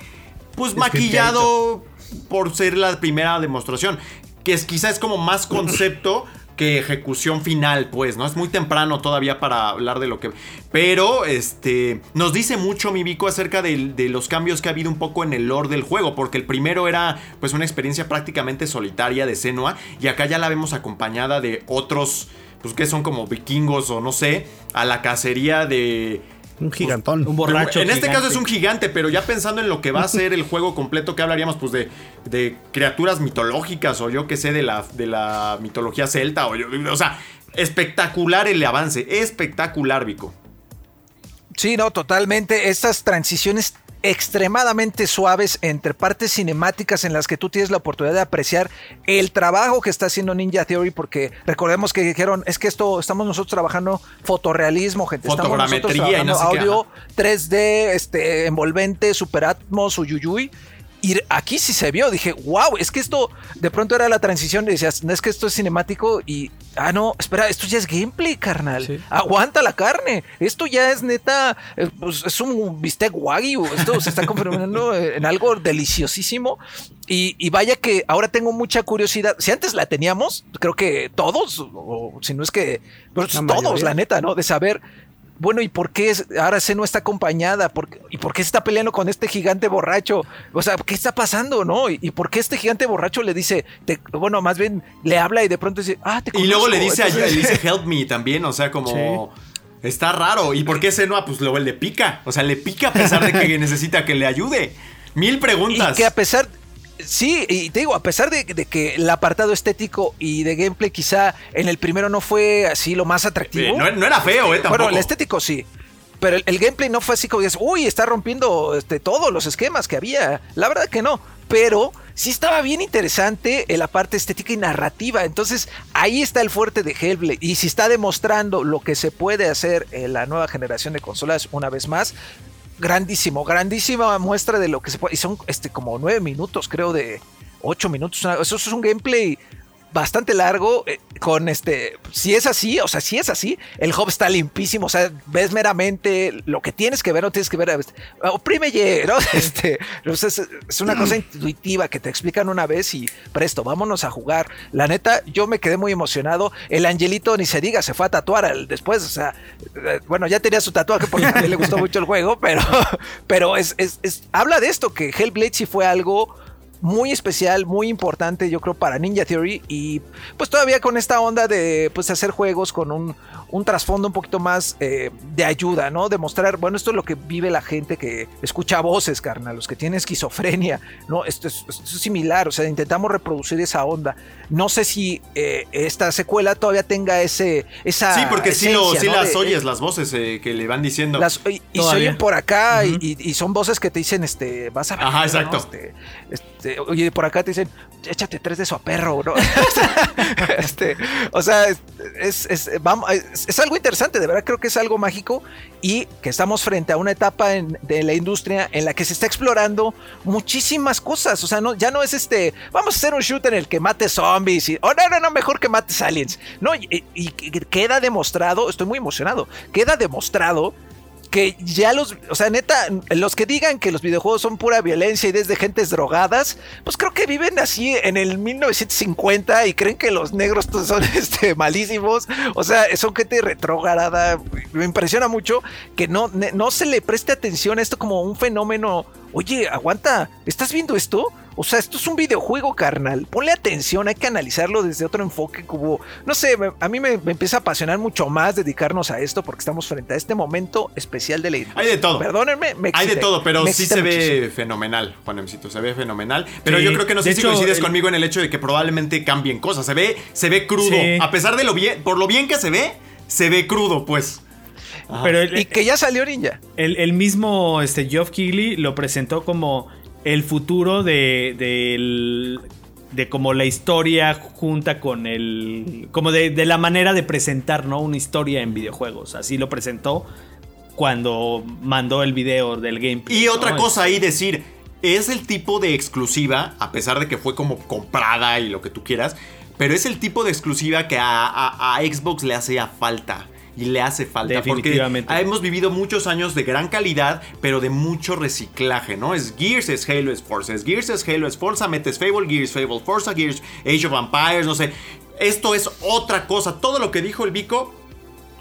pues maquillado por ser la primera demostración. Que es, quizá es como más concepto que ejecución final, pues, ¿no? Es muy temprano todavía para hablar de lo que... Pero, este, nos dice mucho mi Vico acerca del- de, los cambios que ha habido un poco en el lore del juego, porque el primero era, pues, una experiencia prácticamente solitaria de Senua, y acá ya la vemos acompañada de otros, pues, que son como vikingos o no sé, a la cacería de... Un gigantón. un borracho En este gigante. caso es un gigante, pero ya pensando en lo que va a ser el juego completo, que hablaríamos pues de, de criaturas mitológicas o yo que sé de la, de la mitología celta o, yo- o sea, espectacular el avance, espectacular, Vico. Sí, no, totalmente. Estas transiciones extremadamente suaves entre partes cinemáticas en las que tú tienes la oportunidad de apreciar el trabajo que está haciendo Ninja Theory, porque recordemos que dijeron, es que esto, estamos nosotros trabajando fotorrealismo, gente. Estamos nosotros no trabajando qué, audio 3D, este, envolvente, super Atmos, uyuyuy. Y aquí sí se vio, dije, wow, es que esto de pronto era la transición, y decías, no es que esto es cinemático y, ah, no, espera, esto ya es gameplay, carnal. Sí. Aguanta la carne. Esto ya es neta, eh, pues, es un bistec wagyu. Esto se está convirtiendo en algo deliciosísimo. Y, y vaya que ahora tengo mucha curiosidad. Si antes la teníamos, creo que todos, o si no es que pues, La todos, mayoría. la neta, ¿no? De saber. Bueno, ¿y por qué es- ahora se no está acompañada? ¿Por qué- ¿Y por qué se está peleando con este gigante borracho? O sea, ¿qué está pasando, no? ¿Y, y por qué este gigante borracho le dice, te- bueno, más bien le habla y de pronto dice, ah, te Y luego le conozco"? dice, a- le dice help me también, o sea, como... Está raro. ¿Y por qué Senua? Pues luego le pica. O sea, le pica a pesar de que necesita que le ayude. Mil preguntas. Y que a pesar. Sí, y te digo, a pesar de, de que el apartado estético y de gameplay quizá en el primero no fue así lo más atractivo. Eh, no, no era feo, eh, tampoco. Bueno, el estético sí. Pero el, el gameplay no fue así como dices, uy, está rompiendo este, todos los esquemas que había. La verdad que no. Pero sí estaba bien interesante en la parte estética y narrativa. Entonces, ahí está el fuerte de Hellblade. Y si está demostrando lo que se puede hacer en la nueva generación de consolas una vez más, grandísimo, grandísima muestra de lo que se puede. Y son este, como nueve minutos, creo, de ocho minutos. Eso es un gameplay bastante largo, eh, con este, si es así, o sea, si es así, el hub está limpísimo, o sea, ves meramente lo que tienes que ver, no tienes que ver, este, oprime Y, ¿no? Este, sea, es, es una cosa intuitiva que te explican una vez y presto, vámonos a jugar. La neta, yo me quedé muy emocionado. El angelito, ni se diga, se fue a tatuar al- después, o sea, eh, bueno, ya tenía su tatuaje porque a mí le gustó mucho el juego, pero, pero es, es- es- habla de esto, que Hellblade sí fue algo muy especial, muy importante, yo creo, para Ninja Theory. Y pues todavía con esta onda de pues hacer juegos con un, un trasfondo un poquito más eh, de ayuda, ¿no? De mostrar, bueno, esto es lo que vive la gente que escucha voces, carnal, los que tienen esquizofrenia, ¿no? Esto es, esto es similar, o sea, intentamos reproducir esa onda. No sé si eh, esta secuela todavía tenga ese, esa. Sí, porque sí, lo, esencia, sí ¿no? las De- oyes, las voces eh, que le van diciendo. las- y, y se oyen por acá y- y, y son voces que te dicen, este, vas a ver. Ajá, ¿no? exacto. Este, este, oye, por acá te dicen, échate tres de su perro, ¿no? este, o sea, es, es, vamos, es- algo interesante, de verdad creo que es algo mágico y que estamos frente a una etapa de la industria en la que se está explorando muchísimas cosas. O sea, no, ya no es este, vamos a hacer un shooter en el que mate zombies y, oh, no, no, mejor que mates aliens. No, y queda demostrado, estoy muy emocionado, queda demostrado que ya los, o sea, neta, los que digan que los videojuegos son pura violencia y desde gentes drogadas, pues creo que viven así en el 1950 y creen que los negros son este, malísimos. O sea, son gente retrógrada. Me impresiona mucho que no, no se le preste atención a esto como un fenómeno. Oye, aguanta, ¿estás viendo esto? O sea, esto es un videojuego, carnal. Ponle atención, hay que analizarlo desde otro enfoque. Como, no sé, a mí me, me empieza a apasionar mucho más dedicarnos a esto porque estamos frente a este momento especial de la Hay de todo. Perdónenme, me Hay de excité. todo, pero sí excité se ve fenomenal, Juanemcito, se ve fenomenal. Pero Sí, yo creo que no sé de si hecho, coincides el- conmigo en el hecho de que probablemente cambien cosas. Se ve, se ve crudo. Sí. A pesar de lo bien, por lo bien que se ve, se ve crudo, pues. Pero el, Y que ya salió Ninja. el- el mismo este, Geoff Keighley lo presentó como el futuro de, del- de como la historia junta con el... como de, de la manera de presentar, ¿no? Una historia en videojuegos. Así lo presentó cuando mandó el video del gameplay. Y otra cosa ahí decir, es el tipo de exclusiva, a pesar de que fue como comprada y lo que tú quieras, pero es el tipo de exclusiva que a, a- a Xbox le hacía falta. Y le hace falta. Definitivamente. Porque hemos vivido muchos años de gran calidad, pero de mucho reciclaje, ¿no? Es Gears, es Halo, es Forza. Es Gears, es Halo, es Forza. Metes Fable, Gears, Fable, Forza, Gears, Age of Empires, no sé. Esto es otra cosa. Todo lo que dijo el Vico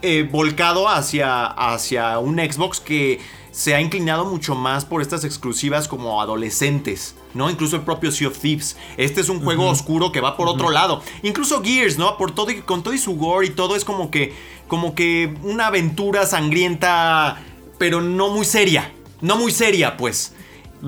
eh, volcado hacia, hacia un Xbox que se ha inclinado mucho más por estas exclusivas como adolescentes, ¿no? Incluso el propio Sea of Thieves. Este es un juego oscuro que va por otro lado. Incluso Gears, ¿no? Por todo y, con todo y su gore y todo es como que, como que una aventura sangrienta, pero no muy seria. No muy seria, pues.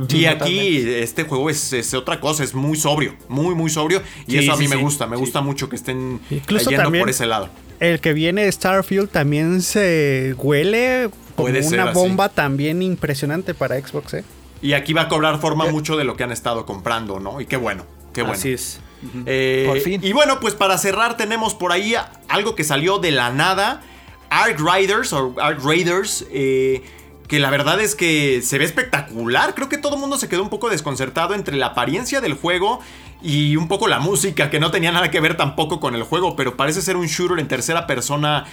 Y aquí este juego es, es otra cosa, es muy sobrio, muy, muy sobrio. Y Sí, eso a sí, mí me gusta, me gusta mucho que estén Incluso yendo por ese lado. El que viene Starfield también se huele como Puede ser una así. bomba también impresionante para Xbox, ¿eh? Y aquí va a cobrar forma mucho de lo que han estado comprando, ¿no? Y qué bueno, qué bueno. Así es. Eh, Por fin. Y bueno, pues para cerrar tenemos por ahí algo que salió de la nada. Ark Riders o Ark Raiders. eh, que la verdad es que se ve espectacular. Creo que todo el mundo se quedó un poco desconcertado entre la apariencia del juego y un poco la música, que no tenía nada que ver tampoco con el juego, pero parece ser un shooter en tercera persona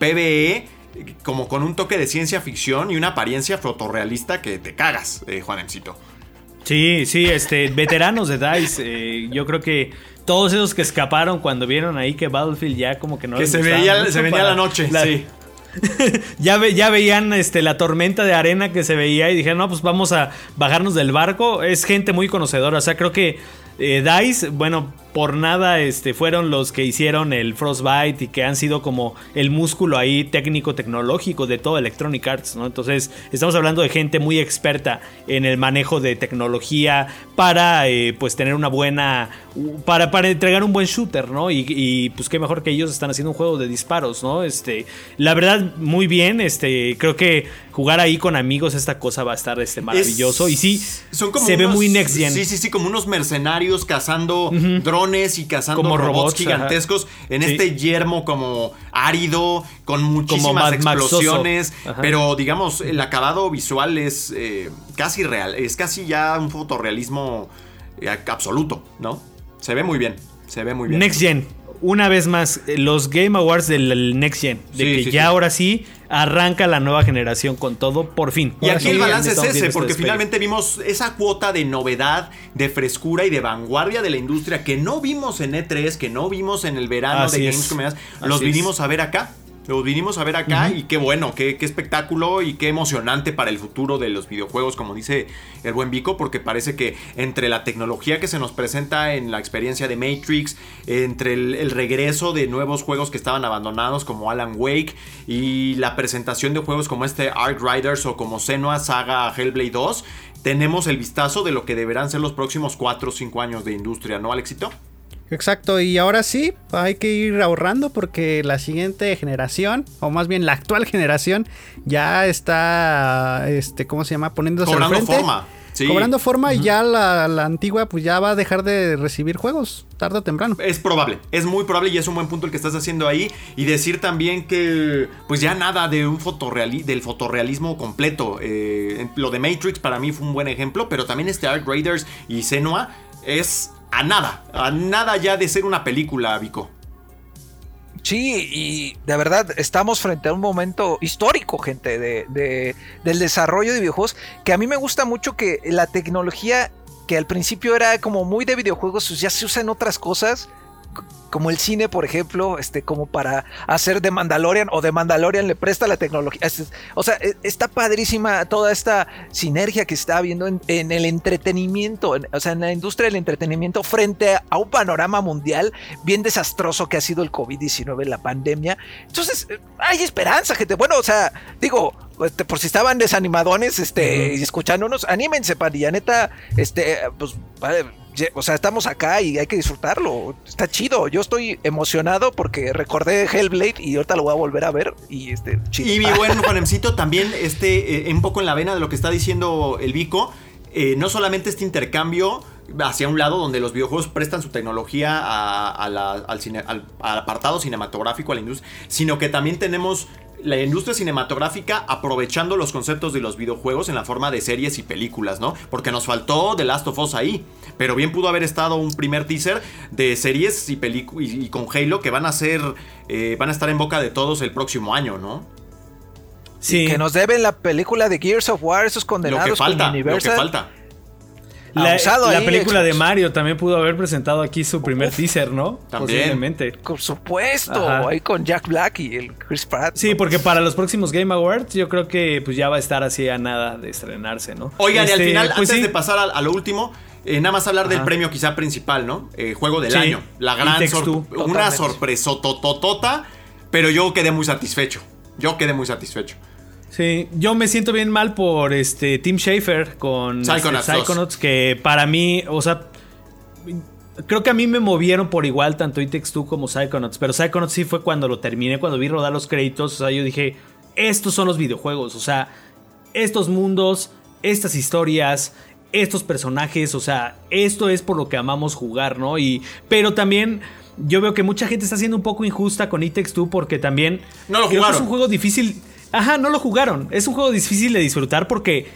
PvE, como con un toque de ciencia ficción y una apariencia fotorrealista que te cagas, eh, Juanemcito. Sí, sí, este, veteranos de DICE. eh, yo creo que todos esos que escaparon cuando vieron ahí que Battlefield ya como que no Que les se veía, se venía la noche, la- sí. ya, ve- ya veían este, la tormenta de arena que se veía y dijeron, no, pues vamos a bajarnos del barco. Es gente muy conocedora. O sea, creo que eh, DICE, bueno, por nada este, fueron los que hicieron el Frostbite y que han sido como el músculo ahí técnico tecnológico de todo Electronic Arts, ¿no? Entonces, estamos hablando de gente muy experta en el manejo de tecnología para eh, pues tener una buena para, para entregar un buen shooter, ¿no? Y, y, pues qué mejor que ellos están haciendo un juego de disparos, ¿no? Este, la verdad, muy bien, este, creo que jugar ahí con amigos esta cosa va a estar este maravilloso Es- y sí, son como se ve muy next gen. Sí, sí, sí, como unos mercenarios cazando drones y cazando Como robots, robots, gigantescos en Sí. este yermo como árido, con muchísimas explosiones. Pero digamos, el acabado visual es eh, casi real, es casi ya un fotorrealismo eh, absoluto, ¿no? Se ve muy bien. Se ve muy bien. Next Gen. Una vez más, eh, los Game Awards del Next Gen. De Sí, que sí, ya sí. ahora sí arranca la nueva generación con todo, por fin. Y Ahora aquí el balance es ese, porque finalmente vimos esa cuota de novedad, de frescura y de vanguardia de la industria que no vimos en E3, que no vimos en el verano Así de es. Gamescom. y demás, Así Los es. vinimos a ver acá. Los vinimos a ver acá y qué bueno, qué, qué espectáculo y qué emocionante para el futuro de los videojuegos, como dice el buen Vico, porque parece que entre la tecnología que se nos presenta en la experiencia de Matrix, entre el, el regreso de nuevos juegos que estaban abandonados como Alan Wake y la presentación de juegos como este Ark Riders o como Senua Saga Hellblade 2, tenemos el vistazo de lo que deberán ser los próximos 4 o 5 años de industria, ¿no, Alexito? Exacto, y ahora sí, hay que ir ahorrando porque la siguiente generación, o más bien la actual generación, ya está, este, ¿cómo se llama? Poniéndose Cobrando frente. forma. Sí. Cobrando forma y ya la, la antigua pues ya va a dejar de recibir juegos, tarde o temprano. Es probable, es muy probable y es un buen punto el que estás haciendo ahí. Y decir también que, pues ya nada de un fotorreali del fotorrealismo completo. Eh, lo de Matrix para mí fue un buen ejemplo, pero también este Ark Raiders y Senua es a nada, a nada ya de ser una película, Vico. Sí, y de verdad estamos frente a un momento histórico, gente, de, de- del desarrollo de videojuegos, que a mí me gusta mucho que la tecnología que al principio era como muy de videojuegos, pues ya se usa en otras cosas, como el cine, por ejemplo, este, como para hacer de Mandalorian, o de Mandalorian le presta la tecnología. Es- O sea, e- está padrísima toda esta sinergia que está habiendo en, en el entretenimiento, en- o sea, en la industria del entretenimiento frente a un panorama mundial bien desastroso que ha sido el COVID-19, la pandemia. Entonces, eh, hay esperanza, gente. Bueno, o sea, digo, este, por si estaban desanimadones, este, y escuchándonos, anímense, pandilla, neta, este, pues, vale, o sea, estamos acá y hay que disfrutarlo. Está chido. Yo estoy emocionado porque recordé Hellblade y ahorita lo voy a volver a ver y este, chido. Y mi buen Juanemcito también, este, eh, un poco en la vena de lo que está diciendo el Vico, eh, no solamente este intercambio hacia un lado donde los videojuegos prestan su tecnología a- a la- al, cine- al- al apartado cinematográfico, a la industria, sino que también tenemos la industria cinematográfica aprovechando los conceptos de los videojuegos en la forma de series y películas, ¿no? Porque nos faltó The Last of Us ahí, pero bien pudo haber estado un primer teaser de series y, películas y, y con Halo que van a ser, eh, van a estar en boca de todos el próximo año, ¿no? Sí, Que nos deben la película de Gears of War, esos Lo condenados que falta, con lo que falta. La, abusado la ahí, película de. Mario también pudo haber presentado aquí su primer teaser, ¿no? También. Posiblemente. Por supuesto, Ajá. ahí con Jack Black y el Chris Pratt. Sí, porque para los próximos Game Awards yo creo que pues ya va a estar así a nada de estrenarse, ¿no? Oigan, y al Este, final, pues antes sí. de pasar a, a lo último, eh, nada más hablar del premio quizá principal, ¿no? Eh, juego del Sí. año. La gran sor-. Una Totalmente. sorpresotototota, pero yo quedé muy satisfecho. Yo quedé muy satisfecho. Sí, yo me siento bien mal por este Tim Schafer con este, Psychonauts 2. Psychonauts, que para mí, o sea, creo que a mí me movieron por igual tanto It Takes Two como Psychonauts, pero Psychonauts sí fue cuando lo terminé, cuando vi rodar los créditos, o sea, yo dije, estos son los videojuegos, o sea, estos mundos, estas historias, estos personajes, o sea, esto es por lo que amamos jugar, ¿no? Y pero también yo veo que mucha gente está siendo un poco injusta con It Takes Two porque también No lo jugaron. es un juego difícil. Ajá, no lo jugaron. Es un juego difícil de disfrutar porque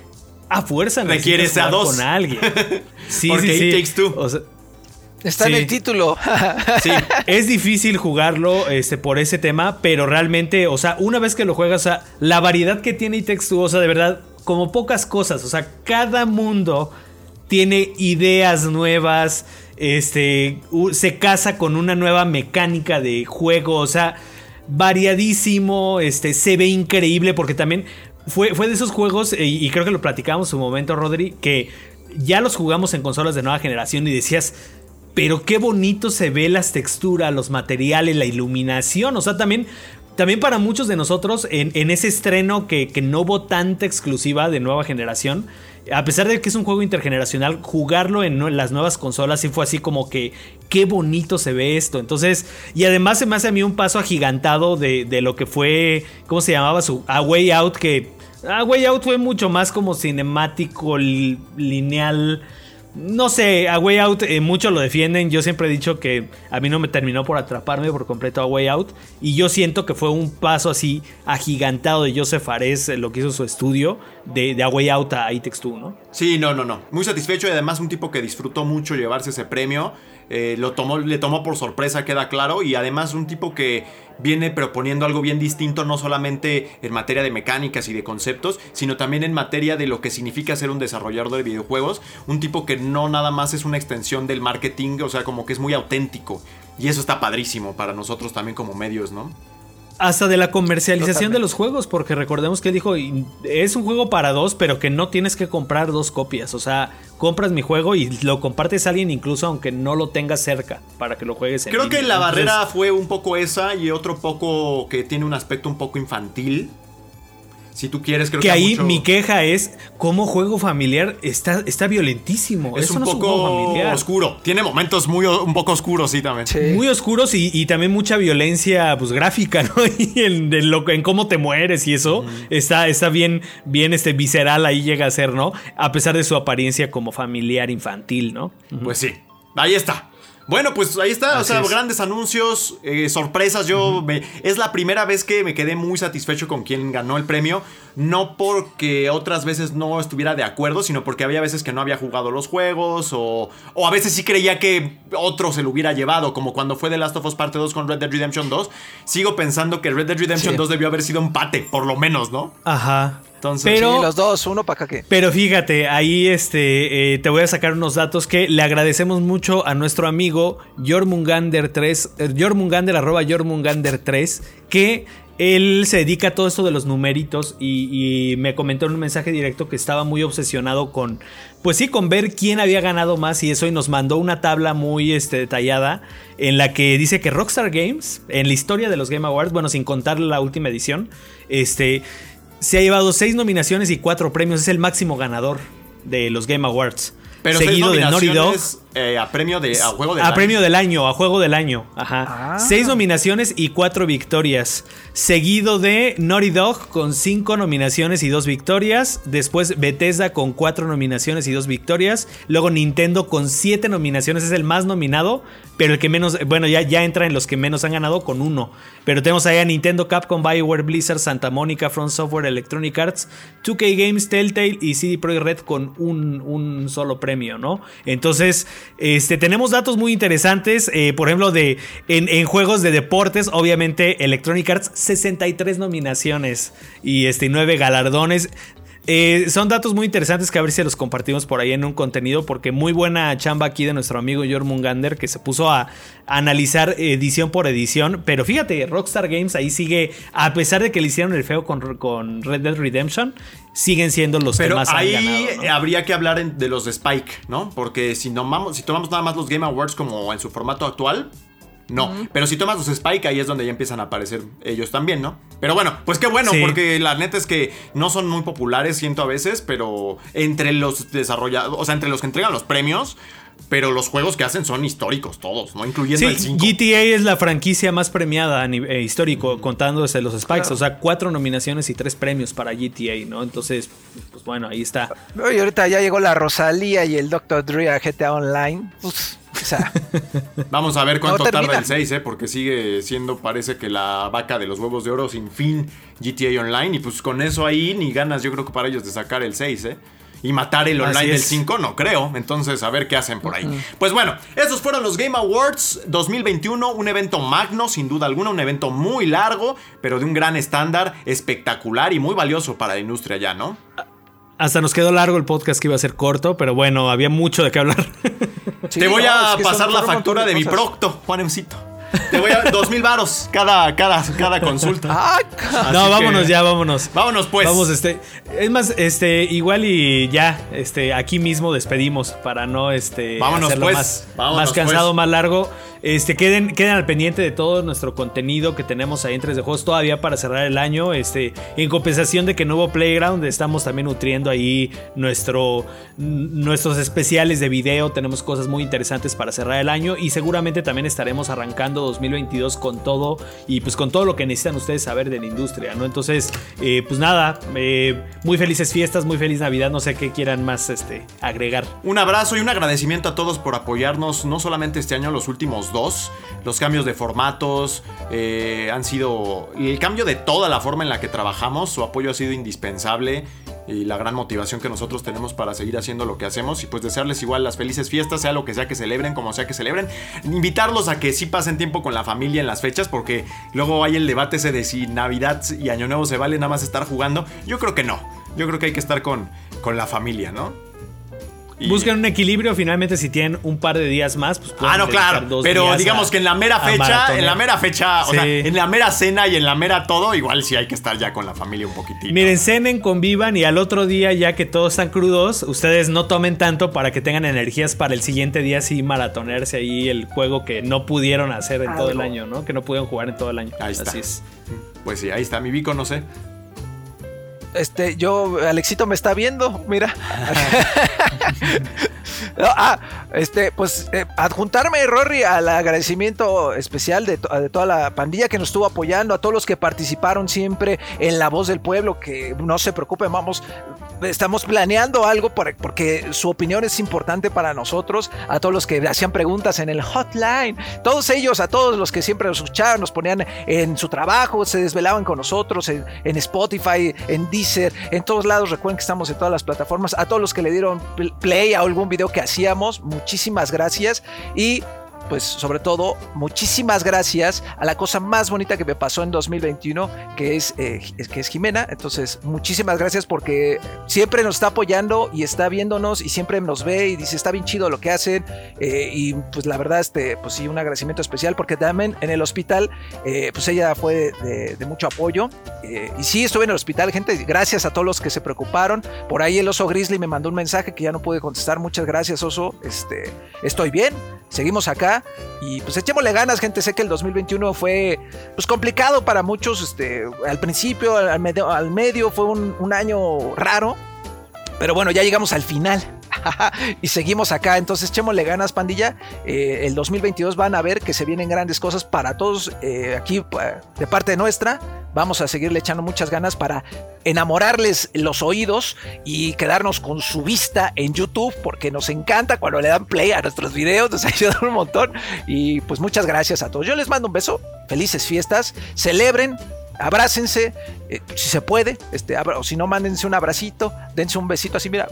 a fuerza Requieres a jugar dos. con alguien. Sí, Porque sí, It sí. Takes Two. O sea, Está en el título. Sí. es difícil jugarlo este, por ese tema, pero realmente, o sea, una vez que lo juegas, o sea, la variedad que tiene o sea, de verdad, como pocas cosas, o sea, cada mundo tiene ideas nuevas, este, se casa con una nueva mecánica de juego, o sea, variadísimo, este, se ve increíble porque también fue, fue de esos juegos, eh, y creo que lo platicamos en su momento, Rodri, que ya los jugamos en consolas de nueva generación y decías, pero qué bonito se ve las texturas, los materiales, la iluminación. O sea, también, también para muchos de nosotros, en, ese estreno que, que no tanta exclusiva de nueva generación, a pesar de que es un juego intergeneracional, jugarlo en las nuevas consolas sí fue así como que qué bonito se ve esto. Entonces, y además se me hace a mí un paso agigantado de, lo que fue, ¿cómo se llamaba? Su A Way Out, que A Way Out fue mucho más como cinemático, li- lineal. No sé, A Way Out eh, muchos lo defienden. Yo siempre he dicho que a mí no me terminó por atraparme por completo A Way Out. Y yo siento que fue un paso así agigantado de Joseph Fares, eh, lo que hizo su estudio, de, A Way Out a It ¿no? Sí, no, no, no. Muy satisfecho y además un tipo que disfrutó mucho llevarse ese premio. Eh, lo tomó, le tomó por sorpresa, queda claro. Y además un tipo que viene proponiendo algo bien distinto, no solamente en materia de mecánicas y de conceptos, sino también en materia de lo que significa ser un desarrollador de videojuegos. Un tipo que no nada más es una extensión del marketing, o sea, como que es muy auténtico. Y eso está padrísimo para nosotros también como medios, ¿no? Hasta de la comercialización de los juegos, porque recordemos que él dijo, "Y es un juego para dos, pero que no tienes que comprar dos copias. O sea, compras mi juego y lo compartes a alguien incluso aunque no lo tengas cerca, para que lo juegues en Creo que la Entonces, barrera fue un poco esa y otro poco que tiene un aspecto un poco infantil. Si tú quieres, creo que, que ahí mucho- mi queja es cómo juego familiar está, está violentísimo. es Eso un no poco es un juego familiar. oscuro. Tiene momentos muy un poco oscuros, sí, también. Sí. Muy oscuros y, y también mucha violencia pues gráfica, ¿no? Y en, en lo- en cómo te mueres y eso está, está bien, bien este, visceral ahí llega a ser, ¿no? A pesar de su apariencia como familiar infantil, ¿no? Pues sí, ahí está. Bueno, pues ahí está, o sea, es. grandes anuncios, eh, sorpresas. Yo me- es la primera vez que me quedé muy satisfecho con quien ganó el premio. No porque otras veces no estuviera de acuerdo, sino porque había veces que no había jugado los juegos o, o a veces sí creía que otro se lo hubiera llevado, como cuando fue The Last of Us Parte 2 con Red Dead Redemption 2. Sigo pensando que Red Dead Redemption Sí. 2 debió haber sido empate, por lo menos, ¿no? Ajá. Entonces, Pero- Sí, los dos, uno para acá que. Pero fíjate, ahí este, eh, te voy a sacar unos datos que le agradecemos mucho a nuestro amigo Jormungander3, eh, Jormungander, arroba Jormungander3, que él se dedica a todo esto de los numeritos y, y me comentó en un mensaje directo que estaba muy obsesionado con, pues sí, con ver quién había ganado más y eso y nos mandó una tabla muy este, detallada en la que dice que Rockstar Games, en la historia de los Game Awards, bueno, sin contar la última edición, este, se ha llevado seis nominaciones y cuatro premios, es el máximo ganador de los Game Awards. Pero seguido de Naughty Dog. nominaciones, eh, a premio de a juego de a premio del año, a juego del año. Ajá. Ah. Seis nominaciones y cuatro victorias. Seguido de Naughty Dog con cinco nominaciones y dos victorias. Después Bethesda con cuatro nominaciones y dos victorias. Luego Nintendo con siete nominaciones. Es el más nominado. Pero el que menos. Bueno, ya, ya entra en los que menos han ganado con uno. Pero tenemos ahí a Nintendo, Capcom, Bioware, Blizzard, Santa Mónica, Front Software, Electronic Arts, 2K Games, Telltale y CD Projekt Red con un, un solo premio, ¿no? Entonces, este, tenemos datos muy interesantes. eh, por ejemplo, de en, en juegos de deportes, obviamente Electronic Arts, 63 nominaciones y este, 9 galardones. Eh, son datos muy interesantes que a ver si los compartimos por ahí en un contenido, porque muy buena chamba aquí de nuestro amigo Jormungander que se puso a, analizar edición por edición. Pero fíjate, Rockstar Games ahí sigue, a pesar de que le hicieron el feo con, con Red Dead Redemption, siguen siendo los que Pero más ahí han ganado. ¿no? habría que hablar en- de los de Spike, ¿no? Porque si, tomamos, si tomamos nada más los Game Awards como en su formato actual, no. Pero si tomas los Spike, ahí es donde ya empiezan a aparecer ellos también, ¿no? Pero bueno, pues qué bueno, Sí. porque la neta es que no son muy populares, siento a veces, pero entre los desarrollados, o sea, entre los que entregan los premios, pero los juegos que hacen son históricos todos, ¿no? Incluyendo el Sí, 5. GTA es la franquicia más premiada a nivel eh, histórico, contándose los Spikes. O sea, cuatro nominaciones y tres premios para GTA, ¿no? Entonces, pues bueno, ahí está. Y ahorita ya llegó la Rosalía y el Dr. Dre a GTA Online. Pues, o sea, Vamos a ver cuánto No tarda el 6, ¿eh? Porque sigue siendo, parece que la vaca de los huevos de oro sin fin GTA Online. Y pues con eso ahí ni ganas, yo creo que para ellos de sacar el 6, ¿eh? Y matar el online del es. 5, no creo. Entonces, a ver qué hacen por ahí. Pues bueno, esos fueron los Game Awards 2021. Un evento magno, sin duda alguna. Un evento muy largo, pero de un gran estándar, espectacular y muy valioso para la industria ya, ¿no? Hasta nos quedó largo el podcast que iba a ser corto, pero bueno, había mucho de qué hablar. sí, Te voy no, a pasar la factura de, mi procto, Juanemcito. Te voy a... dos mil varos cada, cada, cada consulta. Ca- no, vámonos que- ya, vámonos. Vámonos pues. Vamos, este. Es más, este, igual y ya, este, aquí mismo despedimos para no este Vámonos, hacerlo pues. más, Vámonos, más cansado, pues. más largo. Este, queden, queden al pendiente de todo nuestro contenido que tenemos ahí en 3 de juegos todavía para cerrar el año. Este, en compensación de que nuevo Playground, estamos también nutriendo ahí nuestro, nuestros especiales de video. Tenemos cosas muy interesantes para cerrar el año. Y seguramente también estaremos arrancando 2022 con todo. Y pues con todo lo que necesitan ustedes saber de la industria, ¿no? Entonces, eh, pues nada, eh, muy felices fiestas, muy feliz Navidad. No sé qué quieran más este, agregar. Un abrazo y un agradecimiento a todos por apoyarnos, no solamente este año, los últimos dos. Los cambios de formatos eh, han sido. El cambio de toda la forma en la que trabajamos, su apoyo ha sido indispensable. Y la gran motivación que nosotros tenemos para seguir haciendo lo que hacemos y pues desearles igual las felices fiestas, sea lo que sea que celebren, como sea que celebren, invitarlos a que sí pasen tiempo con la familia en las fechas porque luego hay el debate ese de si Navidad y Año Nuevo se vale nada más estar jugando. Yo creo que no, yo creo que hay que estar con, con la familia, ¿no? Y- Busquen un equilibrio, finalmente si tienen un par de días más, pues pueden Ah, no, claro. dos Pero digamos a- que en la mera fecha, en la mera fecha, o sea, en la mera cena y en la mera todo, igual sí hay que estar ya con la familia un poquitito. Miren, cenen, convivan y al otro día, ya que todos están crudos, ustedes no tomen tanto para que tengan energías para el siguiente día sí maratonearse ahí el juego que no pudieron hacer en todo el año, ¿no? Que no pudieron jugar en todo el año. Ahí está. Es. Pues sí, ahí está mi bico, no sé. Este, yo, Alexito me está viendo, mira. No, ah, este, pues eh, adjuntarme, Rory, al agradecimiento especial de, to- de toda la pandilla que nos estuvo apoyando, a todos los que participaron siempre en La Voz del Pueblo, que no se preocupen, vamos, estamos planeando algo para- porque su opinión es importante para nosotros, a todos los que hacían preguntas en el hotline, todos ellos, a todos los que siempre nos escuchaban, nos ponían en su trabajo, se desvelaban con nosotros en, en Spotify, en Deezer, en todos lados, recuerden que estamos en todas las plataformas, a todos los que le dieron pl- play a algún video que hacíamos, muchísimas gracias y pues sobre todo, muchísimas gracias a la cosa más bonita que me pasó en 2021, que es, eh, que es Jimena. Entonces, muchísimas gracias porque siempre nos está apoyando y está viéndonos y siempre nos ve y dice, está bien chido lo que hacen. eh, y pues la verdad, este, pues sí, un agradecimiento especial porque también en el hospital, eh, pues ella fue de, de mucho apoyo. eh, y sí, estuve en el hospital, gente, gracias a todos los que se preocuparon. Por ahí el oso Grizzly me mandó un mensaje que ya no pude contestar. Muchas gracias, oso. Este, estoy bien, seguimos acá y pues echémosle ganas, gente. Sé que el 2021 fue pues complicado para muchos. Este, al principio, al medio, al medio fue un, un año raro. Pero bueno, ya llegamos al final. y seguimos acá. Entonces, echémosle ganas, pandilla. Eh, el 2022 van a ver que se vienen grandes cosas para todos eh, aquí de parte nuestra. Vamos a seguirle echando muchas ganas para enamorarles los oídos y quedarnos con su vista en YouTube porque nos encanta cuando le dan play a nuestros videos, nos ayudan un montón y pues muchas gracias a todos. Yo les mando un beso, felices fiestas, celebren, abrácense, eh, si se puede, este, o si no, mándense un abracito, dense un besito así, mira,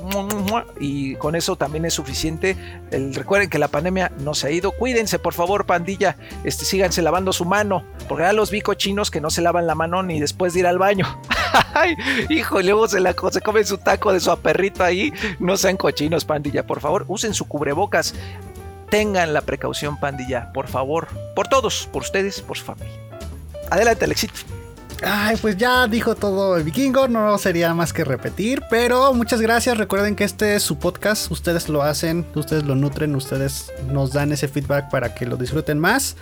y con eso también es suficiente. El- recuerden que la pandemia no se ha ido, cuídense por favor, pandilla, este, síganse lavando su mano, porque ya los vi cochinos que no se lavan la mano ni después de ir al baño. Ay, hijo, luego se, la, se comen su taco de su aperrito ahí, no sean cochinos, pandilla, por favor, usen su cubrebocas. Tengan la precaución, pandilla, por favor, por todos, por ustedes, por su familia. Adelante, Alexito. Ay, pues ya dijo todo el vikingo, no sería más que repetir, pero muchas gracias, recuerden que este es su podcast, ustedes lo hacen, ustedes lo nutren, ustedes nos dan ese feedback para que lo disfruten más.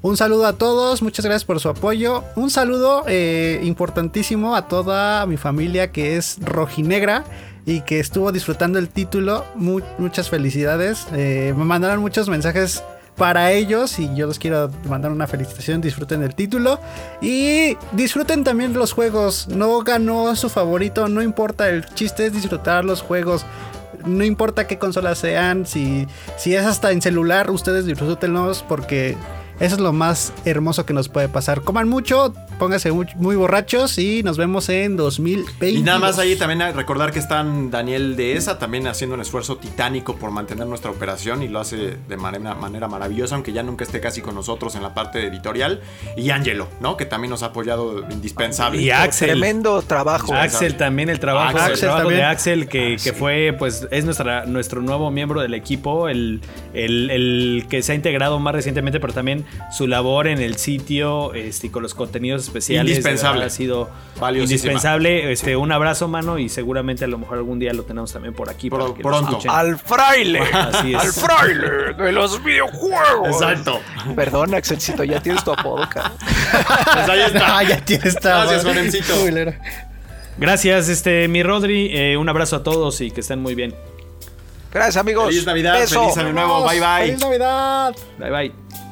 Un saludo a todos, muchas gracias por su apoyo. Un saludo eh, importantísimo a toda mi familia que es rojinegra y que estuvo disfrutando el título. Mu- muchas felicidades. Eh, me mandaron muchos mensajes para ellos y yo les quiero mandar una felicitación. Disfruten el título y disfruten también los juegos. No ganó su favorito, no importa. El chiste es disfrutar los juegos. No importa qué consolas sean, si, si es hasta en celular, ustedes disfrútenlos porque eso es lo más hermoso que nos puede pasar. Coman mucho, pónganse muy, muy borrachos y nos vemos en 2020. Y nada más ahí también recordar que están Daniel de ESA también haciendo un esfuerzo titánico por mantener nuestra operación y lo hace de manera, manera maravillosa, aunque ya nunca esté casi con nosotros en la parte editorial. Y Angelo, ¿no? Que también nos ha apoyado indispensable. Y Axel. Tremendo trabajo. Axel también, el trabajo, Axel el trabajo también. de Axel, que, que fue, pues, es nuestra, nuestro nuevo miembro del equipo, el, el- el que se ha integrado más recientemente, pero también su labor en el sitio este, y con los contenidos especiales. Indispensable. Ha sido Valiosísima. indispensable. Este, un abrazo, mano, y seguramente a lo mejor algún día lo tenemos también por aquí. Pro- para que lo pronto. escuchen. Al fraile. Así es. Al fraile de los videojuegos. Exacto. Perdón, Axelcito, ya tienes tu apodo, cabrón. Pues ahí está. Ah, ya tienes esta. Gracias, Juanencito. Gracias, este, mi Rodri. eh, un abrazo a todos y que estén muy bien. Gracias, amigos. Feliz Navidad, Beso. feliz año nuevo. Bye bye. ¡Feliz Navidad! Bye bye.